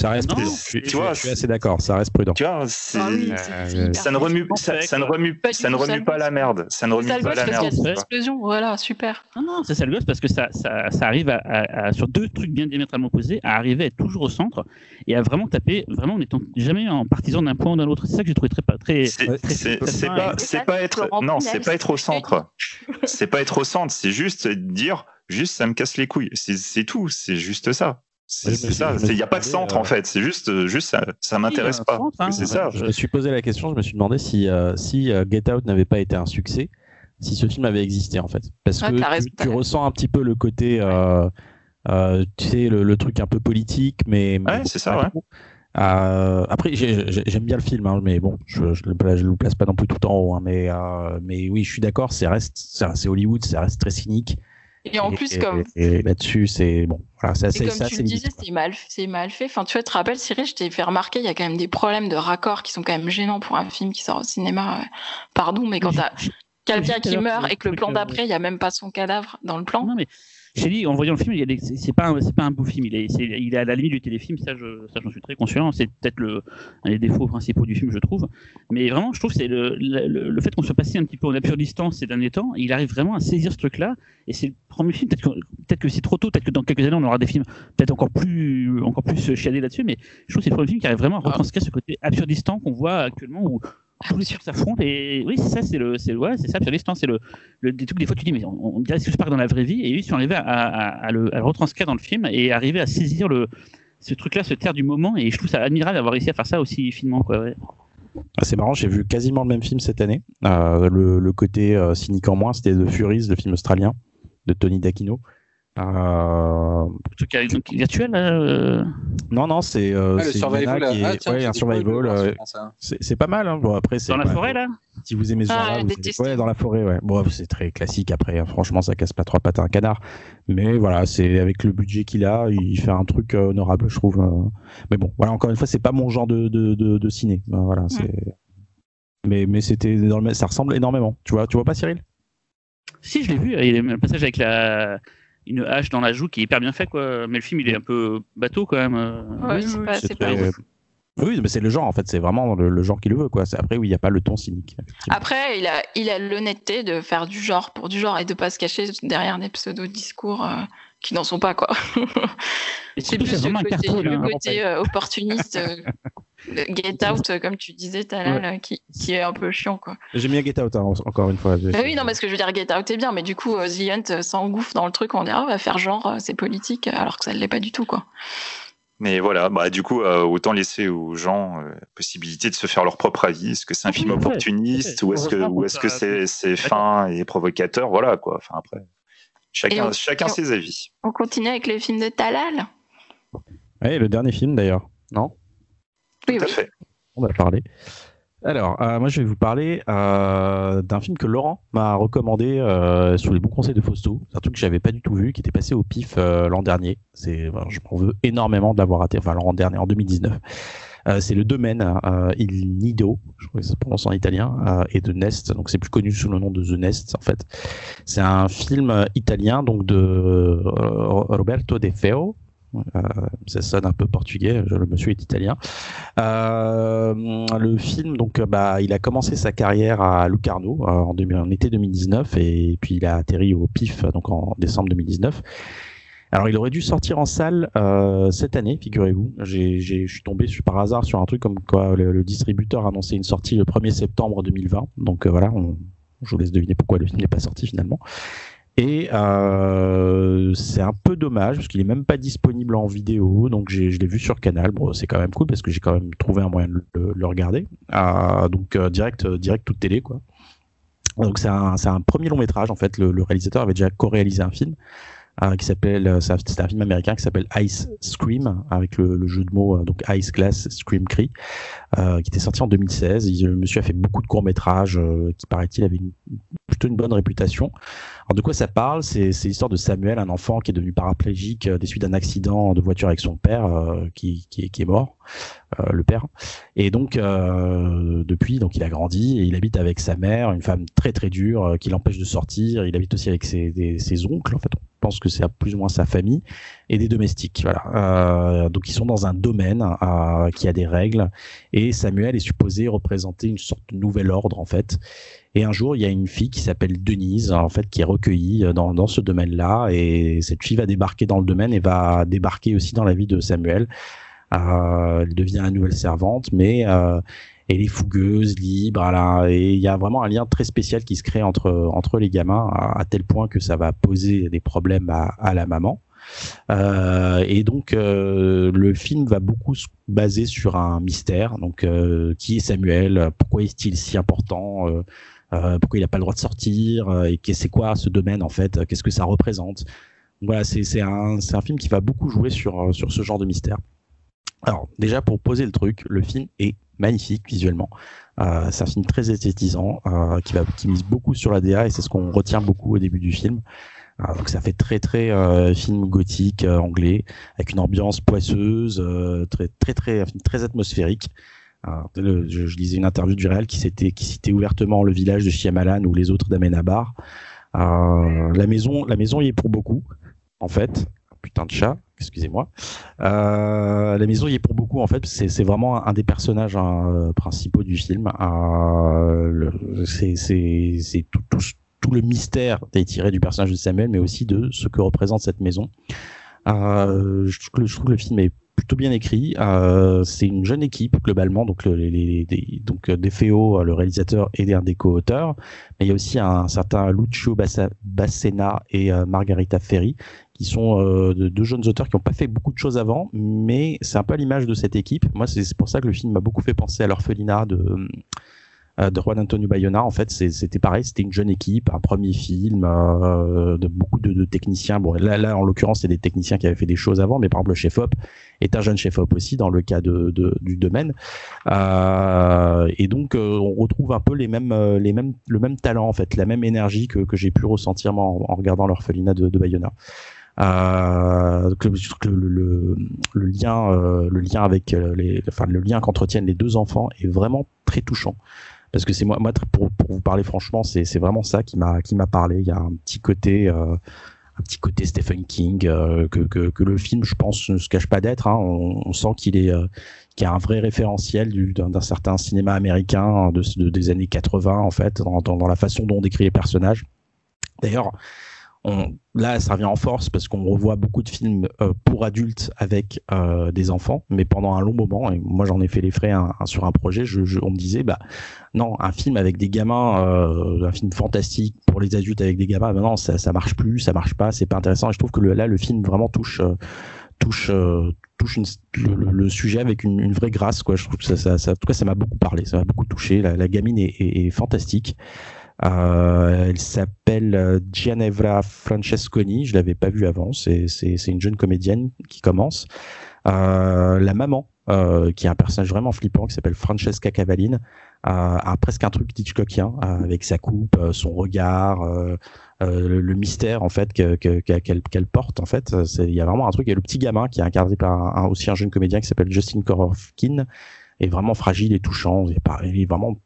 Ça reste Non, prudent. tu Je, suis- je vois, suis assez d'accord, ça reste prudent. Tu vois, Ah oui, Euh, ça ne remue, Parfaitement ça, fait, ça ne quoi. remue, Pas ça ne remue la merde. Ça ne remue pas la merde. explosions. Voilà, super. Non, non, c'est ça le gosse parce que ça, ça, ça arrive à, à- à- sur deux trucs bien diamétralement opposés à arriver à être toujours au centre et à vraiment taper, vraiment en étant jamais en partisan d'un point ou d'un autre. C'est ça que j'ai trouvé très, pas- très, C'est très pas, et- c'est pas être, non, c'est pas être au centre. C'est pas être au centre. C'est juste dire, juste ça me casse les couilles. C'est tout. C'est juste ça. C'est ça. Il n'y a pas de centre euh, en fait. C'est juste, euh, juste ça, ça m'intéresse pas. centre, hein. C'est ça. Je me suis posé la question, je me suis demandé si, euh, si euh, Get Out n'avait pas été un succès, si ce film avait existé en fait. Parce Ouais, que raison, tu, ressens un petit peu le côté, euh, euh, tu sais, le, le truc un peu politique, mais. mais Ouais, c'est ça, ouais. Euh, après, j'ai- j'ai- j'aime bien le film, hein, mais bon, je, je, le, place pas non plus tout en haut. hein, mais, euh, mais oui, je suis d'accord, c'est reste, c'est c'est Hollywood, ça reste très cynique. Et en plus, et, comme et là-dessus, c'est bon, voilà, c'est comme c'est tu assez le disais, c'est mal, c'est mal fait. Enfin, tu vois, tu te rappelles, Cyril, je t'ai fait remarquer, il y a quand même des problèmes de raccord qui sont quand même gênants pour un film qui sort au cinéma. Pardon, mais quand t'as quelqu'un qui meurt et que le plan d'après, il n'y a même pas son cadavre dans le plan. Non, mais j'ai dit, en voyant le film, il y a des- c'est pas, un- c'est pas un beau film. Il est, c'est- il est à la limite du téléfilm, ça, je, ça, j'en suis très conscient. C'est peut-être le, un des défauts principaux du film, je trouve. Mais vraiment, je trouve que c'est le, le, le- fait qu'on soit passé un petit peu en absurdistan ces derniers temps. Il arrive vraiment à saisir ce truc-là. Et c'est le premier film. Peut-être que, peut-être que c'est trop tôt. Peut-être que dans quelques années, on aura des films peut-être encore plus, encore plus chiadés là-dessus. Mais je trouve que c'est le premier film qui arrive vraiment à retranscrire ce côté absurdistan qu'on voit actuellement où les trucs s'affrontent. Et oui, c'est ça, c'est le, c'est ouais, c'est ça. C'est le, le, des trucs, des fois, tu dis, mais on, on dirait ce qui se passe dans la vraie vie. Et eux, ils sont arrivés à, le, retranscrire dans le film et arriver à saisir le, ce truc-là, ce terre du moment. Et je trouve ça admirable d'avoir réussi à faire ça aussi finement, quoi. Ah, c'est marrant, j'ai vu quasiment le même film cette année. Euh, le, le côté euh, cynique en moins, c'était The Furies, le film australien de Tony D'Aquino. Euh, Le truc avec- donc, virtuel, euh, non, non, c'est euh, Ah, le survival. qui est- Ah, tiens, ouais, un survival. le euh, c'est pas mal. Hein. Bon, après, c'est dans la forêt, là. Si vous aimez ce Ah, genre-là, vous ouais, dans la forêt, ouais. Bon, c'est très classique après. hein. Franchement, ça casse pas trois pattes à un canard. Mais voilà, c'est avec le budget qu'il a, il fait un truc euh, honorable, je trouve. euh. Mais bon, voilà, encore une fois, c'est pas mon genre de, de, de, de ciné. Ben, voilà, c'est. Mais, mais c'était dans le- ça ressemble énormément. Tu vois, tu vois pas Cyril? Si, je l'ai vu. Il y a un passage avec la une hache dans la joue qui est hyper bien fait, quoi. Mais le film, il est un peu bateau, quand même. Ouais, Oui, c'est oui, pas, c'est c'est pas très- ouf. Oui, mais c'est le genre en fait, c'est vraiment le, le genre qu'il le veut quoi. C'est- Après oui, il n'y a pas le ton cynique. Après, il a, il a l'honnêteté de faire du genre pour du genre et de pas se cacher derrière des pseudo-discours euh, qui n'en sont pas, quoi. C'est plus le côté, carton, le là. hein. côté, euh, opportuniste, euh, le get out, euh, comme tu disais, Talal, euh, qui, qui est un peu chiant, quoi. J'aime bien Get Out hein, en- encore une fois. Bah oui, non, parce que je veux dire, Get Out est bien, mais du coup, euh, The Hunt s'engouffre dans le truc, on dirait, on va faire genre, c'est politique, alors que ça ne l'est pas du tout, quoi. Mais voilà, bah, du coup, euh, autant laisser aux gens euh, possibilité de se faire leur propre avis. Est-ce que c'est un Oui, film opportuniste ou est-ce que, ou est-ce que c'est c'est fin et provocateur? Voilà quoi. Enfin après, chacun, on- chacun on- ses avis. On continue avec les films de Talal? Ouais, le dernier film d'ailleurs, non? Oui, Tout à oui. fait. On va parler. Alors, euh, moi je vais vous parler euh, d'un film que Laurent m'a recommandé euh, sous les bons conseils de Fausto. C'est un truc que j'avais pas du tout vu, qui était passé au pif euh, l'an dernier. C'est, voilà, je m'en veux énormément de l'avoir raté. Enfin, l'an dernier, en 2019. Euh, c'est le domaine euh, Il Nido, je crois que ça se prononce en italien, euh, et de Nest. Donc c'est plus connu sous le nom de The Nest en fait. C'est un film italien donc de euh, Roberto De Feo. Euh, ça sonne un peu portugais, le monsieur est italien. Euh, le film, donc, euh, bah, il a commencé sa carrière à Locarno en, 2000 en été 2019 et puis il a atterri au PIF donc en décembre 2019. Alors, il aurait dû sortir en salle cette année, figurez-vous. Je suis tombé par hasard sur un truc comme quoi le, le distributeur a annoncé une sortie le 1er septembre 2020. Donc voilà, je vous laisse deviner pourquoi le film n'est pas sorti finalement. Et euh, c'est un peu dommage parce qu'il est même pas disponible en vidéo, donc je l'ai vu sur Canal. Bon, c'est quand même cool parce que j'ai quand même trouvé un moyen de le, regarder. Euh, donc euh, direct, direct toute télé quoi. Donc c'est un, un, premier long métrage en fait. Le, le réalisateur avait déjà co-réalisé un film euh, qui s'appelle, euh, c'est un film américain qui s'appelle Ice Scream, avec le, le, jeu de mots, euh, donc Ice Glass Scream Cry, euh, qui était sorti en 2016. Il, le monsieur a fait beaucoup de courts-métrages qui, paraît-il, avait une, plutôt une bonne réputation. Alors de quoi ça parle? C'est l'histoire de Samuel, un enfant qui est devenu paraplégique des suites d'un accident de voiture avec son père, qui, qui, qui, est mort, le père. Et donc, depuis, donc il a grandi et il habite avec sa mère, une femme très très dure, qui l'empêche de sortir. Il habite aussi avec ses, ses oncles, en fait pense que c'est plus ou moins sa famille, et des domestiques. Voilà. Euh, donc ils sont dans un domaine euh, qui a des règles, et Samuel est supposé représenter une sorte de nouvel ordre en fait. Et un jour, il y a une fille qui s'appelle Denise, en fait, qui est recueillie dans, dans ce domaine-là, et cette fille va débarquer dans le domaine et va débarquer aussi dans la vie de Samuel. Euh, elle devient une nouvelle servante, mais euh, elle est fougueuse, libre, là, et il y a vraiment un lien très spécial qui se crée entre entre les gamins à, tel point que ça va poser des problèmes à, à la maman. Euh, et donc euh, le film va beaucoup se baser sur un mystère. Donc euh, qui est Samuel? Pourquoi est-il si important? Euh, Pourquoi il n'a pas le droit de sortir Et c'est quoi ce domaine en fait Qu'est-ce que ça représente? Voilà, c'est un, un film qui va beaucoup jouer sur ce genre de mystère. Alors déjà pour poser le truc, le film est magnifique visuellement. Euh, c'est un film très esthétisant euh, qui, va, qui mise beaucoup sur la DA et c'est ce qu'on retient beaucoup au début du film. Euh, donc ça fait très très euh, film gothique euh, anglais avec une ambiance poisseuse, euh, très très très très atmosphérique. Je, lisais une interview du réal qui citait ouvertement le village de Shyamalan ou les autres d'Amenabar. la maison la maison y est pour beaucoup en fait putain de chat, excusez-moi. Euh, la maison y est pour beaucoup en fait, c'est vraiment un des personnages hein, euh, principaux du film. Euh, c'est tout, tout, tout, le mystère est tiré du personnage de Samuel, mais aussi de ce que représente cette maison. Euh, je trouve que le film est plutôt bien écrit. Euh, c'est une jeune équipe globalement, donc le, les, donc euh, Defeo, le réalisateur et un des co-auteurs, mais il y a aussi un, certain Lucio Bassena et euh, Margarita Ferri qui sont euh, de, deux jeunes auteurs qui n'ont pas fait beaucoup de choses avant, mais c'est un peu l'image de cette équipe. Moi, c'est pour ça que le film m'a beaucoup fait penser à l'orphelinat de euh, de Juan Antonio Bayona. En fait, c'était pareil, c'était une jeune équipe, un premier film, euh, de beaucoup de, de, techniciens. Bon, là, là en l'occurrence, c'est des techniciens qui avaient fait des choses avant, mais par exemple, le chef-op est un jeune chef-op aussi dans le cas de, de du domaine. Euh, et donc, euh, on retrouve un peu les mêmes, euh, les mêmes, le même talent en fait, la même énergie que, que j'ai pu ressentir en, en regardant l'orphelinat de, de Bayona. Euh, le, le, le, lien, euh, le lien avec les, enfin le lien qu'entretiennent les deux enfants est vraiment très touchant parce que c'est moi, moi pour, pour, vous parler franchement, c'est vraiment ça qui m'a qui m'a parlé. Il y a un petit côté euh, un petit côté Stephen King euh, que, que, le film, je pense, ne se cache pas d'être. Hein. On, sent qu'il est euh, qu'il y a un vrai référentiel d'un certain cinéma américain de, de, des années 80 en fait, dans, dans, la façon dont on décrit les personnages. D'ailleurs, là, ça revient en force parce qu'on revoit beaucoup de films pour adultes avec des enfants, mais pendant un long moment, et moi j'en ai fait les frais un, sur un projet, je, je, on me disait, bah non, un film avec des gamins, euh, un film fantastique pour les adultes avec des gamins, bah non, ça, ça marche plus, ça marche pas, c'est pas intéressant. Et je trouve que là, le film vraiment touche, euh, touche, euh, touche le, sujet avec une, vraie grâce. Je trouve que ça, en tout cas, ça m'a beaucoup parlé, ça m'a beaucoup touché. La, gamine est, fantastique. Elle s'appelle Gianevra Francesconi, je l'avais pas vue avant, c'est une jeune comédienne qui commence. La maman, euh, qui est un personnage vraiment flippant, qui s'appelle Francesca Cavaline, a presque un truc Hitchcockien, avec sa coupe, son regard, le, le, mystère en fait qu'elle que, qu'elle porte en fait. Il y a vraiment un truc. Et le petit gamin qui est incarné par un, aussi un jeune comédien qui s'appelle Justin Korofkin est vraiment fragile et touchant. Il est vraiment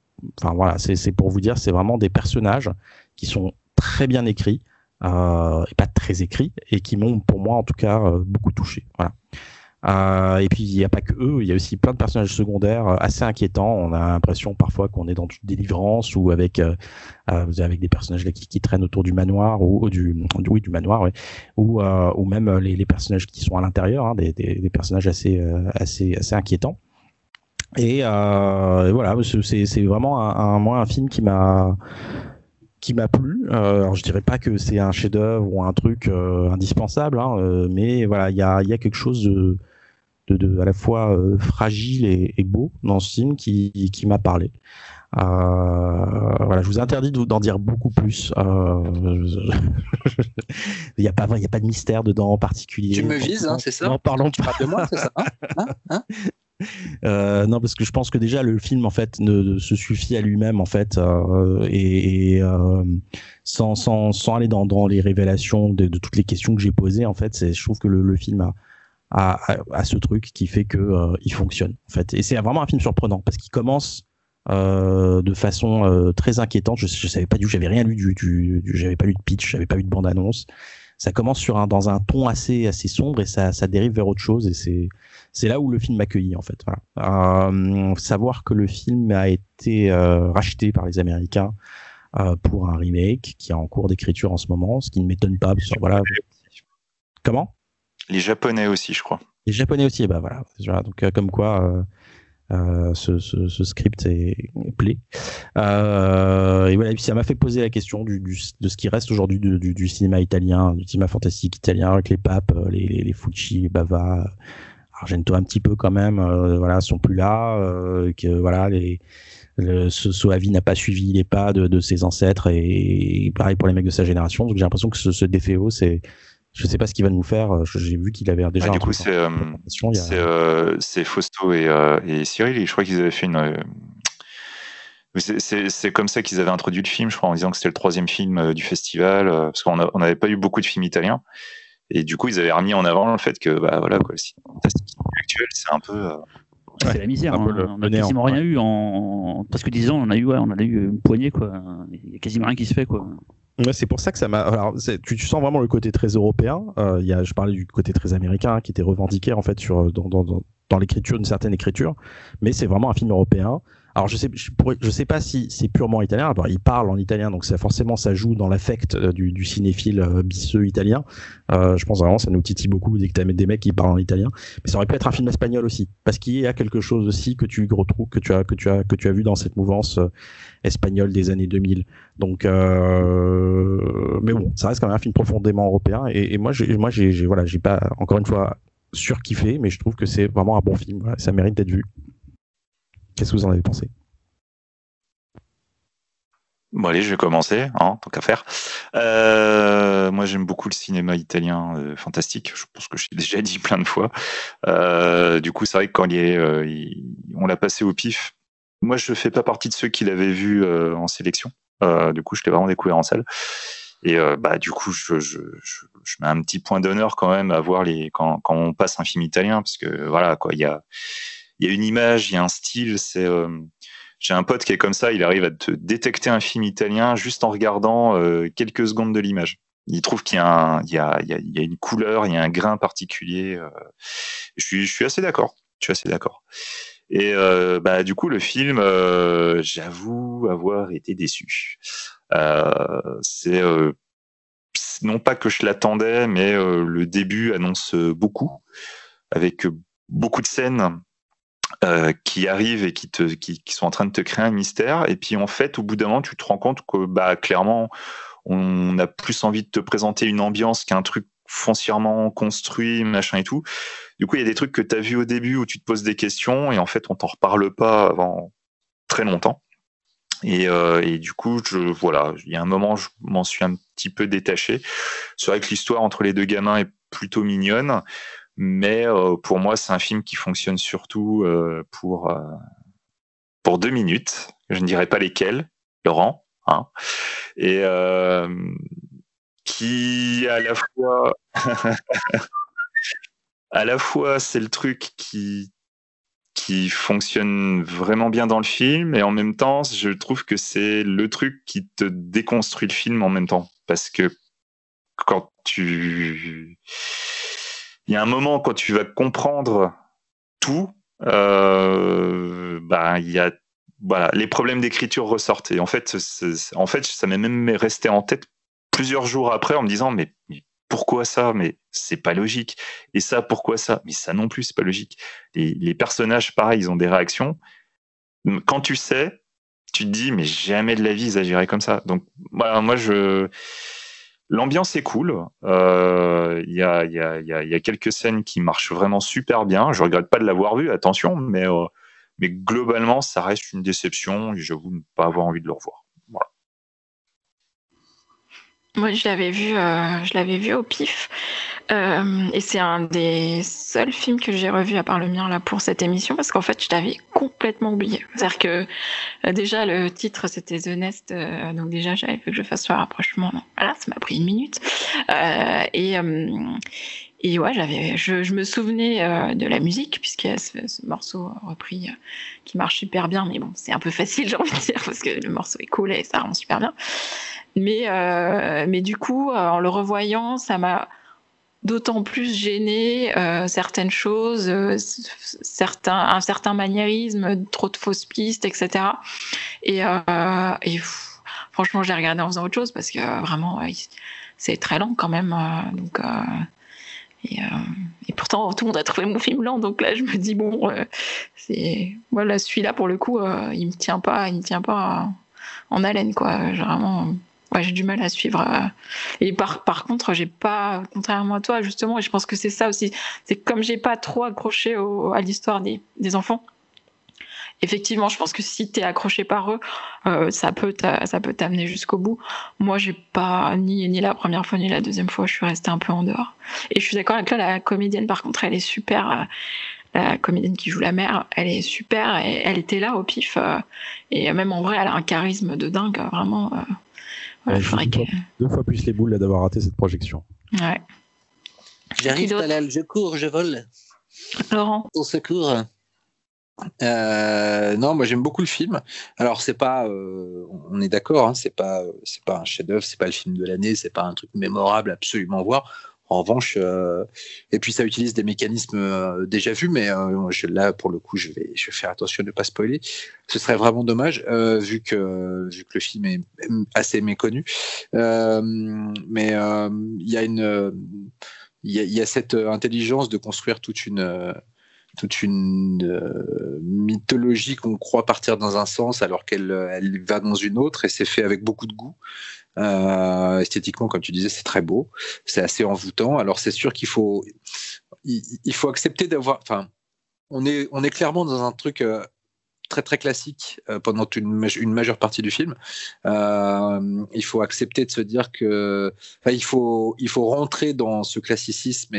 enfin voilà, c'est pour vous dire, c'est vraiment des personnages qui sont très bien écrits, euh, et pas très écrits, et qui m'ont, pour moi en tout cas, euh, beaucoup touché. Voilà. Euh, et puis il n'y a pas que eux, il y a aussi plein de personnages secondaires euh, assez inquiétants. On a l'impression parfois qu'on est dans une délivrance ou avec euh, avec des personnages qui, traînent autour du manoir ou, du oui du manoir, ouais. ou ou même les, les, personnages qui sont à l'intérieur, hein, des, des, des, personnages assez assez assez inquiétants. Et, euh, et voilà, c'est vraiment un, un, moi un film qui m'a qui m'a plu. Euh, alors je dirais pas que c'est un chef-d'œuvre ou un truc euh, indispensable, hein, euh, mais voilà, il y a, y a, quelque chose de, à la fois euh, fragile et, beau dans ce film qui, qui m'a parlé. voilà, je vous interdis d'en dire beaucoup plus. Il n'y a pas, il y a pas de mystère dedans en particulier. Tu me vises, hein, c'est ça Non, parlons pas de moi, c'est ça. Hein, hein, hein euh, non, parce que je pense que déjà le film en fait ne, se suffit à lui-même en fait euh, et, euh, sans, sans, sans aller dans, dans les révélations de, de toutes les questions que j'ai posées en fait, je trouve que le, le film a, a, a, a, ce truc qui fait que euh, il fonctionne en fait et c'est vraiment un film surprenant parce qu'il commence euh, de façon euh, très inquiétante. Je, je savais pas du j'avais rien lu du, du, du j'avais pas lu de pitch, j'avais pas lu de bande annonce. Ça commence sur un dans un ton assez assez sombre et ça ça dérive vers autre chose et c'est c'est là où le film m'accueillit en fait. Voilà. Euh, savoir que le film a été euh, racheté par les Américains euh, pour un remake qui est en cours d'écriture en ce moment, ce qui ne m'étonne pas. Parce voilà. Comment? Les Japonais aussi, je crois. Les Japonais aussi, bah voilà. Donc euh, comme quoi. Euh, euh, ce, script est, est et voilà, et puis ça m'a fait poser la question de ce qui reste aujourd'hui du, cinéma italien, du cinéma fantastique italien, avec les papes, les, les, les Fucci, les Bava, Argento un petit peu quand même, euh, voilà, sont plus là, que voilà, ce Soavi n'a pas suivi les pas de, ses ancêtres et, et, pareil pour les mecs de sa génération. Donc j'ai l'impression que ce, ce DFO, c'est je sais pas ce qu'il va nous faire. J'ai vu qu'il avait déjà. Ah, du coup, c'est euh, c'est euh, Fausto et, euh, et, Cyril. je crois qu'ils avaient fait une. C'est comme ça qu'ils avaient introduit le film, je crois, en disant que c'était le troisième film du festival, parce qu'on n'avait pas eu beaucoup de films italiens. Et du coup, ils avaient remis en avant le fait que, bah voilà, quoi, le cinéma fantastique actuel, c'est un peu. Ouais, c'est la misère. Hein. Le, on a quasiment rien ouais. eu en presque 10 ans. On a eu, ouais, on a eu une poignée, quoi. Il y a quasiment rien qui se fait, quoi. C'est pour ça que ça m'a. Alors, tu, sens vraiment le côté très européen. Euh, y a, je parlais du côté très américain hein, qui était revendiqué en fait sur dans, dans, dans, dans l'écriture d'une certaine écriture, mais c'est vraiment un film européen. Alors je sais, pas si c'est purement italien. Alors, il parle en italien, donc ça forcément ça joue dans l'affect euh, du, cinéphile euh, bisseux italien. Euh, je pense vraiment ça nous titille beaucoup dès que tu as des mecs qui parlent en italien. Mais ça aurait pu être un film espagnol aussi, parce qu'il y a quelque chose aussi que tu retrouves, que tu as, que tu as, que tu as vu dans cette mouvance espagnole des années 2000. Donc, euh, mais bon, ça reste quand même un film profondément européen. Et, moi, j'ai, moi, j'ai, voilà, j'ai pas encore une fois surkiffé, mais je trouve que c'est vraiment un bon film. Ça mérite d'être vu. Qu'est-ce que vous en avez pensé? Bon allez, je vais commencer, hein, tant qu'à faire. Euh, moi j'aime beaucoup le cinéma italien euh, fantastique, je pense que je l'ai déjà dit plein de fois. Euh, du coup c'est vrai que quand on l'a passé au pif, moi je fais pas partie de ceux qui l'avaient vu en sélection, du coup je l'ai vraiment découvert en salle. Et bah du coup je, mets un petit point d'honneur quand même à voir les quand, quand on passe un film italien, parce que voilà quoi, il y a il y a une image, il y a un style. Euh, j'ai un pote qui est comme ça, il arrive à te détecter un film italien juste en regardant euh, quelques secondes de l'image. Il trouve qu'il y, a, une couleur, il y a un grain particulier. Euh, je, suis, assez d'accord. Je suis assez d'accord. Et bah, du coup, le film, j'avoue avoir été déçu. C'est non pas que je l'attendais, mais le début annonce beaucoup, avec beaucoup de scènes euh, qui arrivent et qui, te, qui, sont en train de te créer un mystère. Et puis en fait, au bout d'un moment, tu te rends compte que bah, clairement, on a plus envie de te présenter une ambiance qu'un truc foncièrement construit, machin et tout. Du coup, il y a des trucs que tu as vus au début où tu te poses des questions et en fait, on t'en reparle pas avant très longtemps. Et, euh, et, du coup, je, voilà, il y a un moment, je m'en suis un petit peu détaché. C'est vrai que l'histoire entre les deux gamins est plutôt mignonne. Mais euh, pour moi, c'est un film qui fonctionne surtout euh, pour, euh, pour deux minutes. Je ne dirais pas lesquelles, Laurent. Hein, et qui, à la fois, à la fois, c'est le truc qui qui fonctionne vraiment bien dans le film et en même temps je trouve que c'est le truc qui te déconstruit le film en même temps parce que quand tu il y a un moment quand tu vas comprendre tout, euh, bah, il y a voilà, les problèmes d'écriture ressortent. Et en fait, en fait, ça m'est même resté en tête plusieurs jours après en me disant mais, pourquoi ça? Mais c'est pas logique. Et ça, pourquoi ça? Mais ça non plus, c'est pas logique. Les, personnages, pareil, ils ont des réactions. Quand tu sais, tu te dis, mais jamais de la vie ils agiraient comme ça. Donc moi je L'ambiance est cool. Il y, a, quelques scènes qui marchent vraiment super bien. Je regrette pas de l'avoir vu, attention, mais, mais globalement, ça reste une déception et j'avoue ne pas avoir envie de le revoir. Moi, je l'avais vu, je l'avais vu au pif. Euh, et c'est un des seuls films que j'ai revu à part le mien là pour cette émission parce qu'en fait je l'avais complètement oublié. C'est-à-dire que euh, déjà le titre c'était The Nest, euh, donc déjà j'avais fait que je fasse le rapprochement. voilà, ça m'a pris une minute. et et ouais, j'avais, je, je, me souvenais de la musique puisqu'il y a ce, ce morceau repris qui marche super bien, mais bon c'est un peu facile j'ai envie de dire parce que le morceau est cool et ça rend super bien. Mais mais du coup en le revoyant ça m'a d'autant plus gêné euh, certaines choses, euh, certains, un certain maniérisme, trop de fausses pistes, etc. Et, euh, et franchement, j'ai regardé en faisant autre chose parce que vraiment, c'est très lent quand même. donc, et, et, pourtant, tout le monde a trouvé mon film lent. Donc là, je me dis bon, c'est voilà, celui-là pour le coup, il me tient pas, il me tient pas en haleine quoi. Vraiment Ouais, j'ai du mal à suivre. Euh. Et par, par contre, j'ai pas, contrairement à toi, justement, je pense que c'est ça aussi, c'est comme j'ai pas trop accroché à l'histoire des, des enfants. Effectivement, je pense que si tu es accroché par eux, euh, ça peut ça peut t'amener jusqu'au bout. Moi, j'ai pas ni ni la première fois ni la deuxième fois, je suis restée un peu en dehors. Et je suis d'accord avec toi, la comédienne, par contre, elle est super. Euh, la comédienne qui joue la mère, elle est super. Et elle était là au pif. Euh, et même en vrai, elle a un charisme de dingue, vraiment. Deux fois plus les boules d'avoir raté cette projection. Ouais. J'arrive, Talal, je cours, je vole. Laurent. Au secours. Euh, non, moi j'aime beaucoup le film. Alors c'est pas, euh, on est d'accord, hein, c'est pas, c'est pas un chef-d'œuvre, c'est pas le film de l'année, c'est pas un truc mémorable absolument voir. En revanche, euh, et puis ça utilise des mécanismes euh, déjà vus, mais euh, je, là pour le coup, je vais, je vais faire attention de ne pas spoiler. Ce serait vraiment dommage vu que vu que le film est assez méconnu. mais il y a une, il y y a, cette intelligence de construire toute une toute une mythologie qu'on croit partir dans un sens alors qu'elle elle va dans une autre et c'est fait avec beaucoup de goût. Euh, esthétiquement, comme tu disais, c'est très beau, c'est assez envoûtant. Alors c'est sûr qu'il faut, il, faut accepter d'avoir, enfin, on est, on est clairement dans un truc euh, très très classique euh, pendant une, majeure partie du film. Euh, il faut accepter de se dire que, il faut, il faut rentrer dans ce classicisme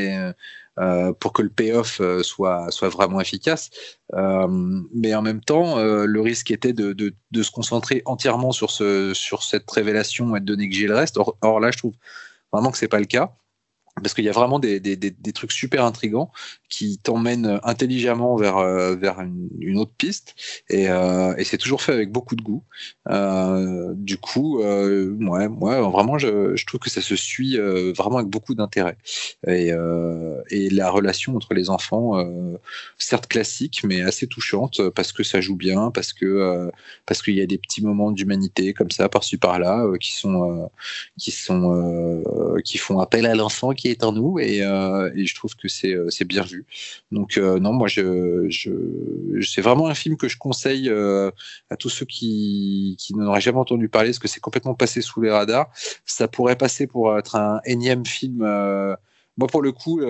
euh, pour que le payoff soit, soit vraiment efficace. Mais en même temps, le risque était de, de, de, se concentrer entièrement sur, ce, sur cette révélation et de donner que j'ai le reste. Or, or, là, je trouve vraiment que c'est pas le cas parce qu'il y a vraiment des, des, des, trucs super intrigants qui t'emmènent intelligemment vers, euh, vers une, autre piste et, euh, et c'est toujours fait avec beaucoup de goût. Euh, du coup, ouais, ouais, vraiment, je, je, trouve que ça se suit vraiment avec beaucoup d'intérêt. Et, et, la relation entre les enfants, certes classique, mais assez touchante parce que ça joue bien, parce que parce qu'il y a des petits moments d'humanité comme ça par-ci par-là qui sont qui sont qui font appel à l'enfant qui est en nous et, euh, et je trouve que c'est euh, bien vu. Donc euh, non, moi je, je c'est vraiment un film que je conseille à tous ceux qui, qui n'en auraient jamais entendu parler parce que c'est complètement passé sous les radars. Ça pourrait passer pour être un énième film. moi pour le coup,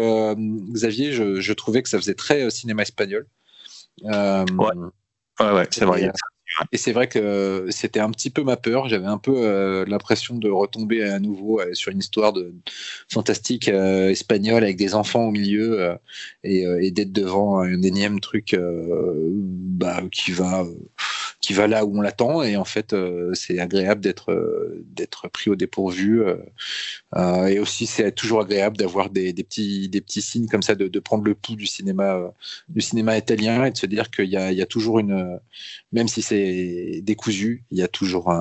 Xavier, je, je, trouvais que ça faisait très cinéma espagnol. ouais. Ouais, ouais, c'est vrai. Et c'est vrai que c'était un petit peu ma peur. J'avais un peu euh, l'impression de retomber à nouveau euh, sur une histoire de fantastique euh, espagnole avec des enfants au milieu et, d'être devant un énième truc bah, qui va qui va là où on l'attend et en fait c'est agréable d'être d'être pris au dépourvu et aussi c'est toujours agréable d'avoir des, des, petits des petits signes comme ça de, de prendre le pouls du cinéma du cinéma italien et de se dire qu'il y a, il y a toujours une même si c'est décousu. Il y a toujours,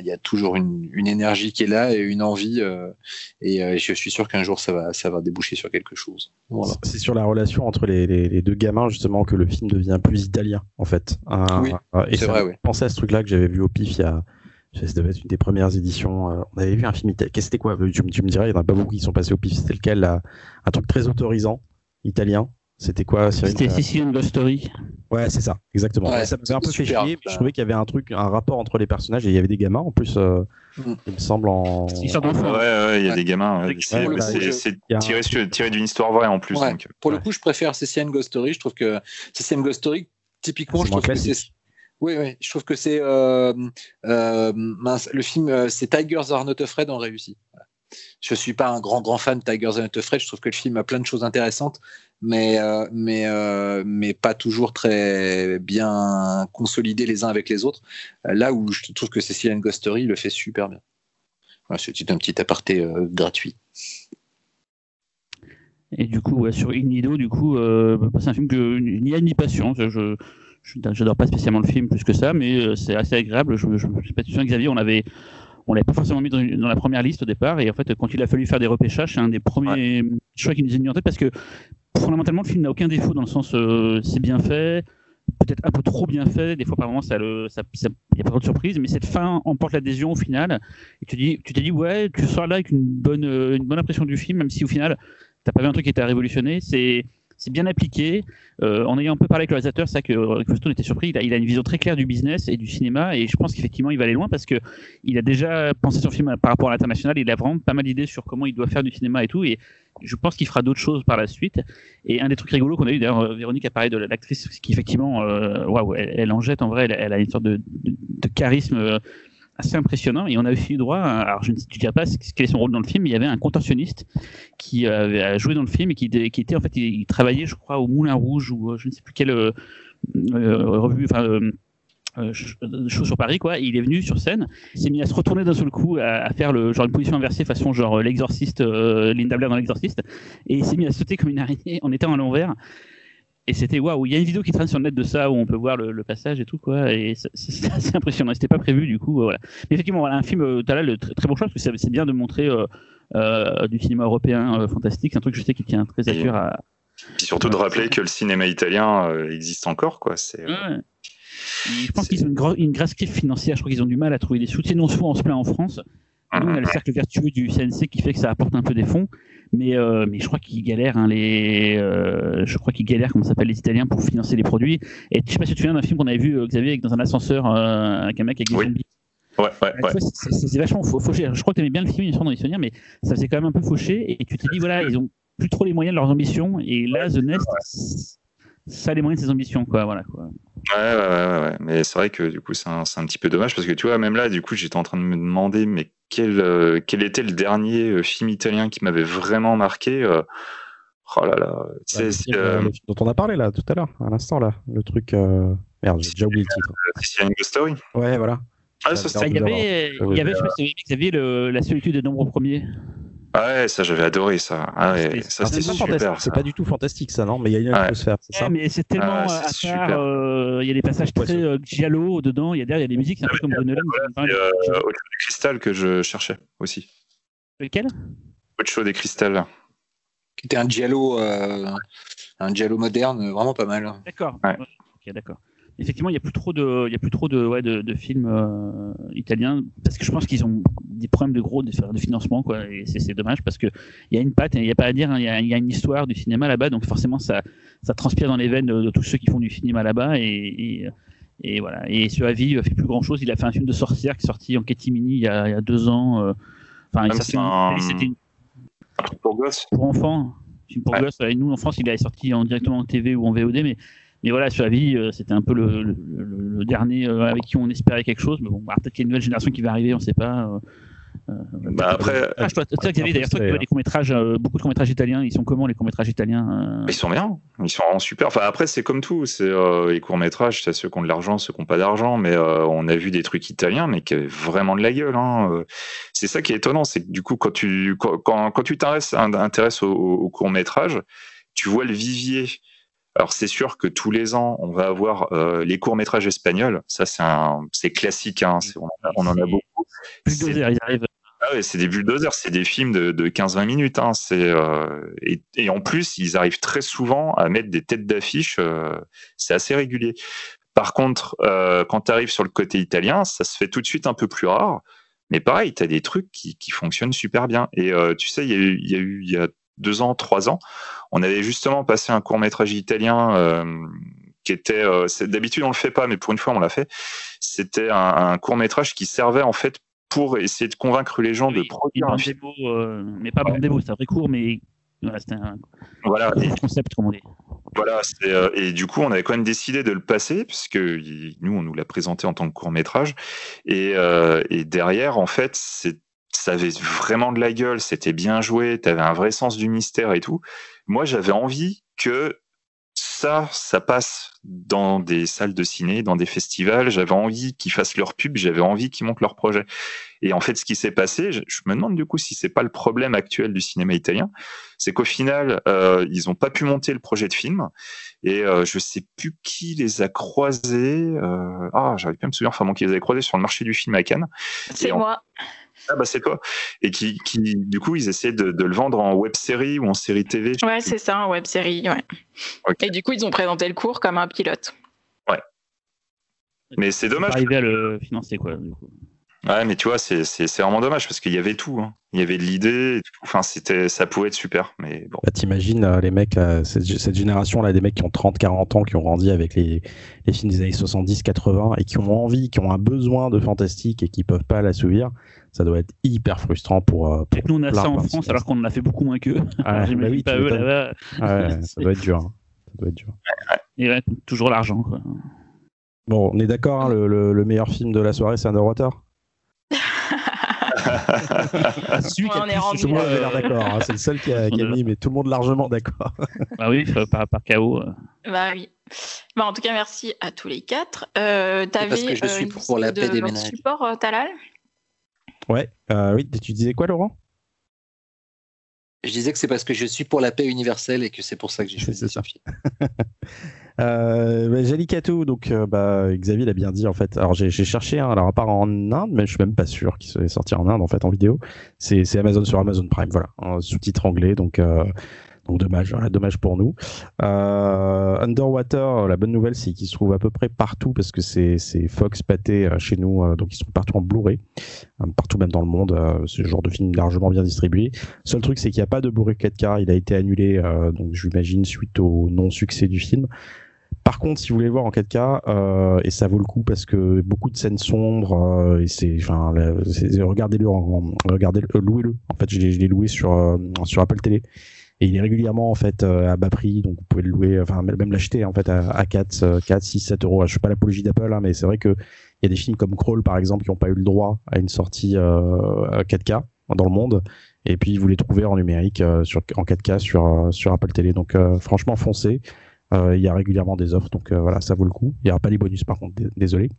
il y a toujours une, énergie qui est là et une envie. Euh, et euh, je suis sûr qu'un jour ça va, ça va déboucher sur quelque chose. C'est sur la relation entre les, deux gamins justement que le film devient plus italien en fait. oui, c'est vrai. Oui. Je pensais à ce truc-là que j'avais vu au PIF il y a ça devait être une des premières éditions. Euh, on avait vu un film italien. C'était quoi tu, me dirais, il n'y en a pas beaucoup qui sont passés au pif. C'était lequel Un truc très autorisant, italien? C'était quoi C'était Sicilian Ghost Story. Ouais, c'est ça, exactement. Ouais, ça m'avait un peu fait chier, je trouvais qu'il y avait un truc, un rapport entre les personnages et il y avait des gamins en plus, euh, Mm. il me semble en. Ils sortent Ouais, ouais, il y a Ouais. des gamins. ouais. Avec- C'est je- un- tiré, d'une histoire vraie en plus. Ouais. donc, euh, Pour le Ouais. coup, je préfère Cécienne Ghost Story. Je trouve que Cécienne Ghost Story, typiquement, je trouve que c'est. Oui, je trouve que c'est. euh, euh, le film, euh, c'est Tigers Are Not Afraid en réussi. Je suis pas un grand, grand fan de Tigers Are Not Afraid. Je trouve que le film a plein de choses intéressantes, mais, mais, mais pas toujours très bien consolidées les uns avec les autres. Là où je trouve que Cécienne Ghost Story le fait super bien. C'est un petit aparté gratuit. Et du coup, sur Ignido, du coup, c'est un film que ni a ni passion. Je, je, j'adore pas spécialement le film plus que ça, mais euh, c'est assez agréable. Je, je, je sais pas si tu Xavier, on avait, on l'avait pas forcément mis dans, une- dans la première liste au départ, et en fait, quand il a fallu faire des repêchages, c'est un des premiers choix qui nous est mis en tête parce que fondamentalement, le film n'a aucun défaut dans le sens, euh, c'est bien fait, peut-être un peu trop bien fait. Des fois, par moments, ça, le, ça, ça- y a pas trop de surprise, mais cette fin emporte l'adhésion au final. Et tu dis, tu t'es dit, ouais, tu sors là avec une bonne, euh, une bonne impression du film, même si au final, t'as pas vu un truc qui t'a révolutionné. C'est c'est bien appliqué. Euh, en ayant un peu parlé avec le réalisateur, c'est que euh, Rick Stone était surpris. Il a, une vision très claire du business et du cinéma, et je pense qu'effectivement, il va aller loin parce que il a déjà pensé son film par rapport à l'international. Il a vraiment pas mal d'idées sur comment il doit faire du cinéma et tout, et je pense qu'il fera d'autres choses par la suite. Et un des trucs rigolos qu'on a eu, d'ailleurs, euh, Véronique a parlé de l'actrice qui effectivement, euh, waouh, elle, en jette en vrai. Elle, a une sorte de, charisme. Euh, assez impressionnant. Et on a aussi eu droit alors je ne diras pas quel est son rôle dans le film mais il y avait un contorsionniste qui avait a joué dans le film et qui, était- en fait il, il travaillait je crois au Moulin Rouge ou euh, je ne sais plus quelle euh, euh, revue enfin euh, euh, euh, show sur Paris quoi. Il est venu sur scène s'est mis à se retourner d'un seul coup à, faire le genre une position inversée façon genre euh, l'exorciste euh, Linda Blair dans l'exorciste. Et il s'est mis à sauter comme une araignée en étant à l'envers et c'était waouh, il y a une vidéo qui traîne sur le net de ça où on peut voir le, le passage et tout quoi, et c'est- assez impressionnant. C'était pas prévu du coup, euh, voilà. Mais effectivement, voilà un film, t'as là le très, très bon choix parce que c'est bien de montrer euh, euh, du cinéma européen fantastique. C'est un truc je sais qui tient très à cœur à. Puis surtout de rappeler que le cinéma italien existe encore, quoi. C'est Ouais. Je pense qu'ils ont une, une grasse crise financière. Je crois qu'ils ont du mal à trouver des soutiens. Non, souvent on se plaint en France. Nous, on a le cercle vertueux du CNC qui fait que ça apporte un peu des fonds. Mais, euh, mais je crois qu'ils galèrent, hein, les, euh, je crois qu'ils galèrent, comment ça s'appelle, les Italiens pour financer les produits. Et je sais pas si tu te souviens d'un film qu'on avait vu, euh, Xavier, dans un ascenseur, avec un mec avec des Oui. zombies. ouais, ouais, ouais. c'est- vachement fau- fauché. Je crois que tu aimais bien le film, il me dans les souvenirs, mais ça faisait quand même un peu fauché. Et tu t'es dit, voilà, ils ont plus trop les moyens de leurs ambitions. Et là, The Nest, ça a les moyens de ses ambitions, quoi. Voilà, quoi. Ouais, ouais, ouais. Mais c'est vrai que du coup, c'est un, c'est un petit peu dommage parce que tu vois, même là, du coup, j'étais en train de me demander, mais quel, euh, quel était le dernier euh, film italien qui m'avait vraiment marqué euh, Oh là là, tu sais, Ouais, c'est le- euh, le film dont on a parlé là tout à l'heure, à l'instant là, le truc. euh, Merde, j'ai déjà oublié le titre. Sicilian Ghost Story. Ouais, voilà. Ah, ça, Ah, Ah, il y avait, il y avait, je sais pas si vous avez le, la solitude des nombres premiers. Ah ouais, ça, j'avais adoré ça. Ah ouais, C'était- ça, c'était c'est pas super. fantastique, C'est ça. pas du tout fantastique ça, non Mais il y a une Ouais. atmosphère, c'est Eh, ça mais c'est tellement Ah, euh, c'est à part. super. euh, Il y a des passages Ouais, très euh, giallo dedans. Il y a derrière, il y a des musiques, c'est un peu comme Bruno. C'est euh, Ocho de Cristal que je cherchais aussi. Lequel? Ocho des Cristal. Qui était un giallo, euh, un giallo moderne, vraiment pas mal. D'accord. Ouais. Ok, d'accord. Effectivement, il n'y a plus trop de, il y a plus trop de, ouais, de, de films euh, italiens parce que je pense qu'ils ont des problèmes de gros de, de financement, quoi. Et c'est dommage parce que il y a une patte, il n'y a pas à dire, hein, il y, a, il y a une histoire du cinéma là-bas, donc forcément ça, ça transpire dans les veines de, de tous ceux qui font du cinéma là-bas et, et, et voilà. Et ce avis fait plus grand chose. Il a fait un film de sorcière qui est sorti en catimini il y a, il y a deux ans. euh, Enfin, un- c'était une- Pour gosse. pour enfants, film pour Ouais. gosses. ouais. Nous, en France, il est sorti en, directement en TV ou en VOD, mais, mais voilà, sur la vie, euh, c'était un peu le, le, le- le dernier euh, avec qui on espérait quelque chose. Mais bon, bah, peut-être qu'il y a une nouvelle génération qui va arriver, on sait pas. euh, Bah après, ah, sais, Xavier, d'ailleurs, toi, tu vois des courts-métrages, euh, beaucoup de courts-métrages italiens, ils sont comment les courts-métrages italiens euh, Ils sont bien, ils sont vraiment super. Enfin, après, c'est comme tout, c'est euh, les courts-métrages, c'est ceux qui ont de l'argent, ceux qui n'ont pas d'argent, mais euh, on a vu des trucs italiens, mais qui avaient vraiment de la gueule. Hein. C'est ça qui est étonnant, c'est que du coup, quand tu, quand, quand, quand tu t'intéresses intéresses au, au court-métrage, tu vois le vivier. Alors, c'est sûr que tous les ans, on va avoir euh, les courts-métrages espagnols. Ça, c'est classique, hein. On, en a- on en a C'est- beaucoup. Ah ouais, c'est des bulldozers, c'est des films de, de 15-20 minutes. Hein. Euh, et, et en plus, ils arrivent très souvent à mettre des têtes d'affiche. euh, c'est assez régulier. Par contre, quand tu arrives sur le côté italien, ça se fait tout de suite un peu plus rare. Mais pareil, tu as des trucs qui, qui fonctionnent super bien. Et tu sais, il y a eu, il y a eu il y a deux ans, trois ans, on avait justement passé un court métrage italien qui était, d'habitude on le fait pas, mais pour une fois on l'a fait. C'était un, court métrage qui servait en fait pour essayer de convaincre les gens de produire un film. mais pas bon démo, c'est un vrai court, mais voilà, c'était un, voilà. concept, comme on dit. Voilà, euh, et du coup, on avait quand même décidé de le passer, puisque nous, on nous l'a présenté en tant que court métrage. Et, euh, et derrière, en fait, ça avait vraiment de la gueule, c'était bien joué, tu avais un vrai sens du mystère et tout. Moi, j'avais envie que ça, ça passe dans des salles de ciné, dans des festivals. J'avais envie qu'ils fassent leur pub, j'avais envie qu'ils montent leur projet. Et en fait, ce qui s'est passé, je, me demande du coup si c'est pas le problème actuel du cinéma italien, c'est qu'au final, euh, ils n'ont pas pu monter le projet de film. Et euh, je sais plus qui les a croisés. Euh, ah, j'arrive pas à me souvenir. Enfin, bon, qui les a croisés sur le marché du film à Cannes. C'est moi. Ah bah c'est toi. Et qui, qui, du coup, ils essaient de, le vendre en web série ou en série TV. Ouais, c'est ça, en web série, ouais. Et du coup, ils ont présenté le cours comme un pilote. Ouais. Mais c'est dommage. Arriver à le financer, quoi, du coup. Ouais, mais tu vois, c'est vraiment dommage parce qu'il y avait tout. Hein. Il y avait de l'idée. Enfin, c'était, ça pouvait être super. Mais bon. Bah, T'imagines euh, les mecs, euh, cette, génération-là, des mecs qui ont 30, 40 ans, qui ont grandi avec les, les films des années 70, 80 et qui ont envie, qui ont un besoin de fantastique et qui peuvent pas l'assouvir. Ça doit être hyper frustrant pour. Euh, pour nous, on a ça en France alors qu'on en a fait beaucoup moins qu'eux. Ah, bah oui, pas eux là-bas. Ouais, ça doit être dur. Hein. Ça doit être dur. Et ouais, toujours l'argent. Bon, on est d'accord, hein, le, le, le, meilleur film de la soirée, c'est Underwater Celui qui a tout le monde avait l'air d'accord. Hein. C'est le seul qui a, gagné, mais tout le monde largement d'accord. bah oui, par, par KO. Euh. Bah oui. Bah, en tout cas, merci à tous les quatre. Euh, Parce que je suis euh, pour la paix des ménages. support, euh, Talal? Ouais, euh, oui, tu disais quoi, Laurent? Je disais que c'est parce que je suis pour la paix universelle et que c'est pour ça que j'ai choisi ce film. Euh, bah, donc euh, bah, Xavier l'a bien dit en fait. Alors j'ai cherché, hein, alors à part en Inde, mais je suis même pas sûr qu'il soit sorti en Inde en fait en vidéo. C'est Amazon sur Amazon Prime, voilà, sous-titre anglais, donc euh, donc dommage, voilà, dommage pour nous. Euh, Underwater, la bonne nouvelle c'est qu'il se trouve à peu près partout parce que c'est Fox Pathé euh, chez nous, euh, donc ils sont partout en Blu-ray, partout même dans le monde. c'est le genre de film largement bien distribué. Seul truc c'est qu'il n'y a pas de Blu-ray 4K, il a été annulé, donc j'imagine suite au non-succès du film. Par contre, si vous voulez le voir en 4K, euh, et ça vaut le coup parce que beaucoup de scènes sombres, euh, et c'est, enfin, regardez-le, regardez-le, euh, louez-le. En fait, je l'ai loué sur euh, sur Apple Télé, et il est régulièrement en fait à bas prix, donc vous pouvez le louer, enfin même l'acheter en fait à, à 4, 4, 6, 7 euros. Je suis pas l'apologie d'Apple, hein, mais c'est vrai que il y a des films comme Crawl par exemple qui n'ont pas eu le droit à une sortie 4K dans le monde et puis vous les trouvez en numérique sur en 4K sur sur Apple Télé donc franchement foncez euh, il y a régulièrement des offres, donc euh, voilà, ça vaut le coup. Il n'y aura pas les bonus par contre, désolé.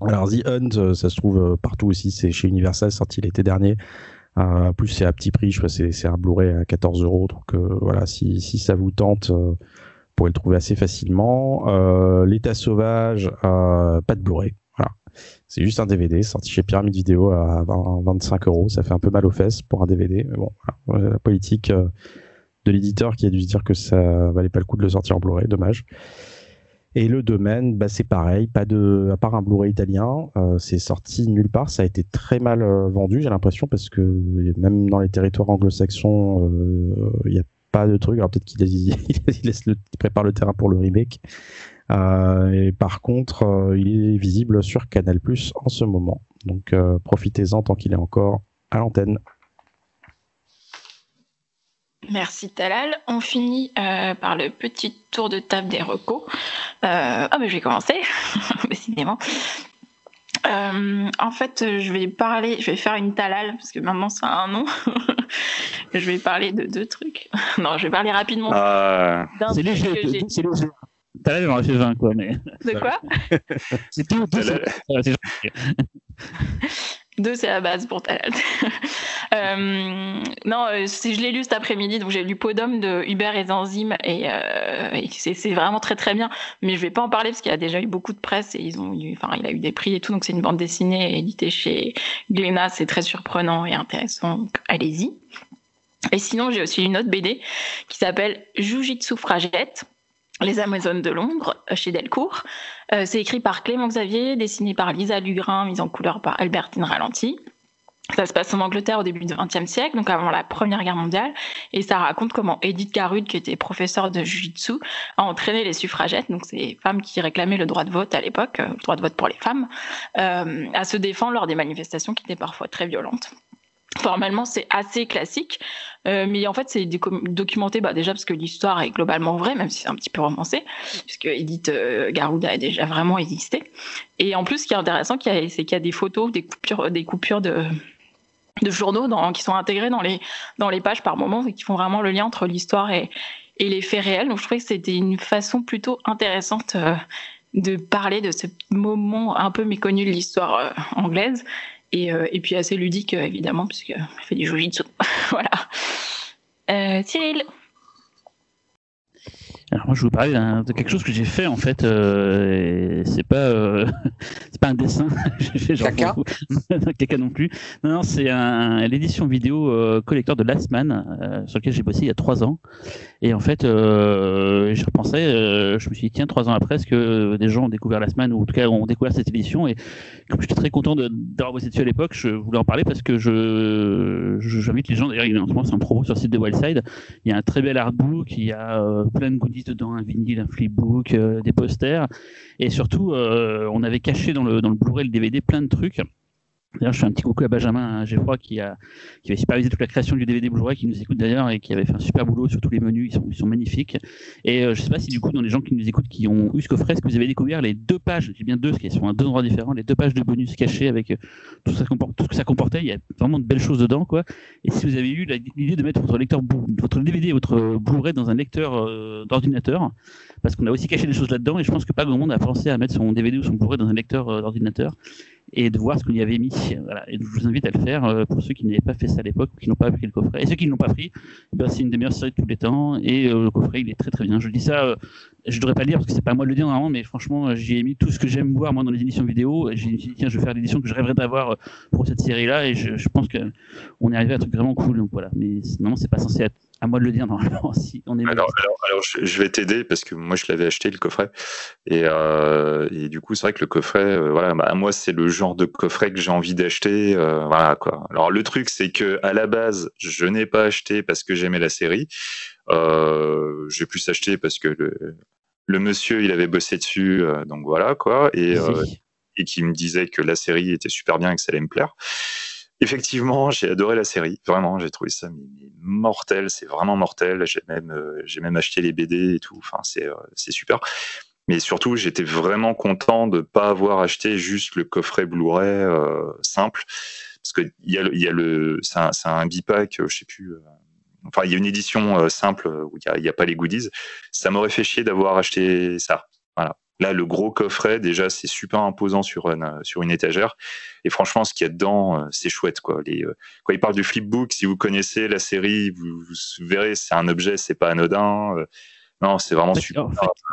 Alors The Hunt, euh, ça se trouve partout aussi, c'est chez Universal, sorti l'été dernier. Euh, plus c'est à petit prix, je crois c'est un Blu-ray à 14 euros. Donc voilà, si, si ça vous tente, vous pourrez le trouver assez facilement. L'état sauvage, pas de Blu-ray. Voilà. C'est juste un DVD sorti chez Pyramide Vidéo à 25 euros. Ça fait un peu mal aux fesses pour un DVD. Mais bon, la politique de l'éditeur qui a dû se dire que ça valait pas le coup de le sortir en Blu-ray, dommage. Et le domaine, bah c'est pareil, pas de, à part un Blu-ray italien, euh, c'est sorti nulle part. Ça a été très mal euh, vendu, j'ai l'impression, parce que même dans les territoires anglo-saxons, euh, il n'y a pas de truc. Alors peut-être qu'il le, prépare le terrain pour le remake. et par contre, il est visible sur Canal+ en ce moment. Donc profitez-en tant qu'il est encore à l'antenne. Merci Talal. On finit euh, par le petit tour de table des recos. Euh, ah mais je vais commencer, décidément. Euh, en fait, je vais parler, je vais faire une Talal parce que maintenant ça a un nom. je vais parler de deux trucs. non, je vais parler rapidement. c'est léger, c'est léger. Talal, j'en ai fait 20 quoi, mais. De quoi? C'est tout. tout deux, c'est la base pour Talal. euh, non, euh, je l'ai lu cet après-midi, donc j'ai lu Podom de Hubert et Zanzim, et, euh, c'est vraiment très très bien. Mais je vais pas en parler parce qu'il y a déjà eu beaucoup de presse et ils ont eu, enfin, il a eu des prix et tout, donc c'est une bande dessinée éditée chez Glénat, c'est très surprenant et intéressant, donc allez-y. Et sinon, j'ai aussi une autre BD qui s'appelle Jujitsu Fragette les Amazones de Londres, euh, chez Delcourt. Euh, c'est écrit par Clément Xavier, dessiné par Lisa Lugrin, mise en couleur par Albertine Ralenti. Ça se passe en Angleterre au début du XXe siècle, donc avant la Première Guerre mondiale, et ça raconte comment Edith Garud, qui était professeure de Jiu-Jitsu, a entraîné les suffragettes, donc ces femmes qui réclamaient le droit de vote à l'époque, euh, le droit de vote pour les femmes, euh, à se défendre lors des manifestations qui étaient parfois très violentes. Formellement, c'est assez classique, euh, mais en fait, c'est documenté bah, déjà parce que l'histoire est globalement vraie, même si c'est un petit peu romancé, puisque Edith euh, Garuda a déjà vraiment existé. Et en plus, ce qui est intéressant, c'est qu'il y a des photos, des coupures, de, journaux qui sont intégrés dans les, pages par moment et qui font vraiment le lien entre l'histoire et, les faits réels. Donc je trouvais que c'était une façon plutôt intéressante euh, de parler de ce moment un peu méconnu de l'histoire anglaise et, euh, et, puis assez ludique évidemment puisque fait du jujitsu. voilà. Cyril alors moi, je vous parler de quelque chose que j'ai fait en fait. Euh, c'est pas, euh, c'est pas un dessin. Caca. Caca non plus. Non, non c'est l'édition vidéo euh, collecteur de Last Man euh, sur lequel j'ai bossé il y a trois ans. Et en fait, euh, je repensais, je me suis dit tiens, trois ans après, est-ce que des gens ont découvert Last Man ou en tout cas ont découvert cette édition? Et comme j'étais très content d'avoir bossé dessus à l'époque, je voulais en parler parce que je, j'invite les gens. D'ailleurs, en ce moment, c'est un promo sur le site de Wildside. Il y a un très bel artbook, il y a plein de goodies dedans, un vinyle, un flipbook, euh, des posters. Et surtout, euh, on avait caché dans le, dans le Blu-ray, le DVD, plein de trucs. D'ailleurs, je fais un petit coucou à Benjamin Geoffroy qui a qui avait supervisé toute la création du DVD Blu-ray, qui nous écoute d'ailleurs et qui avait fait un super boulot sur tous les menus. Ils sont, magnifiques. Et euh, je sais pas si du coup, dans les gens qui nous écoutent, qui ont eu ce coffret, est-ce que vous avez découvert les deux pages, j'ai bien deux, qui sont à deux endroits différents, les deux pages de bonus cachés avec euh, tout, ce que ça comportait. Il y a vraiment de belles choses dedans, quoi. Et si vous avez eu l'idée de mettre votre lecteur, votre DVD, votre Blu-ray dans un lecteur euh, d'ordinateur, parce qu'on a aussi caché des choses là-dedans, et je pense que pas grand monde a pensé à mettre son DVD ou son Blu-ray dans un lecteur d'ordinateur et de voir ce qu'on y avait mis. Voilà. Et je vous invite à le faire euh, pour ceux qui n'avaient pas fait ça à l'époque qui n'ont pas pris le coffret. Et ceux qui ne l'ont pas pris, eh ben, c'est une des meilleures séries de tous les temps. Et euh, le coffret, il est très très bien. Je dis ça, euh, je ne devrais pas le dire parce que c'est pas à moi de le dire normalement, mais franchement, j'y ai mis tout ce que j'aime voir moi dans les éditions vidéo. J'ai dit, tiens, je vais faire l'édition que je rêverais d'avoir pour cette série-là. Et je, je pense qu'on est arrivé à un truc vraiment cool. Donc voilà. Mais normalement, c'est pas censé être à moi de le dire normalement. Si on est alors, alors, je, vais t'aider parce que moi je l'avais acheté le coffret et, euh, et du coup c'est vrai que le coffret, euh, voilà, bah, moi c'est le genre de coffret que j'ai envie d'acheter, euh, voilà quoi. Alors le truc c'est que à la base je n'ai pas acheté parce que j'aimais la série, euh, j'ai pu s'acheter parce que le, le monsieur il avait bossé dessus, donc voilà quoi, et, et qui me disait que la série était super bien et que ça allait me plaire. Effectivement, j'ai adoré la série. Vraiment, j'ai trouvé ça mortel. C'est vraiment mortel. J'ai même, euh, j'ai même acheté les BD et tout. Enfin, c'est, euh, c'est super. Mais surtout, j'étais vraiment content de pas avoir acheté juste le coffret Blu-ray euh, simple, parce que il y a, y a le, c'est un, c'est un bipack, je sais plus. enfin, il y a une édition simple où il n'y a, a, pas les goodies. Ça m'aurait fait chier d'avoir acheté ça. Voilà. Là, le gros coffret, déjà, c'est super imposant sur une, sur une étagère. Et franchement, ce qu'il y a dedans, euh, c'est chouette. Quoi. Les, euh, quand il parle du flipbook, si vous connaissez la série, vous, vous verrez, c'est un objet, c'est pas anodin. Euh. Non, c'est vraiment super.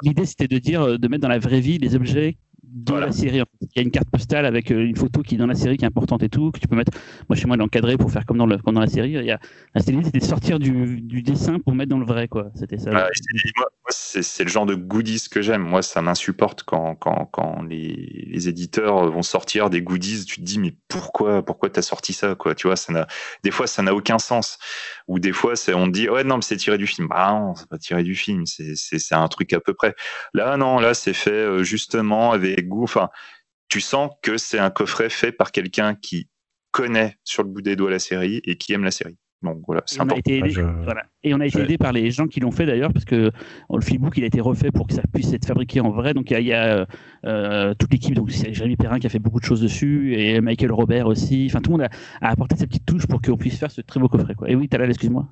L'idée, c'était de dire, de mettre dans la vraie vie les objets dans la série. Il y a une carte postale avec euh, une photo qui est dans la série qui est importante et tout, que tu peux mettre, moi chez moi, l'encadrer pour faire comme dans, le, comme dans la série. Il y a, c'était de sortir du, du, dessin pour mettre dans le vrai, quoi. C'était ça. moi, c'est, le genre de goodies que j'aime. Moi, ça m'insupporte quand, quand, quand les, les, éditeurs vont sortir des goodies. Tu te dis, mais pourquoi, pourquoi t'as sorti ça, quoi? Tu vois, ça n'a, des fois, ça n'a aucun sens. Ou des fois, on te dit, ouais, non, mais c'est tiré du film. Bah non, c'est pas tiré du film. C'est, c'est, c'est un truc à peu près. Là, non, là, c'est fait euh, justement avec goût. Enfin, tu sens que c'est un coffret fait par quelqu'un qui connaît sur le bout des doigts la série et qui aime la série. Donc voilà, c'est important. aidé, voilà. Et on a été aidé par les gens qui l'ont fait d'ailleurs, parce que le flipbook il a été refait pour que ça puisse être fabriqué en vrai. Donc il y a, euh, toute l'équipe, donc c'est Jérémy Perrin qui a fait beaucoup de choses dessus, et Michael Robert aussi. Enfin, tout le monde a, apporté sa petite touche pour qu'on puisse faire ce très beau coffret. Quoi. Et oui, Talal, excuse-moi.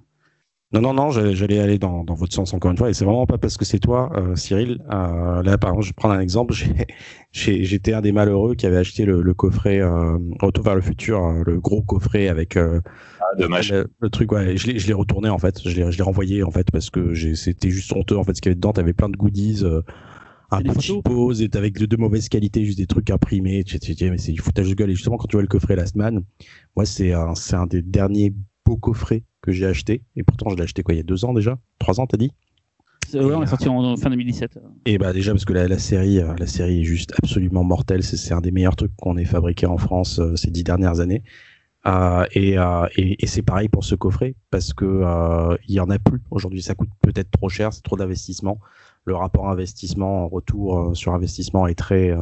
Non, non, non, j'allais aller dans, dans, votre sens encore une fois, et c'est vraiment pas parce que c'est toi, euh, Cyril. Euh, là, par exemple, je vais prendre un exemple. J'étais un des malheureux qui avait acheté le, le coffret euh, Retour vers le futur, euh, le gros coffret avec euh, ah, dommage. Le, truc. Ouais, je l'ai retourné en fait. Je l'ai renvoyé en fait parce que c'était juste honteux en fait ce qu'il y avait dedans. T'avais plein de goodies. Euh, un petit pose et avec de, de mauvaise qualité, juste des trucs imprimés, mais c'est du foutage de gueule. Et justement, quand tu vois le coffret Last Man, moi, c'est un, c'est un des derniers beaux coffrets que j'ai acheté. Et pourtant, je l'ai acheté quoi, il y a deux ans déjà? Trois ans, t'as dit? Ouais, on est sorti en fin 2017. Et bah déjà parce que la, la série, euh, la série est juste absolument mortelle. C'est un des meilleurs trucs qu'on ait fabriqué en France euh, ces dix dernières années. Euh, et, euh, et, et c'est pareil pour ce coffret parce que il y en a plus aujourd'hui. Ça coûte peut-être trop cher, c'est trop d'investissement. Le rapport investissement retour sur investissement est très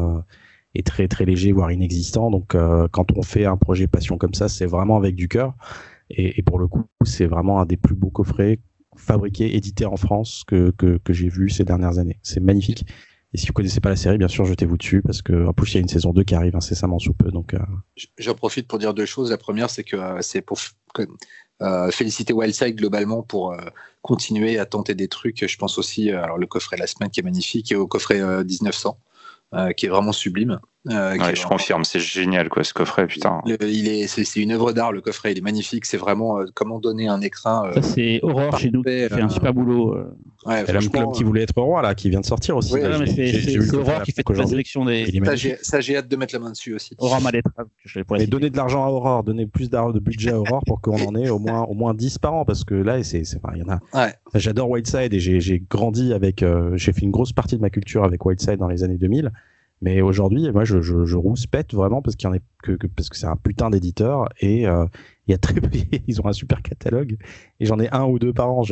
est très très léger voire inexistant. Donc quand on fait un projet passion comme ça, c'est vraiment avec du cœur. Et, pour le coup, c'est vraiment un des plus beaux coffrets fabriqués, édités en France que que, j'ai vu ces dernières années. C'est magnifique. Et si vous connaissez pas la série, bien sûr, jetez-vous dessus parce que en plus il y a une saison 2 qui arrive incessamment sous peu. Donc, euh... j'en profite pour dire deux choses. La première, c'est que euh, c'est pour euh, féliciter Wildside globalement pour continuer à tenter des trucs. Je pense aussi, alors le coffret La Semaine qui est magnifique et au coffret 1900 qui est vraiment sublime. Euh, ouais, je confirme, c'est génial quoi ce coffret, putain. Le, il est, c'est, une œuvre d'art le coffret, il est magnifique. C'est vraiment euh, comment donner un écrin. Euh, Ça c'est Aurore chez nous qui fait un super boulot. Ouais, et l'homme club qui voulait être roi là, qui vient de sortir aussi. Ouais, mais c'est, Aurore qui fait toute la sélection des. Ça j'ai, ça j'ai, hâte de mettre la main dessus aussi. Aurore Mallettre. Et donner de l'argent à Aurore, donner plus de budget à Aurore pour qu'on en ait au moins au moins 10 par an parce que là c'est, il y en a. J'adore Whiteside et j'ai, j'ai grandi avec, j'ai fait une grosse partie de ma culture avec Whiteside dans les années 2000. Mais aujourd'hui, moi, je, je, je rouspète vraiment parce que, c'est un putain d'éditeur et euh, il y a très ils ont un super catalogue et j'en ai un ou deux par an.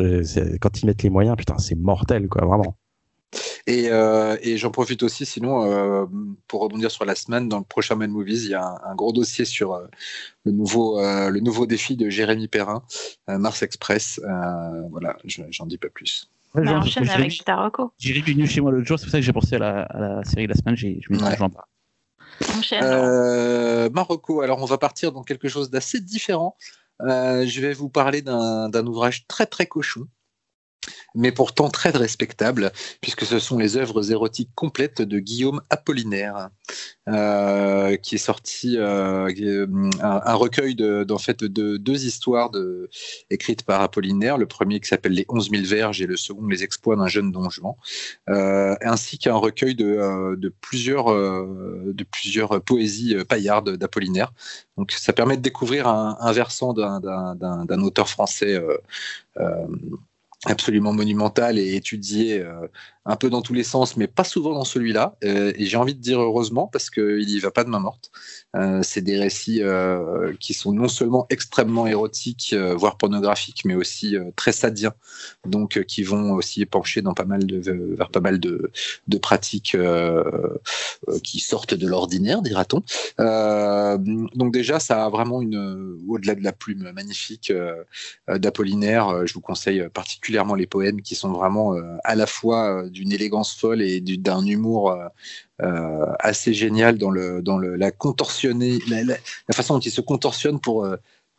Quand ils mettent les moyens, putain, c'est mortel, quoi, vraiment. Et, euh, j'en profite aussi, sinon, euh, pour rebondir sur la semaine, dans le prochain Man Movies, il y a un, gros dossier sur le, nouveau, le nouveau défi de Jérémy Perrin, Mars Express. voilà, j'en dis pas plus. Ouais, bah, enchaîne avec Taroko. J'ai venu chez moi l'autre jour, c'est pour ça que j'ai pensé à la, à la, série de la semaine, je me ouais. j'en parle. Enchaîne. Euh, Marocco, alors on va partir dans quelque chose d'assez différent. Euh, je vais vous parler d'un, d'un ouvrage très très cochon mais pourtant très respectable, puisque ce sont les œuvres érotiques complètes de Guillaume Apollinaire, euh, qui est sorti euh, un, un, recueil de, fait, de deux histoires écrites par Apollinaire, le premier qui s'appelle Les 11 000 verges et le second Les exploits d'un jeune don Juan, euh, ainsi qu'un recueil de, plusieurs, de plusieurs poésies paillardes d'Apollinaire. Donc ça permet de découvrir un, un versant d'un auteur français absolument monumental et étudié euh, un peu dans tous les sens, mais pas souvent dans celui-là. Euh, et j'ai envie de dire heureusement parce qu'il y va pas de main morte. Euh, c'est des récits euh, qui sont non seulement extrêmement érotiques, voire pornographiques, mais aussi très sadiens, donc qui vont aussi pencher dans pas mal de, vers pas mal de, de pratiques qui sortent de l'ordinaire, dira-t-on. donc déjà, ça a vraiment une, au-delà de la plume magnifique d'Apollinaire, je vous conseille particulièrement les poèmes qui sont vraiment à la fois d'une élégance folle et d'un humour euh, assez génial dans, le, dans le, la contorsionner, la, façon dont il se contorsionne pour, euh,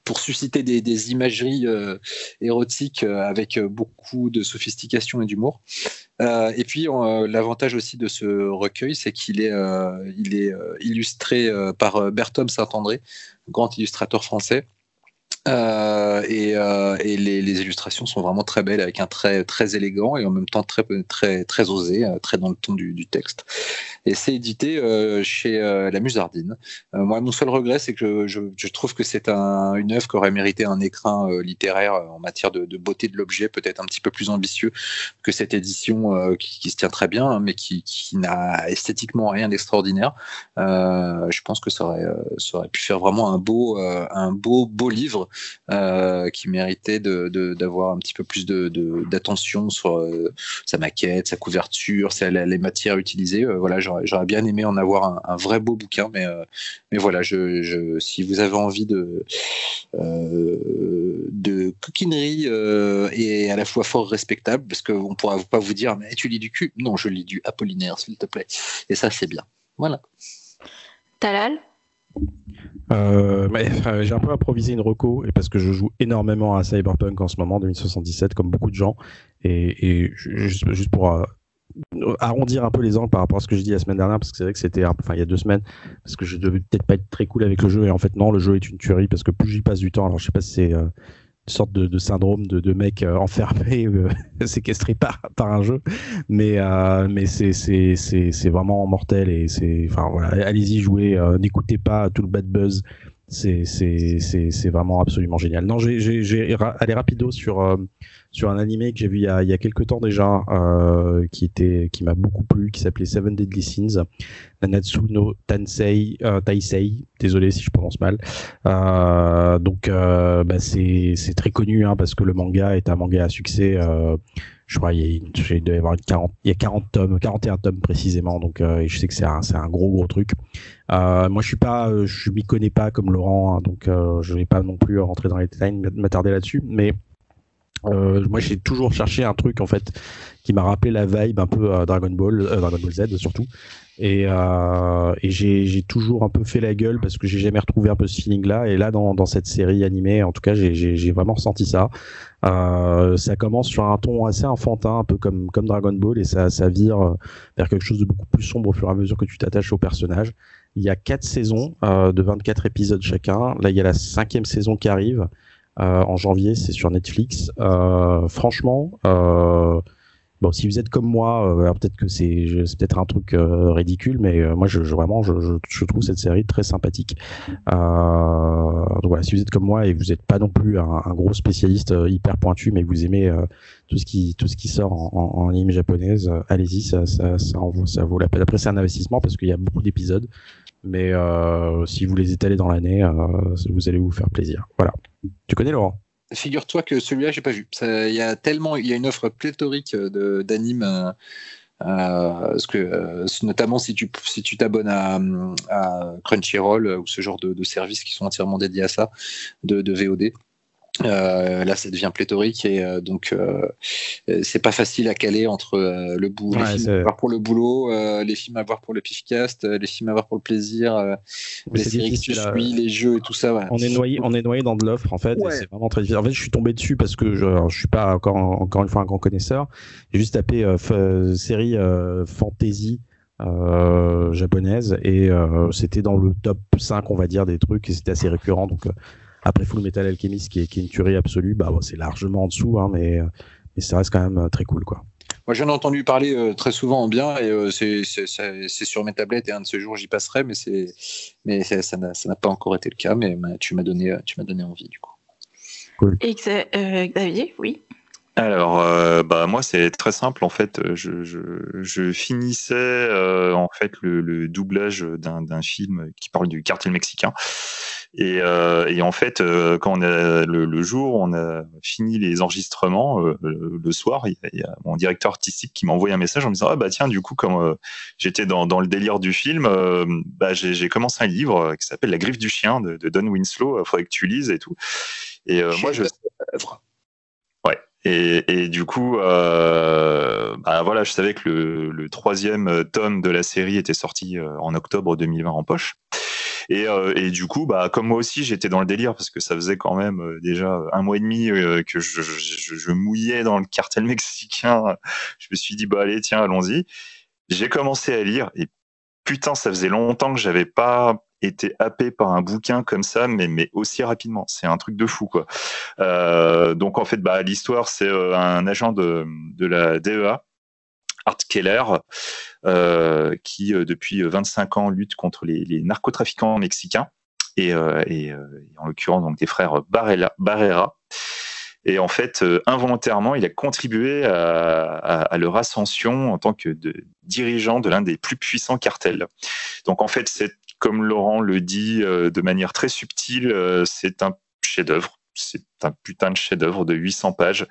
pour susciter des, imageries euh, érotiques euh, avec beaucoup de sophistication et d'humour. Euh, et puis l'avantage aussi de ce recueil, c'est qu'il est, il est illustré par Berthomme Saint-André, grand illustrateur français. Euh, et, euh, et les, les, illustrations sont vraiment très belles avec un trait très élégant et en même temps très très très osé, euh, très dans le ton du, du texte. Et c'est édité euh, chez euh, la Musardine. moi, mon seul regret, c'est que je, je, trouve que c'est un, une œuvre qui aurait mérité un écrin littéraire en matière de, de beauté de l'objet, peut-être un petit peu plus ambitieux que cette édition qui, qui, se tient très bien, mais qui, qui n'a esthétiquement rien d'extraordinaire. je pense que ça aurait, ça aurait pu faire vraiment un beau un beau beau livre euh, qui méritait d'avoir un petit peu plus d'attention sur euh, sa maquette, sa couverture, les matières utilisées. Euh, voilà, j'aurais bien aimé en avoir un, vrai beau bouquin, mais, voilà, si vous avez envie de, de coquinerie et à la fois fort respectable, parce qu'on ne pourra pas vous dire, mais tu lis du cul? Non, je lis du Apollinaire, s'il te plaît. Et ça, c'est bien. Voilà. Talal? Euh, j'ai un peu improvisé une reco parce que je joue énormément à Cyberpunk en ce moment 2077 comme beaucoup de gens. Et, juste, pour euh, arrondir un peu les angles par rapport à ce que je dis la semaine dernière parce que c'est vrai que c'était enfin il y a deux semaines parce que je devais peut-être pas être très cool avec le jeu et en fait non le jeu est une tuerie parce que plus j'y passe du temps alors je sais pas si c'est euh, sorte de, de syndrome de, de mec euh, enfermé, euh, séquestré par, par un jeu. Mais, euh, mais c'est, vraiment mortel et c'est, enfin voilà, allez-y jouer, n'écoutez pas tout le bad buzz c'est vraiment absolument génial. Non, j'ai allé rapido sur euh, sur un animé que j'ai vu il y a il y a quelques temps déjà euh, qui était qui m'a beaucoup plu qui s'appelait Seven Deadly Sins Nanatsu no Tansei euh, Taisei désolé si je prononce mal. Euh, donc euh, bah c'est très connu hein, parce que le manga est un manga à succès euh, je crois il y a, il doit y avoir une 40 il y a 40 tomes 41 tomes précisément donc euh, et je sais que c'est un un gros gros truc. Euh, moi je suis pas je m'y connais pas comme Laurent hein, donc euh, je vais pas non plus rentrer dans les détails m'attarder là-dessus mais euh, moi j'ai toujours cherché un truc en fait qui m'a rappelé la vibe un peu euh, Dragon Ball euh, Dragon Ball Z surtout. Et, euh, et j'ai toujours un peu fait la gueule parce que j'ai jamais retrouvé un peu ce feeling là et là dans, dans cette série animée en tout cas j'ai vraiment ressenti ça. Euh, ça commence sur un ton assez enfantin un peu comme comme Dragon Ball et ça ça vire vers quelque chose de beaucoup plus sombre au fur et à mesure que tu t'attaches au personnage. Il y a quatre saisons euh, de 24 épisodes chacun. Là il y a la cinquième saison qui arrive. euh, en janvier, c'est sur Netflix. Euh, franchement, euh, bon, si vous êtes comme moi, euh, peut-être que c'est peut-être un truc euh, ridicule, mais euh, moi, je, je vraiment, je, je, trouve cette série très sympathique. donc voilà, si vous êtes comme moi et vous n'êtes pas non plus un, un gros spécialiste hyper pointu, mais vous aimez tout ce qui tout ce qui sort en, en, anime japonaise, allez-y, ça, ça, ça, vaut, ça vaut la peine. Après, c'est un investissement parce qu'il y a beaucoup d'épisodes mais euh, si vous les étalez dans l'année, euh, vous allez vous faire plaisir. Voilà. Tu connais Laurent? Figure-toi que celui-là, j'ai pas vu. Il y a tellement, il y a une offre pléthorique d'animes. Euh, parce que notamment si tu si tu t'abonnes à, Crunchyroll ou ce genre de, services qui sont entièrement dédiés à ça de VOD euh, là, ça devient pléthorique et euh, donc euh, c'est pas facile à caler entre euh, le boulot, ouais, les films à voir pour le boulot, euh, les films à voir pour le pifcast, les films à voir pour le plaisir, les séries que tu suis, les jeux et tout ça. Ouais. On est noyé, on est noyé dans de l'offre en fait. Ouais. C'est vraiment très difficile. En fait, je suis tombé dessus parce que je, je suis pas encore encore une fois un grand connaisseur. J'ai juste tapé série fantasy. Euh, japonaise et euh, c'était dans le top 5 on va dire des trucs et c'était assez récurrent donc euh, après Full Metal Alchemist, qui est, qui est une tuerie absolue, bah bon, c'est largement en dessous, hein, mais, mais ça reste quand même euh, très cool, quoi. Moi, j'en ai entendu parler euh, très souvent en bien, et euh, c'est sur mes tablettes, et un de ces jours, j'y passerai, mais, mais ça n'a pas encore été le cas, mais tu m'as donné, tu donné envie, du coup. Cool. Et euh, Xavier, oui alors, euh, bah moi c'est très simple en fait. Je, je, je finissais euh, en fait le, le doublage d'un film qui parle du cartel mexicain. Et, euh, et en fait, euh, quand on a le, le, jour, on a fini les enregistrements euh, le, soir. Il y, a, il y, a, mon directeur artistique qui m'a envoyé un message en me disant ah bah tiens du coup comme j'étais dans, dans le délire du film, bah j'ai commencé un livre qui s'appelle La griffe du chien de, de Don Winslow. Il faudrait que tu lises et tout. Et moi je et, et, du coup, euh, bah voilà, je savais que le, le, troisième tome de la série était sorti en octobre 2020 en poche. Et, euh, et, du coup, bah, comme moi aussi, j'étais dans le délire parce que ça faisait quand même euh, déjà un mois et demi euh, que je, mouillais dans le cartel mexicain. Je me suis dit, bah allez, tiens, allons-y. J'ai commencé à lire et putain, ça faisait longtemps que j'avais pas été happé par un bouquin comme ça, mais, mais aussi rapidement. C'est un truc de fou, quoi. Donc, en fait, bah, l'histoire, c'est un agent de la DEA, Art Keller, euh, qui, euh, depuis 25 ans, lutte contre les, narcotrafiquants mexicains, et, euh, en l'occurrence, donc, des frères Barrera. Barrera. Et en fait, euh, involontairement, il a contribué à, leur ascension en tant que dirigeant de l'un des plus puissants cartels. Donc en fait, c'est comme Laurent le dit euh, de manière très subtile, euh, c'est un chef-d'œuvre. C'est un putain de chef-d'œuvre de 800 pages.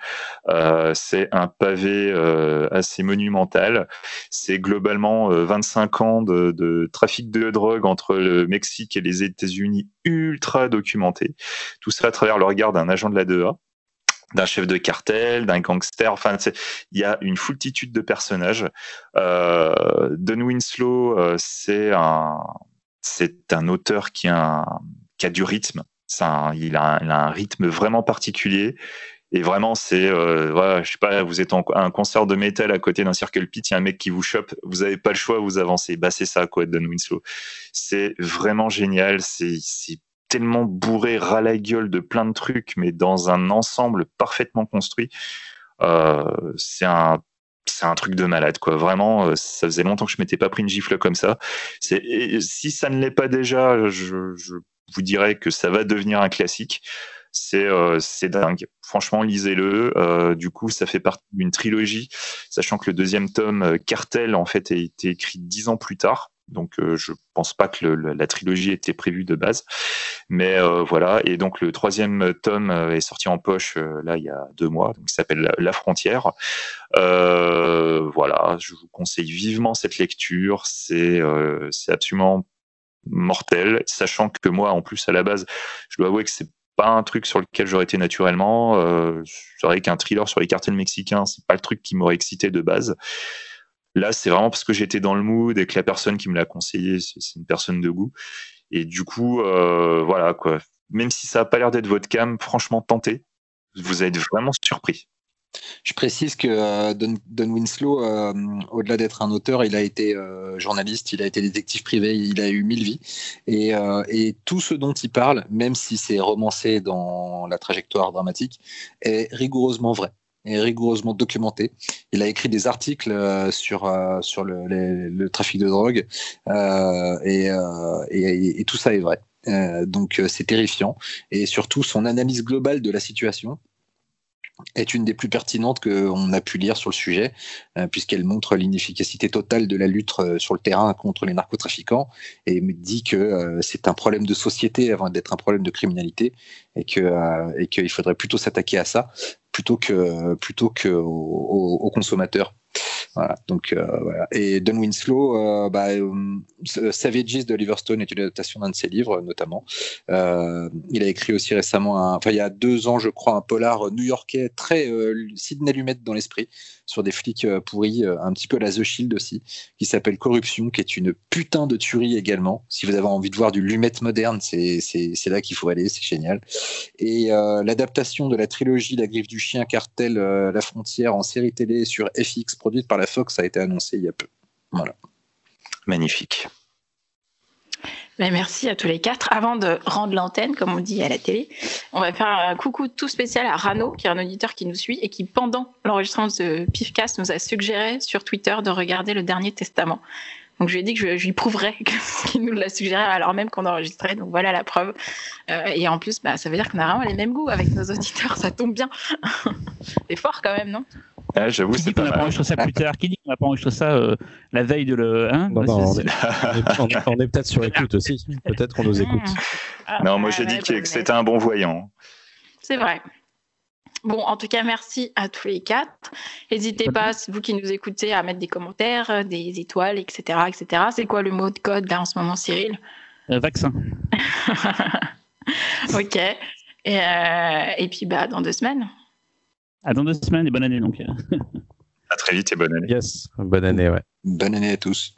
Euh, c'est un pavé euh, assez monumental. C'est globalement 25 ans de, trafic de drogue entre le Mexique et les États-Unis ultra documenté. Tout ça à travers le regard d'un agent de la DEA d'un chef de cartel, d'un gangster. Enfin, il y a une foultitude de personnages. Euh, Don Winslow, euh, c'est un, c'est un auteur qui a du rythme. Il, a un, rythme vraiment particulier. Et vraiment, c'est, euh, voilà, je sais pas, vous êtes en un concert de métal à côté d'un circle pit, il y a un mec qui vous chope, vous avez pas le choix, vous avancez. Bah, c'est ça, quoi, Don Winslow. C'est vraiment génial. C'est, tellement bourré ras la gueule de plein de trucs, mais dans un ensemble parfaitement construit. Euh, c'est un truc de malade quoi vraiment ça faisait longtemps que je m'étais pas pris une gifle comme ça si ça ne l'est pas déjà je vous dirais que ça va devenir un classique. C'est c'est dingue. Franchement, lisez-le. du coup, ça fait partie d'une trilogie, sachant que le deuxième tome, Cartel, en fait, a été écrit dix ans plus tard. Donc euh, je pense pas que la trilogie était prévue de base, mais euh, voilà. Et donc le troisième tome euh, est sorti en poche là il y a deux mois, donc il s'appelle La Frontière. voilà, je vous conseille vivement cette lecture. C'est absolument mortel, sachant que moi en plus à la base, je dois avouer que c'est pas un truc sur lequel j'aurais été naturellement. c'est vrai qu'un thriller sur les cartels mexicains, c'est pas le truc qui m'aurait excité de base. Là, c'est vraiment parce que j'étais dans le mood et que la personne qui me l'a conseillé, c'est une personne de goût. Et du coup, euh, voilà quoi. Même si ça n'a pas l'air d'être votre cam, franchement, tentez. Vous êtes vraiment surpris. Je précise que euh, Don, Winslow, euh, au-delà d'être un auteur, il a été journaliste, il a été détective privé, il a eu mille vies. Et, tout ce dont il parle, même si c'est romancé dans la trajectoire dramatique, est rigoureusement vrai est rigoureusement documenté. Il a écrit des articles euh, sur, euh, sur le, trafic de drogue euh, et, tout ça est vrai. donc c'est terrifiant et surtout son analyse globale de la situation est une des plus pertinentes qu'on a pu lire sur le sujet, puisqu'elle montre l'inefficacité totale de la lutte sur le terrain contre les narcotrafiquants et dit que c'est un problème de société avant d'être un problème de criminalité et que et qu'il faudrait plutôt s'attaquer à ça plutôt que plutôt que consommateurs. Donc euh. Et Don Winslow, euh, bah, euh, Savages de Liverstone est une adaptation d'un de ses livres, notamment. il a écrit aussi récemment, il y a deux ans, je crois, un polar new-yorkais très Sidney Lumet dans l'esprit, sur des flics pourris, un petit peu la The Shield aussi, qui s'appelle Corruption, qui est une putain de tuerie également. Si vous avez envie de voir du Lumet moderne, c'est là qu'il faut aller, c'est génial. Et l'adaptation de la trilogie La Griffe du Chien, Cartel, La Frontière en série télé sur FX, produite par la Fox, a été annoncée il y a peu. Voilà. Magnifique. Merci à tous les quatre. Avant de rendre l'antenne, comme on dit à la télé, on va faire un coucou tout spécial à Rano, qui est un auditeur qui nous suit et qui, pendant l'enregistrement de Pifcast, nous a suggéré sur Twitter de regarder le dernier testament. Donc je lui ai dit que je, lui prouverais qu'il nous l'a suggéré alors même qu'on enregistrait. Donc voilà la preuve. Euh, et en plus, bah, ça veut dire qu'on a vraiment les mêmes goûts avec nos auditeurs. Ça tombe bien. C'est fort quand même, non? Ah, J'avoue, c'est pas qu'on n'a pas enregistré ça plus tard Qui dit qu'on n'a pas enregistré ça euh, la veille de le. Hein non, non, on, est, peut-être sur écoute aussi. Peut-être qu'on nous écoute. Ah, non, moi j'ai dit que c'était un bon voyant. C'est vrai. Bon, en tout cas, merci à tous les quatre. N'hésitez pas, vous qui nous écoutez, à mettre des commentaires, euh, des étoiles, etc. etc. C'est quoi le mot de code là en ce moment, Cyril? Euh, Vaccin. ok. Et, euh, et, puis, bah, dans deux semaines. À dans deux semaines et bonne année donc. à très vite et bonne année. Yes, bonne année, ouais. Bonne année à tous.